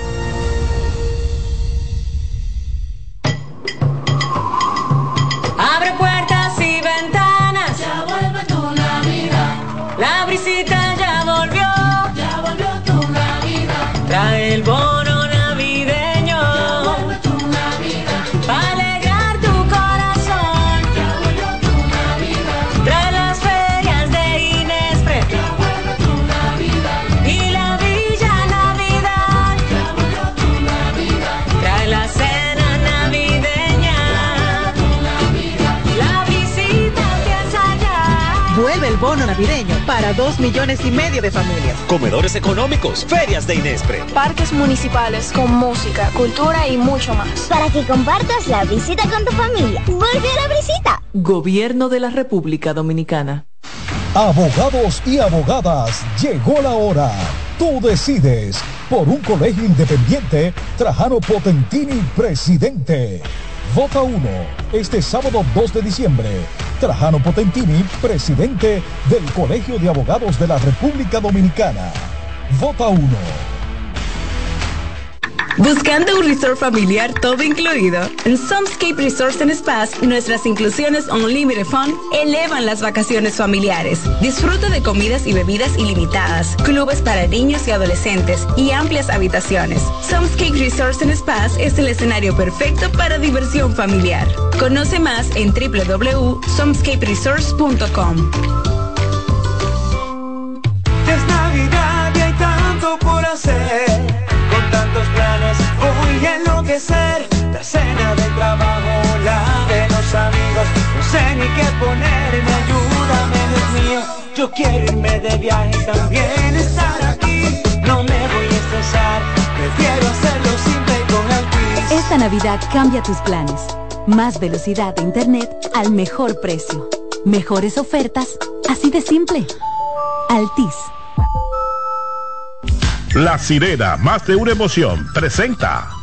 O: Para dos millones y medio de familias.
P: Comedores económicos, ferias de Inespre.
Q: Parques municipales con música, cultura y mucho más.
R: Para que compartas la visita con tu familia. Vuelve a la visita.
O: Gobierno de la República Dominicana.
S: Abogados y abogadas, llegó la hora. Tú decides por un colegio independiente, Trajano Potentini, presidente. Vota 1 este sábado 2 de diciembre. Trajano Potentini, presidente del Colegio de Abogados de la República Dominicana. Vota 1.
T: Buscando un resort familiar todo incluido. En Somescape Resorts and Spas, nuestras inclusiones Unlimited Fun elevan las vacaciones familiares. Disfruta de comidas y bebidas ilimitadas, clubes para niños y adolescentes y amplias habitaciones. Somescape Resorts and Spas es el escenario perfecto para diversión familiar. Conoce más en www.somescaperesorts.com.
U: Es Navidad y hay tanto por hacer. A enloquecer. La cena del trabajo, la de los amigos. No sé ni qué ponerme, ayúdame, Dios mío. Yo quiero irme de viaje y también estar aquí. No me voy a estresar, prefiero hacerlo simple y con Altis.
R: Esta Navidad cambia tus planes. Más velocidad de internet al mejor precio. Mejores ofertas, así de simple. Altis.
V: La sirena, más de una emoción, presenta.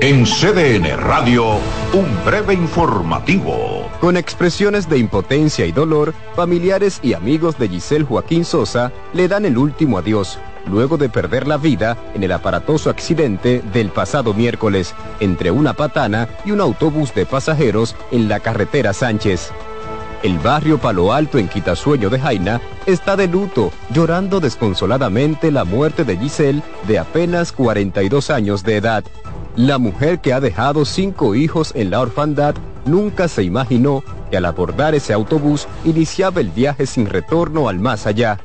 E: En CDN Radio, un breve informativo.
W: Con expresiones de impotencia y dolor, familiares y amigos de Giselle Joaquín Sosa le dan el último adiós, luego de perder la vida en el aparatoso accidente del pasado miércoles entre una patana y un autobús de pasajeros en la carretera Sánchez. El barrio Palo Alto en Quitasueño de Jaina está de luto, llorando desconsoladamente la muerte de Giselle de apenas 42 años de edad. La mujer que ha dejado cinco hijos en la orfandad nunca se imaginó que al abordar ese autobús iniciaba el viaje sin retorno al más allá.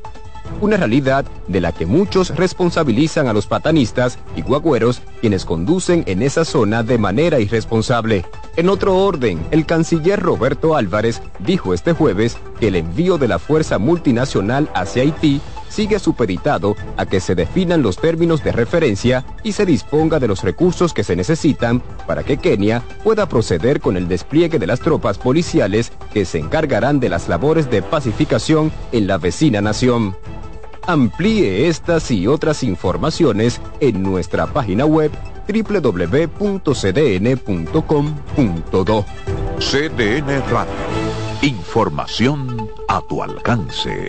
W: Una realidad de la que muchos responsabilizan a los patanistas y guagüeros quienes conducen en esa zona de manera irresponsable. En otro orden, el canciller Roberto Álvarez dijo este jueves que el envío de la fuerza multinacional hacia Haití sigue supeditado a que se definan los términos de referencia y se disponga de los recursos que se necesitan para que Kenia pueda proceder con el despliegue de las tropas policiales que se encargarán de las labores de pacificación en la vecina nación. Amplíe estas y otras informaciones en nuestra página web www.cdn.com.do.
E: CDN Radio. Información a tu alcance.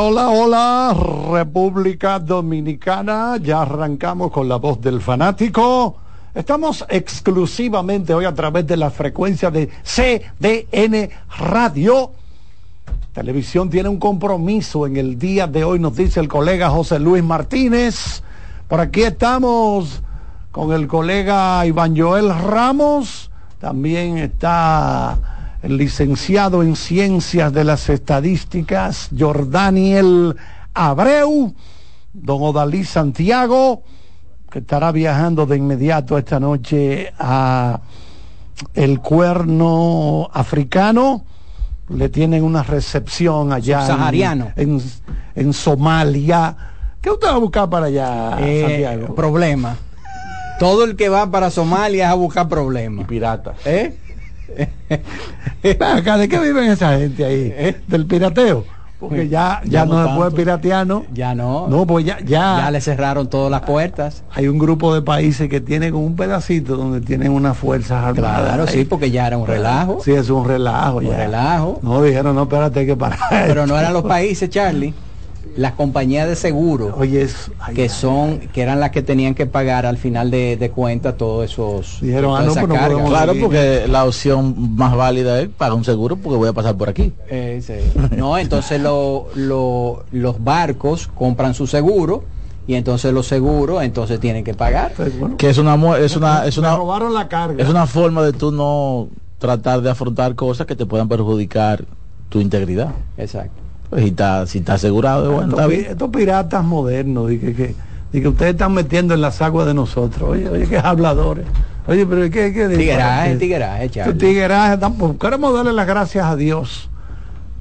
X: Hola, hola, República Dominicana. Ya arrancamos con la voz del fanático. Estamos exclusivamente hoy a través de la frecuencia de CDN Radio. Televisión tiene un compromiso en el día de hoy, nos dice el colega José Luis Martínez. Por aquí estamos con el colega Iván Joel Ramos. También está licenciado en Ciencias de las Estadísticas, Jordaniel Abreu, don Odalí Santiago, que estará viajando de inmediato esta noche a el cuerno africano. Le tienen una recepción allá. En, en, Somalia. ¿Qué usted va a buscar para allá,
Y: eh,
X: Santiago?
Y: Problema. Todo el que va para Somalia es a buscar problemas.
X: Y piratas.
Y: ¿Eh? (laughs)
X: Acá, ¿De qué viven esa gente ahí? ¿Del pirateo? Porque ya, ya no, se puede piratear, ¿no?
Y: Ya no.
X: No, pues ya, ya.
Y: Ya le cerraron todas las puertas.
X: Hay un grupo de países que tienen un pedacito donde tienen unas fuerzas armadas.
Y: Claro, sí, porque ya era un relajo.
X: Sí, es un relajo.
Y: Un
X: ya.
Y: relajo.
X: No, dijeron, no, espérate, hay que parar.
Y: Pero no eran los países, Charlie. Las compañías de seguro,
X: Oye, es, ay,
Y: que
X: ay,
Y: son, que eran las que tenían que pagar al final de, de cuenta todos esos.
X: Dijeron, ah, no, pues no
Z: Claro,
X: seguir.
Z: porque la opción más válida es pagar un seguro porque voy a pasar por aquí.
Y: Eh, sí. No, entonces lo- lo- los barcos compran su seguro y entonces los seguros entonces tienen que pagar.
X: Pues, bueno,
Z: Que es una es una es una
X: robaron la carga.
Z: es una forma de tú no tratar de afrontar cosas que te puedan perjudicar tu integridad.
Y: Exacto.
Z: Pues si está si está asegurado, bueno,
X: estos, piratas modernos, di que, que, di que ustedes están metiendo en las aguas de nosotros. Oye, oye, que habladores. Oye, pero ¿qué, qué
Y: Tigueraje,
X: disparate?
Y: tigueraje,
X: Estos
Y: Charlie.
X: tiguerajes tampoco. Queremos darle las gracias a Dios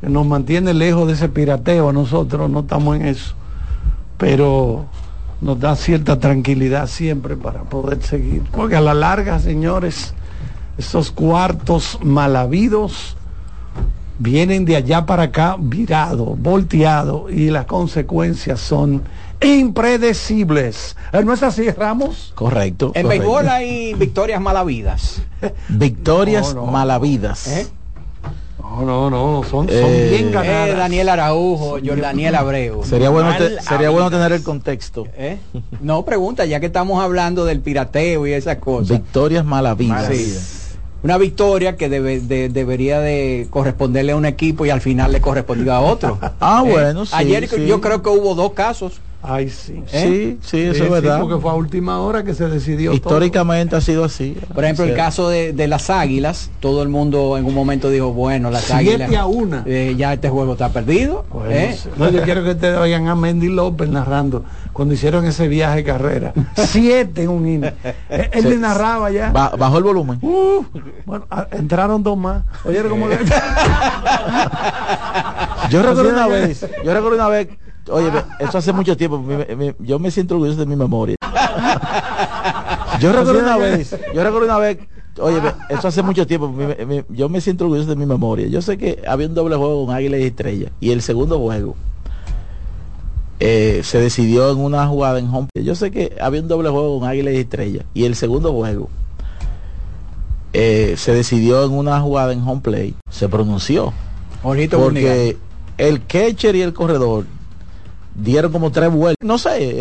X: que nos mantiene lejos de ese pirateo. Nosotros no estamos en eso. Pero nos da cierta tranquilidad siempre para poder seguir. Porque a la larga, señores, esos cuartos mal habidos vienen de allá para acá virados, volteados y las consecuencias son impredecibles. Eh, ¿No es así, Ramos?
Z: Correcto.
Y: En
Z: correcto.
Y: béisbol hay victorias malavidas. (laughs)
Z: Victorias
X: No, no.
Z: malavidas.
Y: ¿Eh?
X: No, no, no, son, son
Z: Eh,
X: bien ganadas.
Y: Eh, Daniel Araujo, Daniel Abreu.
Z: Sería bueno te- sería bueno tener el contexto.
Y: ¿Eh? No, pregunta, ya que estamos hablando del pirateo y esas cosas.
Z: Victorias malavidas.
Y: Sí. Una victoria que debe- de- debería de corresponderle a un equipo y al final le correspondió a otro. (laughs)
Z: Ah,
Y: ¿Eh?
Z: bueno, sí,
Y: Ayer
Z: sí.
Y: yo creo que hubo dos casos.
X: Ay, sí.
Y: ¿Eh?
Z: Sí, sí, eso
X: Sí,
Z: es
X: sí,
Z: verdad.
X: porque fue a última hora que se decidió
Z: Históricamente ha sido así.
Y: Por ejemplo, el caso de, de las águilas, todo el mundo en un momento dijo, bueno, las
X: Siete
Y: águilas...
X: a una.
Y: eh, ya este juego está perdido.
X: Bueno,
Y: ¿eh?
X: sí. No, yo quiero que ustedes oigan a Mendy López narrando cuando hicieron ese viaje de carrera. Siete en un inning. Él, le narraba ya.
Z: Ba- bajó el volumen.
X: Uh, bueno, a- entraron dos más. Oye, como (laughs)
Z: Yo recuerdo una vez, yo recuerdo una vez, oye, ve, eso hace mucho tiempo, mi- mi- yo me siento orgulloso de mi memoria. (laughs) Yo recuerdo una vez, yo recuerdo una vez, oye, eso hace mucho tiempo, mi- mi- yo me siento orgulloso de mi memoria. Yo sé que había un doble juego con Águila y Estrella y el segundo juego eh, se decidió en una jugada en home. Yo sé que había un doble juego con Águila y Estrella y el segundo juego eh, se decidió en una jugada en home play. Se pronunció
Y: Zúñiga.
Z: porque el catcher y el corredor dieron como tres vueltas. No sé,